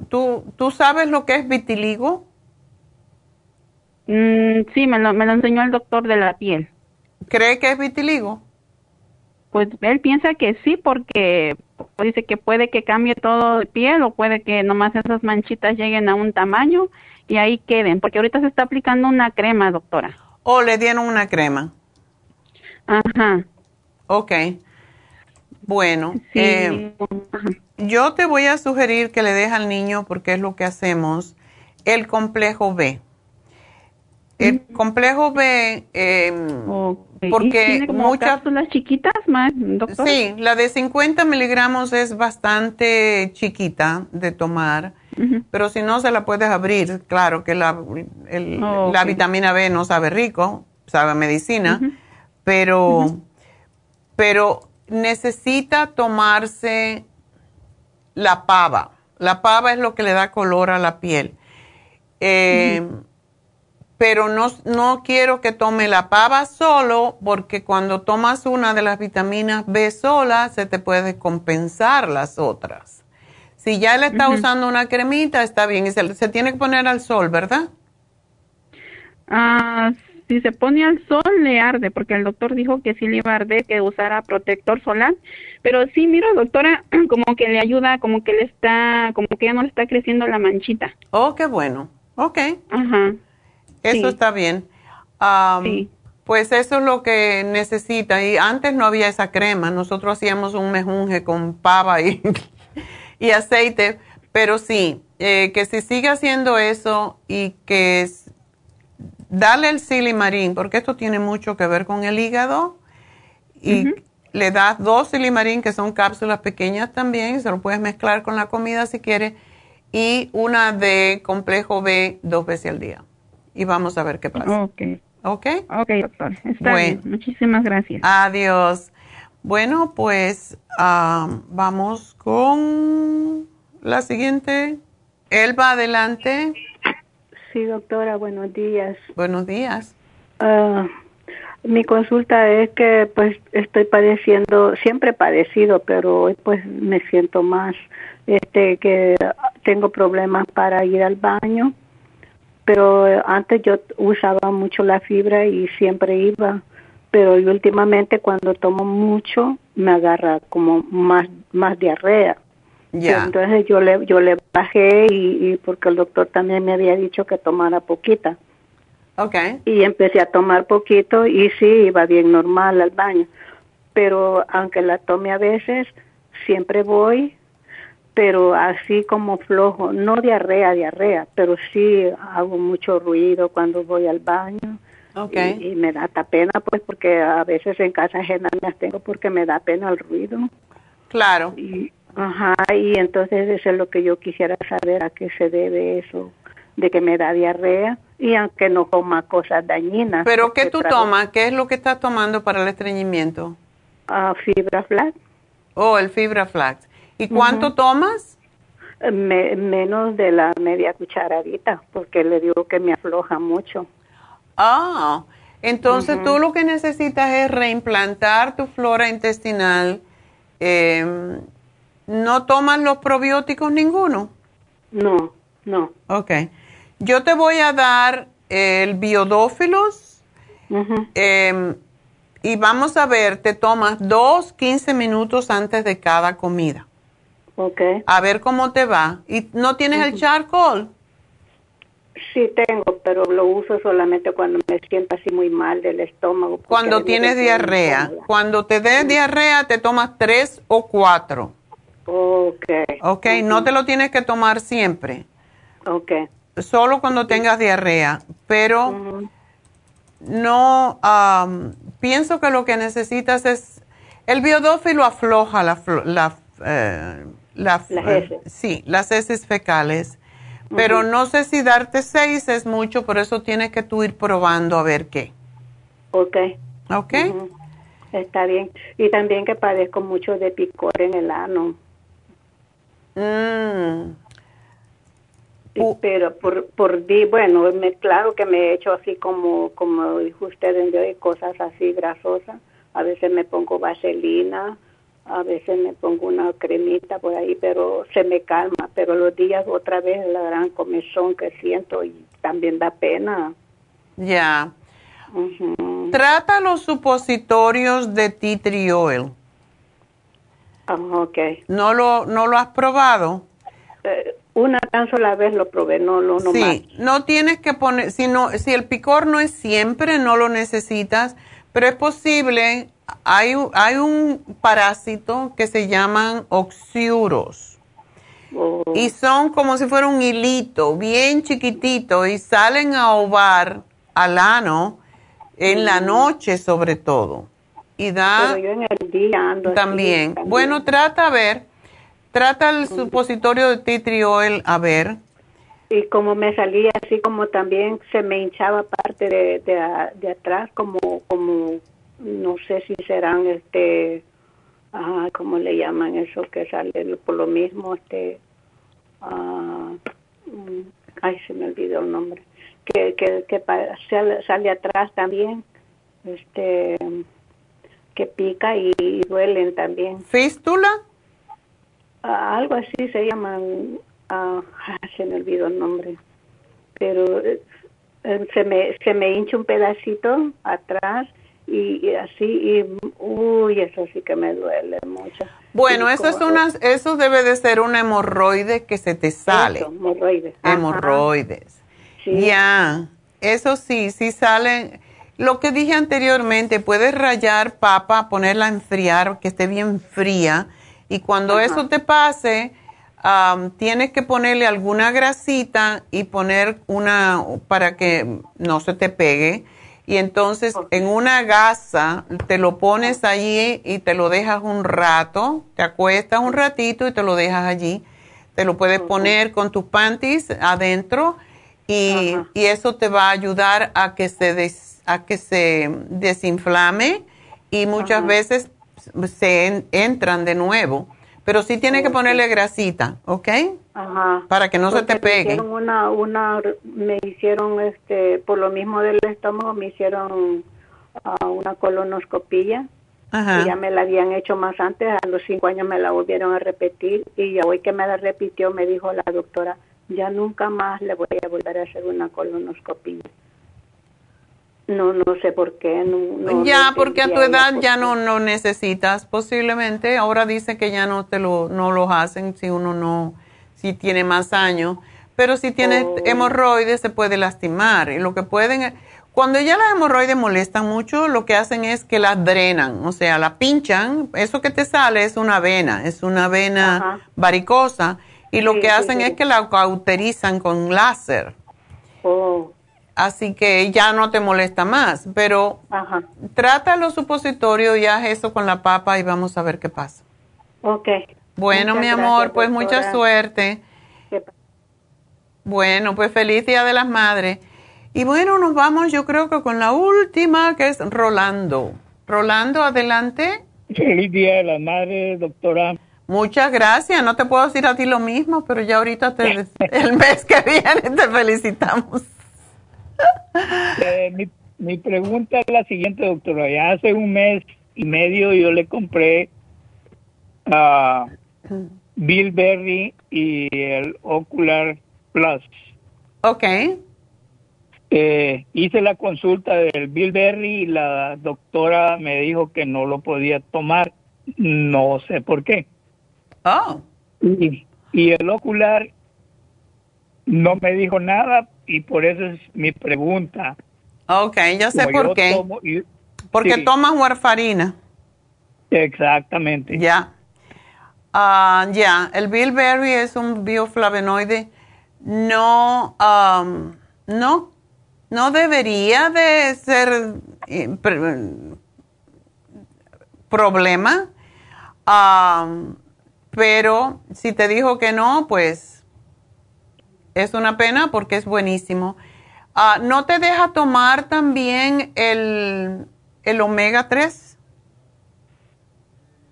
¿Tú, ¿tú sabes lo que es vitiligo? Mm, sí, me lo, me lo enseñó el doctor de la piel. ¿Cree que es vitiligo? Pues él piensa que sí, porque dice que puede que cambie todo de piel o puede que nomás esas manchitas lleguen a un tamaño y ahí queden, porque ahorita se está aplicando una crema, doctora. ¿O le dieron una crema? Ajá. Ok. Bueno, eh, yo te voy a sugerir que le des al niño, porque es lo que hacemos, el complejo B. El complejo B, eh, porque ¿Tiene como muchas cápsulas chiquitas más, doctor? Sí, la de 50 miligramos es bastante chiquita de tomar, pero si no se la puedes abrir, claro que la, el, Oh, la vitamina B no sabe rico, sabe a medicina, pero, pero necesita tomarse la pava. La pava es lo que le da color a la piel. Eh, Pero no, no quiero que tome la pava solo porque cuando tomas una de las vitaminas B sola se te puede compensar las otras. Si ya él está usando una cremita, está bien. Y se, se tiene que poner al sol, ¿verdad? Ah, si se pone al sol le arde, porque el doctor dijo que sí le iba a arder que usara protector solar. Pero sí, mira, doctora, (clears throat) como que le ayuda, como que le está, como que ya no le está creciendo la manchita. Oh, qué bueno. Ok. Ajá. Eso Sí. está bien. Am, Pues eso es lo que necesita. Y antes no había esa crema. Nosotros hacíamos un mejunje con pava y, (laughs) y aceite. Pero sí, eh, que si sigue haciendo eso y que dale el silimarín, porque esto tiene mucho que ver con el hígado. Y le das dos silimarín, que son cápsulas pequeñas también. Se lo puedes mezclar con la comida si quieres. Y una de complejo B dos veces al día y vamos a ver qué pasa. Ok. ¿Ok? Ok, doctor. Está Bueno. bien. Muchísimas gracias. Adiós. Bueno, pues ah, vamos con la siguiente. Elba, adelante. Sí, doctora, buenos días. Buenos días. Ah, mi consulta es que pues estoy padeciendo, siempre he padecido, pero hoy pues me siento más, este, que tengo problemas para ir al baño, pero antes yo usaba mucho la fibra y siempre iba, pero yo últimamente cuando tomo mucho me agarra como más, más diarrea. Ya. Entonces yo le, yo le bajé y, y porque el doctor también me había dicho que tomara poquita. Ok. Y empecé a tomar poquito y sí, iba bien normal al baño. Pero aunque la tome a veces, siempre voy, pero así como flojo, no diarrea, diarrea, pero sí hago mucho ruido cuando voy al baño. Ok. Y, y me da hasta pena, pues, porque a veces en casa ajena me abstengo porque me da pena el ruido. Claro. Y, ajá, y entonces eso es lo que yo quisiera saber, a qué se debe eso, de que me da diarrea, y aunque no coma cosas dañinas. ¿Pero qué tú tomas? ¿Qué es lo que estás tomando para el estreñimiento? ah, fibra flax. Oh, el fibra flax. ¿Y cuánto tomas? Me- menos de la media cucharadita, porque le digo que me afloja mucho. Ah, entonces Ujú. tú lo que necesitas es reimplantar tu flora intestinal. Eh, ¿No tomas los probióticos ninguno? No, no. Ok. Yo te voy a dar el biodófilos eh, y vamos a ver, te tomas dos 15 minutos antes de cada comida. Ok. A ver cómo te va. ¿Y no tienes el charcoal? Sí tengo, pero lo uso solamente cuando me siento así muy mal del estómago. Cuando tienes diarrea. Cuando te des diarrea, te tomas tres o cuatro. Ok. Ok, no te lo tienes que tomar siempre. Ok. Solo cuando tengas diarrea, pero no, pienso que lo que necesitas es, el biodófilo afloja la, eh, la- Las eh, heces. sí, las heces fecales, pero no sé si darte seis es mucho, por eso tienes que tú ir probando a ver qué. Ok. ¿Ok? Está bien. Y también que padezco mucho de picor en el ano. Mm. Pero por, por di, bueno, me, claro que me he hecho así como, como dijo usted, en de cosas así grasosas. A veces me pongo vaselina, a veces me pongo una cremita por ahí, pero se me calma. Pero los días otra vez la gran comezón que siento y también da pena. Ya. Trata los supositorios de tea tree oil. Ok. ¿No lo, no lo has probado? Eh, una tan sola vez lo probé, no, no, no más. sí, no tienes que poner, si, no, si el picor no es siempre, no lo necesitas, pero es posible, hay, un- hay un parásito que se llaman oxiuros. Oh. Y son como si fuera un hilito, bien chiquitito, y salen a ovar al ano en la noche sobre todo. Y da... Pero yo en el día ando así, También. Bueno, trata a ver, trata el supositorio de oil a ver. Y como me salía así como también se me hinchaba parte de, de, de atrás, como, como, no sé si serán este, ah, ¿cómo le llaman eso que sale por lo mismo? Este, ah, ay, se me olvidó el nombre. Que, que, que sale, sale atrás también, este, que pica y, duelen también. ¿Fístula? Ah, algo así se llaman, ah, (laughs) se me olvidó el nombre, pero eh, se me se me hincha un pedacito atrás y, y así y uy eso sí que me duele mucho. Bueno, Y eso es una, eso debe de ser una hemorroide que se te sale. Eso, hemorroides. Hemorroides. Sí. Ya, eso sí, sí sale. Lo que dije anteriormente, puedes rayar papa, ponerla a enfriar, que esté bien fría. Y cuando Ajá. eso te pase, am, tienes que ponerle alguna grasita y poner una para que no se te pegue. Y entonces en una gasa te lo pones allí y te lo dejas un rato, te acuestas un ratito y te lo dejas allí. Te lo puedes poner con tus panties adentro y, y eso te va a ayudar a que se des- a que se desinflame y muchas veces se en- entran de nuevo. Pero sí tienes que ponerle grasita, ¿ok? Ajá. Para que no se te Porque me pegue. hicieron una, una, me hicieron, este, por lo mismo del estómago, me hicieron ah, una colonoscopilla. Ajá. Y ya me la habían hecho más antes, a los cinco años me la volvieron a repetir y ya hoy que me la repitió me dijo la doctora, ya nunca más le voy a volver a hacer una colonoscopilla. No, no sé por qué. No, no ya, porque a tu edad ya no, no necesitas posiblemente. Ahora dice que ya no te lo, no los hacen si uno no, si tiene más años. Pero si tienes Oh. hemorroides se puede lastimar. Y lo que pueden, cuando ya las hemorroides molestan mucho, lo que hacen es que las drenan, o sea, la pinchan. Eso que te sale es una vena, es una vena varicosa. Y lo Sí, que sí, hacen sí. es que la cauterizan con láser. Oh, Así que ya no te molesta más. Pero ajá. trata los supositorios y haz eso con la papa y vamos a ver qué pasa. Ok. Bueno, Muchas mi gracias, amor, pues mucha suerte. Bueno, pues feliz Día de las Madres. Y bueno, nos vamos yo creo que con la última, que es Rolando. Rolando, adelante. Feliz Día de las Madres, doctora. Muchas gracias. No te puedo decir a ti lo mismo, pero ya ahorita te- (laughs) el mes que viene te felicitamos. Eh, mi, mi pregunta es la siguiente, doctora. Ya hace un mes y medio yo le compré a Bilberry y el Ocular Plus. Ok. Eh, hice la consulta del Bilberry y la doctora me dijo que no lo podía tomar. No sé por qué. Oh. Y, y el ocular no me dijo nada y por eso es mi pregunta. Ok, ya sé Como por yo qué. tomo y- Porque sí, tomas warfarina. Exactamente. Ya. Ah, ya, el bilberry es un bioflavonoide. No, um, no, no debería de ser eh, problema. Um, pero si te dijo que no, pues es una pena porque es buenísimo. Ah, ¿No te deja tomar también el, el omega 3?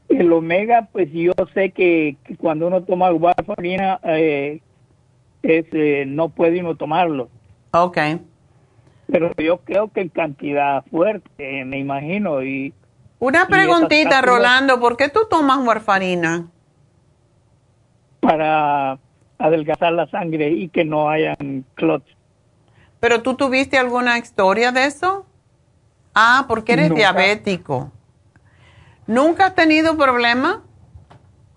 El omega, pues yo sé que, cuando uno toma warfarina, eh, es, eh, no puede uno tomarlo. Ok. Pero yo creo que en cantidad fuerte, me imagino. y Una preguntita, Rolando, ¿por qué tú tomas warfarina? Para adelgazar la sangre y que no hayan clots. ¿Pero tú tuviste alguna historia de eso? Ah, porque eres diabético. ¿Nunca has tenido problema?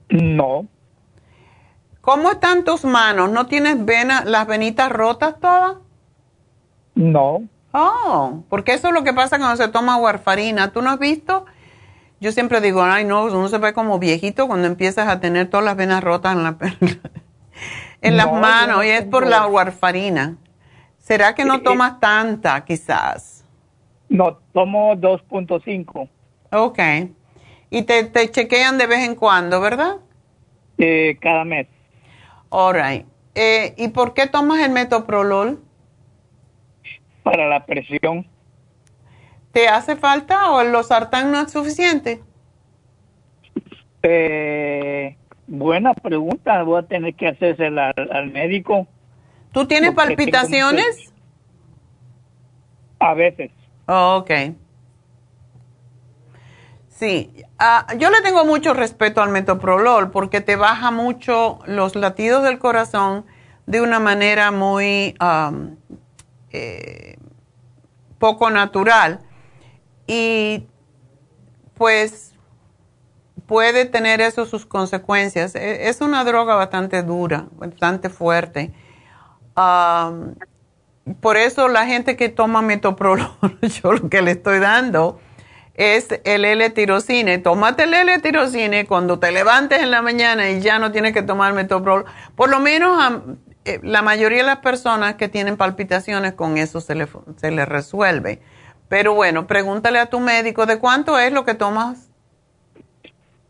No. ¿Cómo están tus manos? ¿No tienes venas, las venitas rotas todas? No. Oh, porque eso es lo que pasa cuando se toma warfarina. ¿Tú no has visto? Yo siempre digo, ay, no, uno se ve como viejito cuando empiezas a tener todas las venas rotas en, la, (laughs) en las manos y es por la warfarina. ¿Será que no tomas tanta, quizás? No, tomo 2.5. Ok. Y te, te, chequean de vez en cuando, ¿verdad? Eh, cada mes. All right. Eh, ¿Y por qué tomas el metoprolol? Para la presión. ¿Te hace falta o el losartán no es suficiente? Eh, buena pregunta. Voy a tener que hacérsela al, al médico. ¿Tú tienes palpitaciones? A veces. Oh, ok. Sí, ah, yo le tengo mucho respeto al metoprolol porque te baja mucho los latidos del corazón de una manera muy eh, poco natural y pues puede tener eso sus consecuencias. E, es una droga bastante dura, bastante fuerte por eso la gente que toma metoprolol, (laughs) yo lo que le estoy dando es el L-tirocine. Tómate el L-tirocine cuando te levantes en la mañana y ya no tienes que tomar metoprolol. Por lo menos eh, la mayoría de las personas que tienen palpitaciones con eso se le, se le resuelve. Pero bueno, pregúntale a tu médico de cuánto es lo que tomas.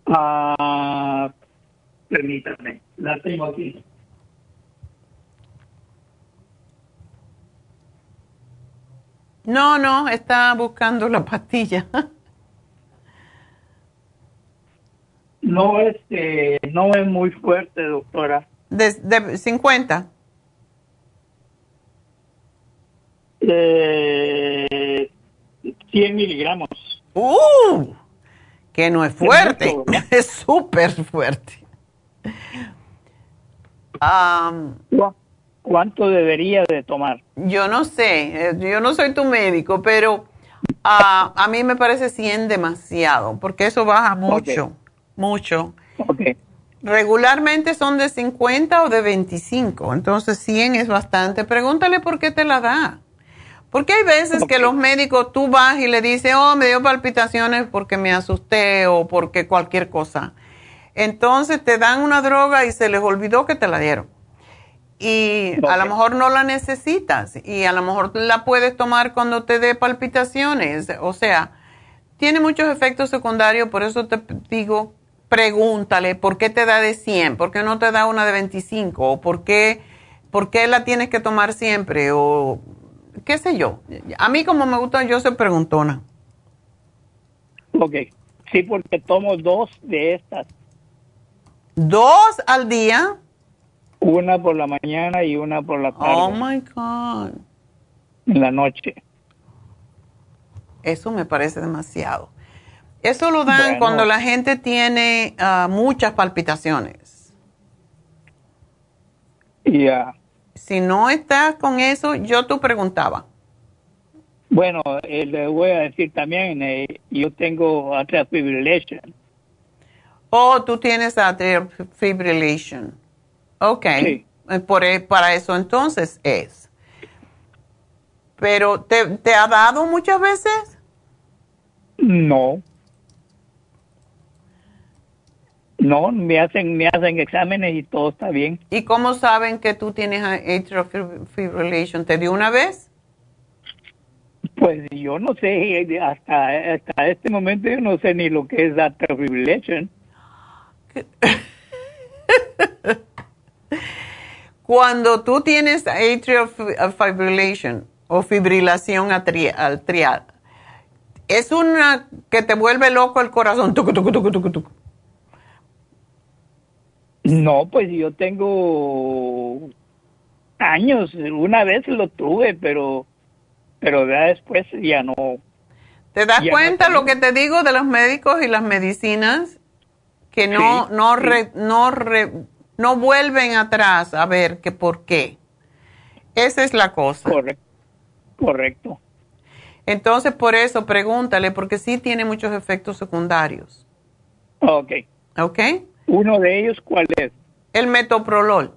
Ah, permítame, la tengo aquí. No, no, está buscando la pastilla. (laughs) no, este, no es muy fuerte, doctora. ¿De, de 50? Eh, 100 miligramos. ¡Uh! Que no es fuerte, (laughs) es súper fuerte. Um, ¿Cuánto debería de tomar? Yo no sé, eh, yo no soy tu médico, pero ah, a mí me parece 100 demasiado, porque eso baja mucho, mucho. Regularmente son de 50 o de 25, entonces 100 es bastante. Pregúntale por qué te la da. Porque hay veces que los médicos, tú vas y le dices, oh, me dio palpitaciones porque me asusté o porque cualquier cosa. Entonces te dan una droga y se les olvidó que te la dieron. Y a lo mejor no la necesitas y a lo mejor la puedes tomar cuando te dé palpitaciones. O sea, tiene muchos efectos secundarios, por eso te digo, pregúntale por qué te da de 100, por qué no te da una de 25 o por qué, por qué la tienes que tomar siempre o qué sé yo. A mí como me gusta, yo soy preguntona. Ok, sí, porque tomo dos de estas. ¿Dos al día? Una por la mañana y una por la tarde. Oh my God. En la noche. Eso me parece demasiado. Eso lo dan cuando la gente tiene ah, muchas palpitaciones. Ya. Si no estás con eso, yo tú preguntaba. Bueno, eh, le voy a decir también, eh, yo tengo atrial fibrillation. Oh, tú tienes atrial fibrillation. Ok, eh, Por, e, para eso entonces es. Pero, ¿te, ¿te ha dado muchas veces? No. No, me hacen, me hacen exámenes y todo está bien. ¿Y cómo saben que tú tienes atrial fibrillation? ¿Te dio una vez? Pues yo no sé, hasta, hasta este momento yo no sé ni lo que es atrial fibrillation. (laughs) Cuando tú tienes atrial fibrillation o fibrilación atrial, es una que te vuelve loco el corazón. Tucu, tucu, tucu, no, pues yo tengo años. Una vez lo tuve, pero, pero ya después ya no. ¿Te das cuenta lo que te digo de los médicos y las medicinas? Que no, no, no, no vuelven atrás a ver que por qué. Esa es la cosa. Correcto. Correcto. Entonces, por eso, pregúntale, porque sí tiene muchos efectos secundarios. Ok. Ok. ¿Uno de ellos cuál es? El metoprolol.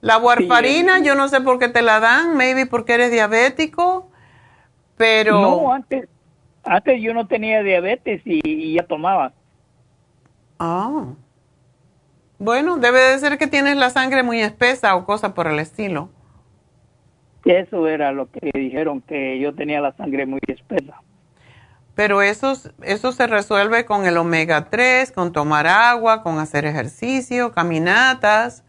La warfarina, yo no sé por qué te la dan, maybe porque eres diabético, pero... No, antes, antes yo no tenía diabetes y, ya tomaba. Ah. Bueno, debe de ser que tienes la sangre muy espesa o cosa por el estilo. Eso era lo que dijeron, que yo tenía la sangre muy espesa. Pero eso, eso se resuelve con el omega 3, con tomar agua, con hacer ejercicio, caminatas.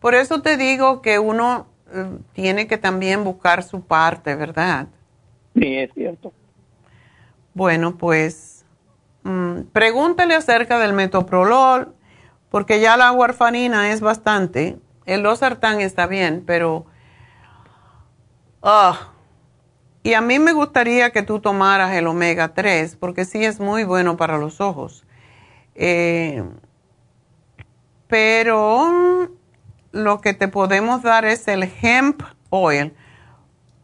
Por eso te digo que uno eh, tiene que también buscar su parte, ¿verdad? Sí, es cierto. Bueno, pues mm, pregúntale acerca del metoprolol, porque ya la warfarina es bastante. El losartán está bien, pero... Ah, y a mí me gustaría que tú tomaras el omega 3 porque sí es muy bueno para los ojos. Eh, pero lo que te podemos dar es el hemp oil.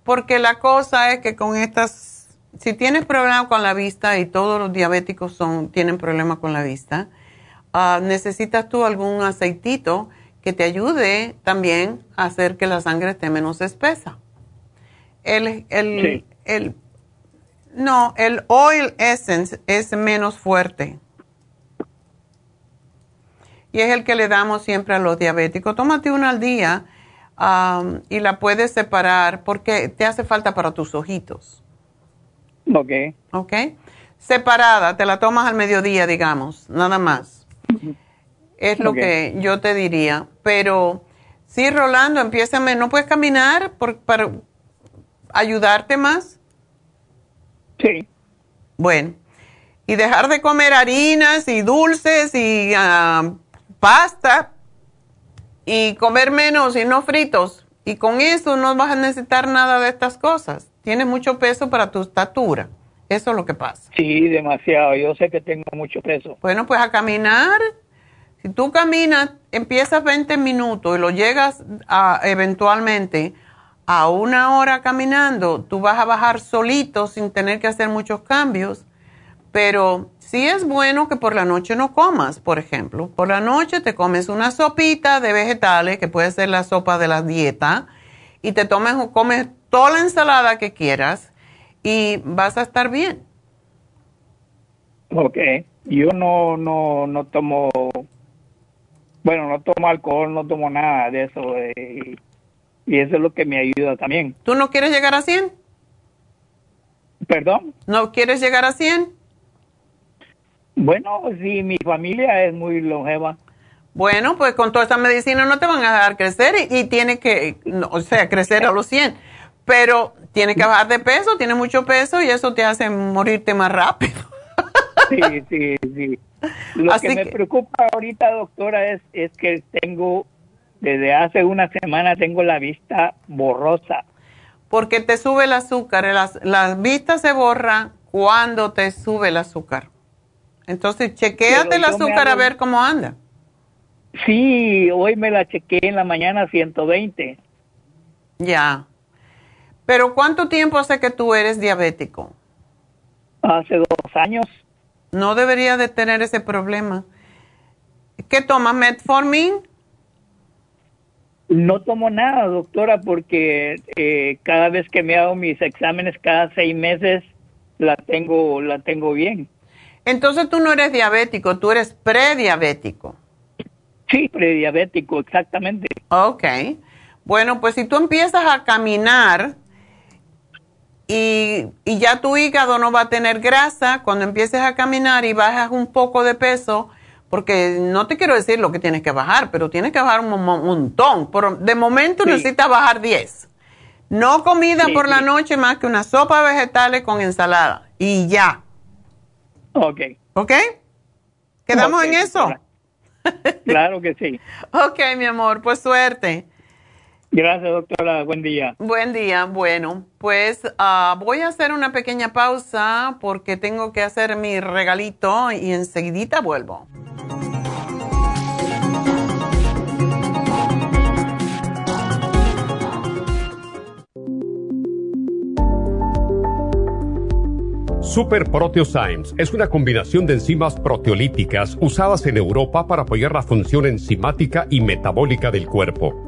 Porque la cosa es que con estas, si tienes problemas con la vista y todos los diabéticos son, tienen problemas con la vista, ah, necesitas tú algún aceitito que te ayude también a hacer que la sangre esté menos espesa. El, el, el, no, el oil essence es menos fuerte. Y es el que le damos siempre a los diabéticos. Tómate una al día um, y la puedes separar porque te hace falta para tus ojitos. Ok. Ok. Separada, te la tomas al mediodía, digamos, nada más. Es lo que yo te diría. Pero sí, Rolando, empieza, no puedes caminar por, para, ayudarte más? Sí. Bueno, y dejar de comer harinas y dulces y ah, pasta y comer menos y no fritos. Y con eso no vas a necesitar nada de estas cosas. Tienes mucho peso para tu estatura. Eso es lo que pasa. Sí, demasiado. Yo sé que tengo mucho peso. Bueno, pues a caminar. Si tú caminas, empiezas 20 minutos y lo llegas a eventualmente a una hora caminando, tú vas a bajar solito sin tener que hacer muchos cambios, pero sí es bueno que por la noche no comas, por ejemplo. Por la noche te comes una sopita de vegetales, que puede ser la sopa de la dieta, y te tomes o comes toda la ensalada que quieras y vas a estar bien. Ok, yo no, no, no tomo, bueno, no tomo alcohol, no tomo nada de eso. Eh, y eso es lo que me ayuda también. ¿Tú no quieres llegar a 100? ¿Perdón? ¿No quieres llegar a 100? Bueno, sí, mi familia es muy longeva. Bueno, pues con toda esta medicina no te van a dejar crecer y, tiene que, o sea, crecer a los 100. Pero tiene que bajar de peso, tiene mucho peso y eso te hace morirte más rápido. sí, sí, sí. Lo (laughs) que me preocupa ahorita, doctora, es, es que tengo desde hace una semana tengo la vista borrosa. Porque te sube el azúcar. La, vista se borra cuando te sube el azúcar. Entonces, chequéate el azúcar a ver cómo anda. Sí, hoy me la chequeé en la mañana 120. Ya. Pero ¿cuánto tiempo hace que tú eres diabético? Hace dos años. No debería de tener ese problema. ¿Qué tomas? ¿Metformin? No tomo nada, doctora, porque eh, cada vez que me hago mis exámenes cada seis meses la tengo, la tengo bien. Entonces tú no eres diabético, tú eres prediabético. Sí, prediabético, exactamente. Ok. Bueno, pues si tú empiezas a caminar y, y, ya tu hígado no va a tener grasa, cuando empieces a caminar y bajas un poco de peso, porque no te quiero decir lo que tienes que bajar, pero tienes que bajar un montón. Por, de momento necesitas bajar 10. No comida por la noche más que una sopa de vegetales con ensalada. Y ya. Ok. ¿Ok? ¿Quedamos en eso? Claro que sí. (laughs) ok, mi amor, pues suerte. Gracias, doctora. Buen día. Buen día. Bueno, pues ah, voy a hacer una pequeña pausa porque tengo que hacer mi regalito y enseguidita vuelvo. Super Proteosymes es una combinación de enzimas proteolíticas usadas en Europa para apoyar la función enzimática y metabólica del cuerpo.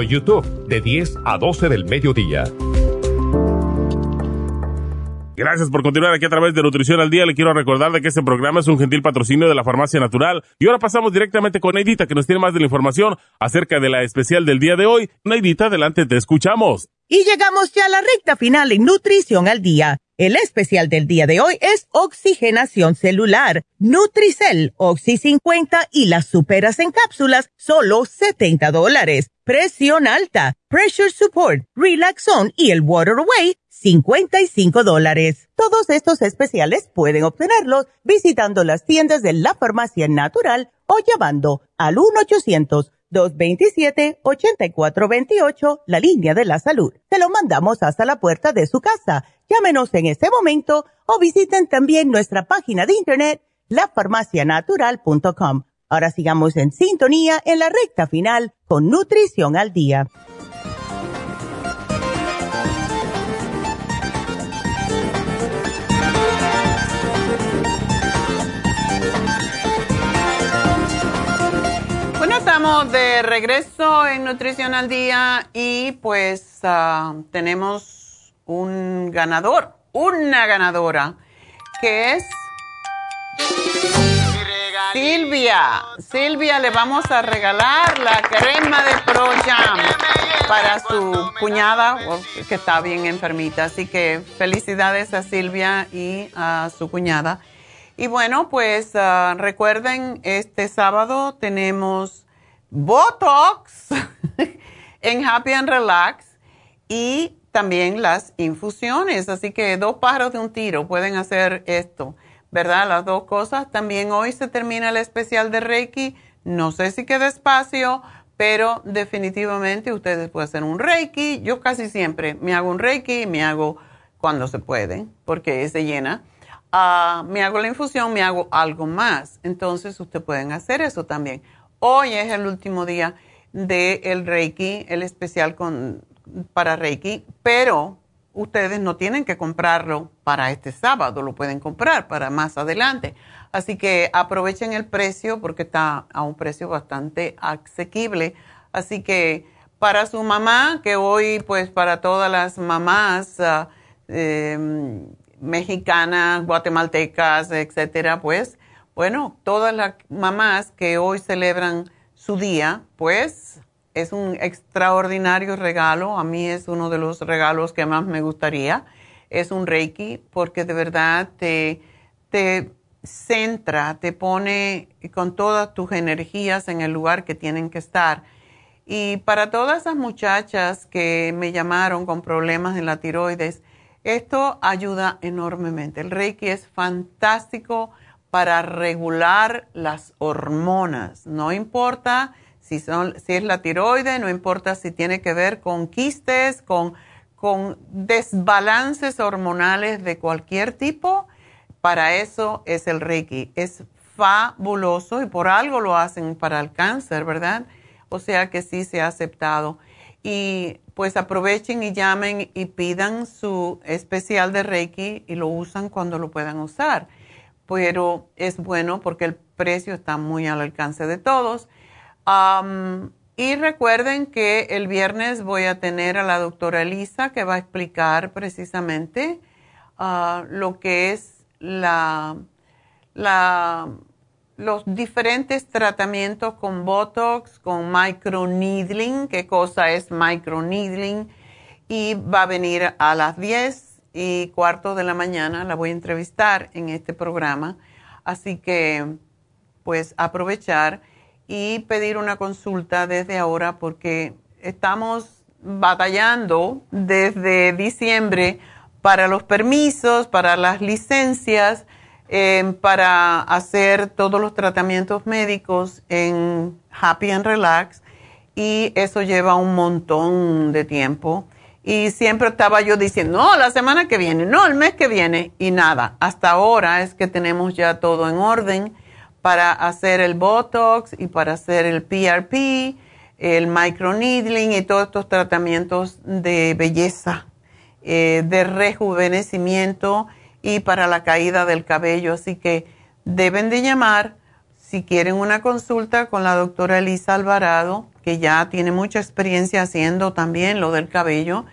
YouTube de 10 a 12 del mediodía. Gracias por continuar aquí a través de Nutrición al Día. Le quiero recordar de que este programa es un gentil patrocinio de la Farmacia Natural. Y ahora pasamos directamente con Neidita, que nos tiene más de la información acerca de la especial del día de hoy. Neidita, adelante, te escuchamos. Y llegamos ya a la recta final en Nutrición al Día. El especial del día de hoy es Oxigenación Celular, Nutricel, Oxy 50 y las superas en cápsulas, solo 70 dólares. Presión alta, Pressure Support, Relaxon y el Water Away, 55 dólares. Todos estos especiales pueden obtenerlos visitando las tiendas de la farmacia natural o llamando al 1-800-227-8428, la línea de la salud. Se lo mandamos hasta la puerta de su casa. Llámenos en este momento o visiten también nuestra página de internet, lafarmacianatural.com. Ahora sigamos en sintonía en la recta final con Nutrición al Día. Bueno, estamos de regreso en Nutrición al Día y pues ah, tenemos un ganador, una ganadora, que es Silvia. Silvia le vamos a regalar la crema de Pro Jam para su cuñada que está bien enfermita. Así que felicidades a Silvia y a su cuñada. Y bueno, pues ah, recuerden, este sábado tenemos Botox (laughs) en Happy and Relax y también las infusiones. Así que dos pájaros de un tiro pueden hacer esto, ¿verdad? Las dos cosas. También hoy se termina el especial de Reiki. No sé si queda espacio, pero definitivamente ustedes pueden hacer un Reiki. Yo casi siempre me hago un Reiki me hago cuando se puede, porque se llena. Ah, me hago la infusión, me hago algo más. Entonces, ustedes pueden hacer eso también. Hoy es el último día del el Reiki, el especial con, para Reiki, pero ustedes no tienen que comprarlo para este sábado, lo pueden comprar para más adelante. Así que aprovechen el precio porque está a un precio bastante asequible. Así que para su mamá, que hoy pues para todas las mamás em, mexicanas, guatemaltecas, etcétera, pues bueno, todas las mamás que hoy celebran su día, pues es un extraordinario regalo. A mí es uno de los regalos que más me gustaría. Es un Reiki porque de verdad te, te centra, te pone con todas tus energías en el lugar que tienen que estar. Y para todas esas muchachas que me llamaron con problemas en la tiroides, esto ayuda enormemente. El Reiki es fantástico para regular las hormonas. No importa si, es la tiroides, no importa si tiene que ver con quistes, con, con desbalances hormonales de cualquier tipo, para eso es el Reiki. Es fabuloso y por algo lo hacen para el cáncer, ¿verdad? O sea que sí se ha aceptado. Y pues aprovechen y llamen y pidan su especial de Reiki y lo usan cuando lo puedan usar. Pero es bueno porque el precio está muy al alcance de todos y recuerden que el viernes voy a tener a la doctora Elisa que va a explicar precisamente ah, lo que es la, la, los diferentes tratamientos con Botox, con microneedling, qué cosa es microneedling, y va a venir a las 10 y cuarto de la mañana, la voy a entrevistar en este programa, así que pues aprovechar y pedir una consulta desde ahora porque estamos batallando desde diciembre para los permisos, para las licencias, eh, para hacer todos los tratamientos médicos en Happy and Relax y eso lleva un montón de tiempo. Y siempre estaba yo diciendo, no, la semana que viene, no, el mes que viene y nada. Hasta ahora es que tenemos ya todo en orden para hacer el Botox y para hacer el PRP, el microneedling y todos estos tratamientos de belleza, eh, de rejuvenecimiento y para la caída del cabello. Así que deben de llamar si quieren una consulta con la doctora Elisa Alvarado, que ya tiene mucha experiencia haciendo también lo del cabello,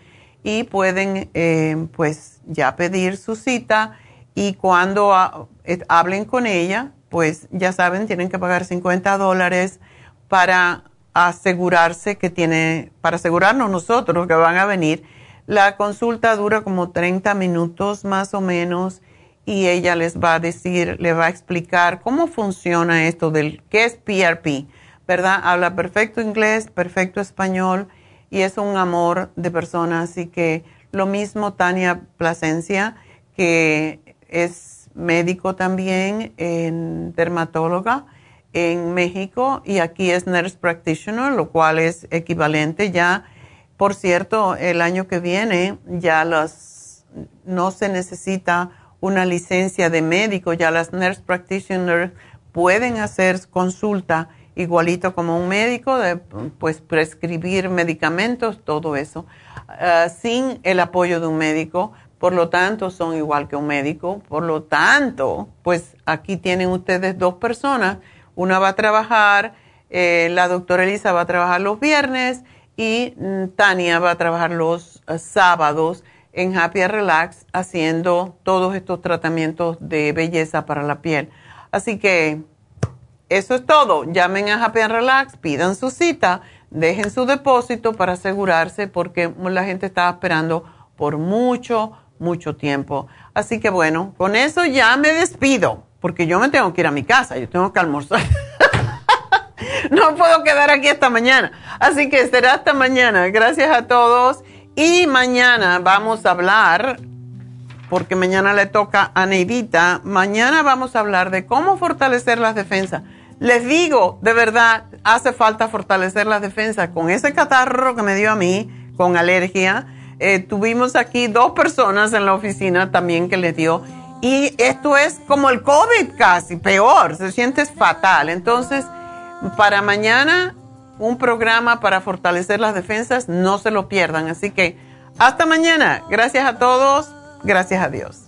y pueden eh, pues ya pedir su cita y cuando eh, hablen con ella, pues ya saben, tienen que pagar 50 dólares para asegurarse que tiene, para asegurarnos nosotros que van a venir. La consulta dura como 30 minutos más o menos y ella les va a decir, le va a explicar cómo funciona esto del qué es PRP, ¿verdad? Habla perfecto inglés, perfecto español y es un amor de persona. Así que lo mismo Tania Plasencia, que es médico también, en dermatóloga en México y aquí es nurse practitioner, lo cual es equivalente ya. Por cierto, el año que viene ya las no se necesita una licencia de médico, ya las nurse practitioners pueden hacer consulta igualito como un médico, de, pues prescribir medicamentos, todo eso, ah, sin el apoyo de un médico, por lo tanto son igual que un médico, por lo tanto, pues aquí tienen ustedes dos personas, una va a trabajar, eh, la doctora Elisa va a trabajar los viernes y mm, Tania va a trabajar los eh, sábados en Happy Relax haciendo todos estos tratamientos de belleza para la piel. Así que eso es todo. Llamen a Happy Relax, pidan su cita, dejen su depósito para asegurarse porque la gente estaba esperando por mucho, mucho tiempo. Así que bueno, con eso ya me despido, porque yo me tengo que ir a mi casa, yo tengo que almorzar. (laughs) no puedo quedar aquí esta mañana. Así que será hasta mañana. Gracias a todos. Y mañana vamos a hablar, porque mañana le toca a Neidita, mañana vamos a hablar de cómo fortalecer las defensas. Les digo, de verdad, hace falta fortalecer las defensas. Con ese catarro que me dio a mí, con alergia, eh, tuvimos aquí dos personas en la oficina también que le dio. Y esto es como el COVID casi, peor, se siente fatal. Entonces, para mañana, un programa para fortalecer las defensas, no se lo pierdan. Así que Hasta mañana. Gracias a todos. Gracias a Dios.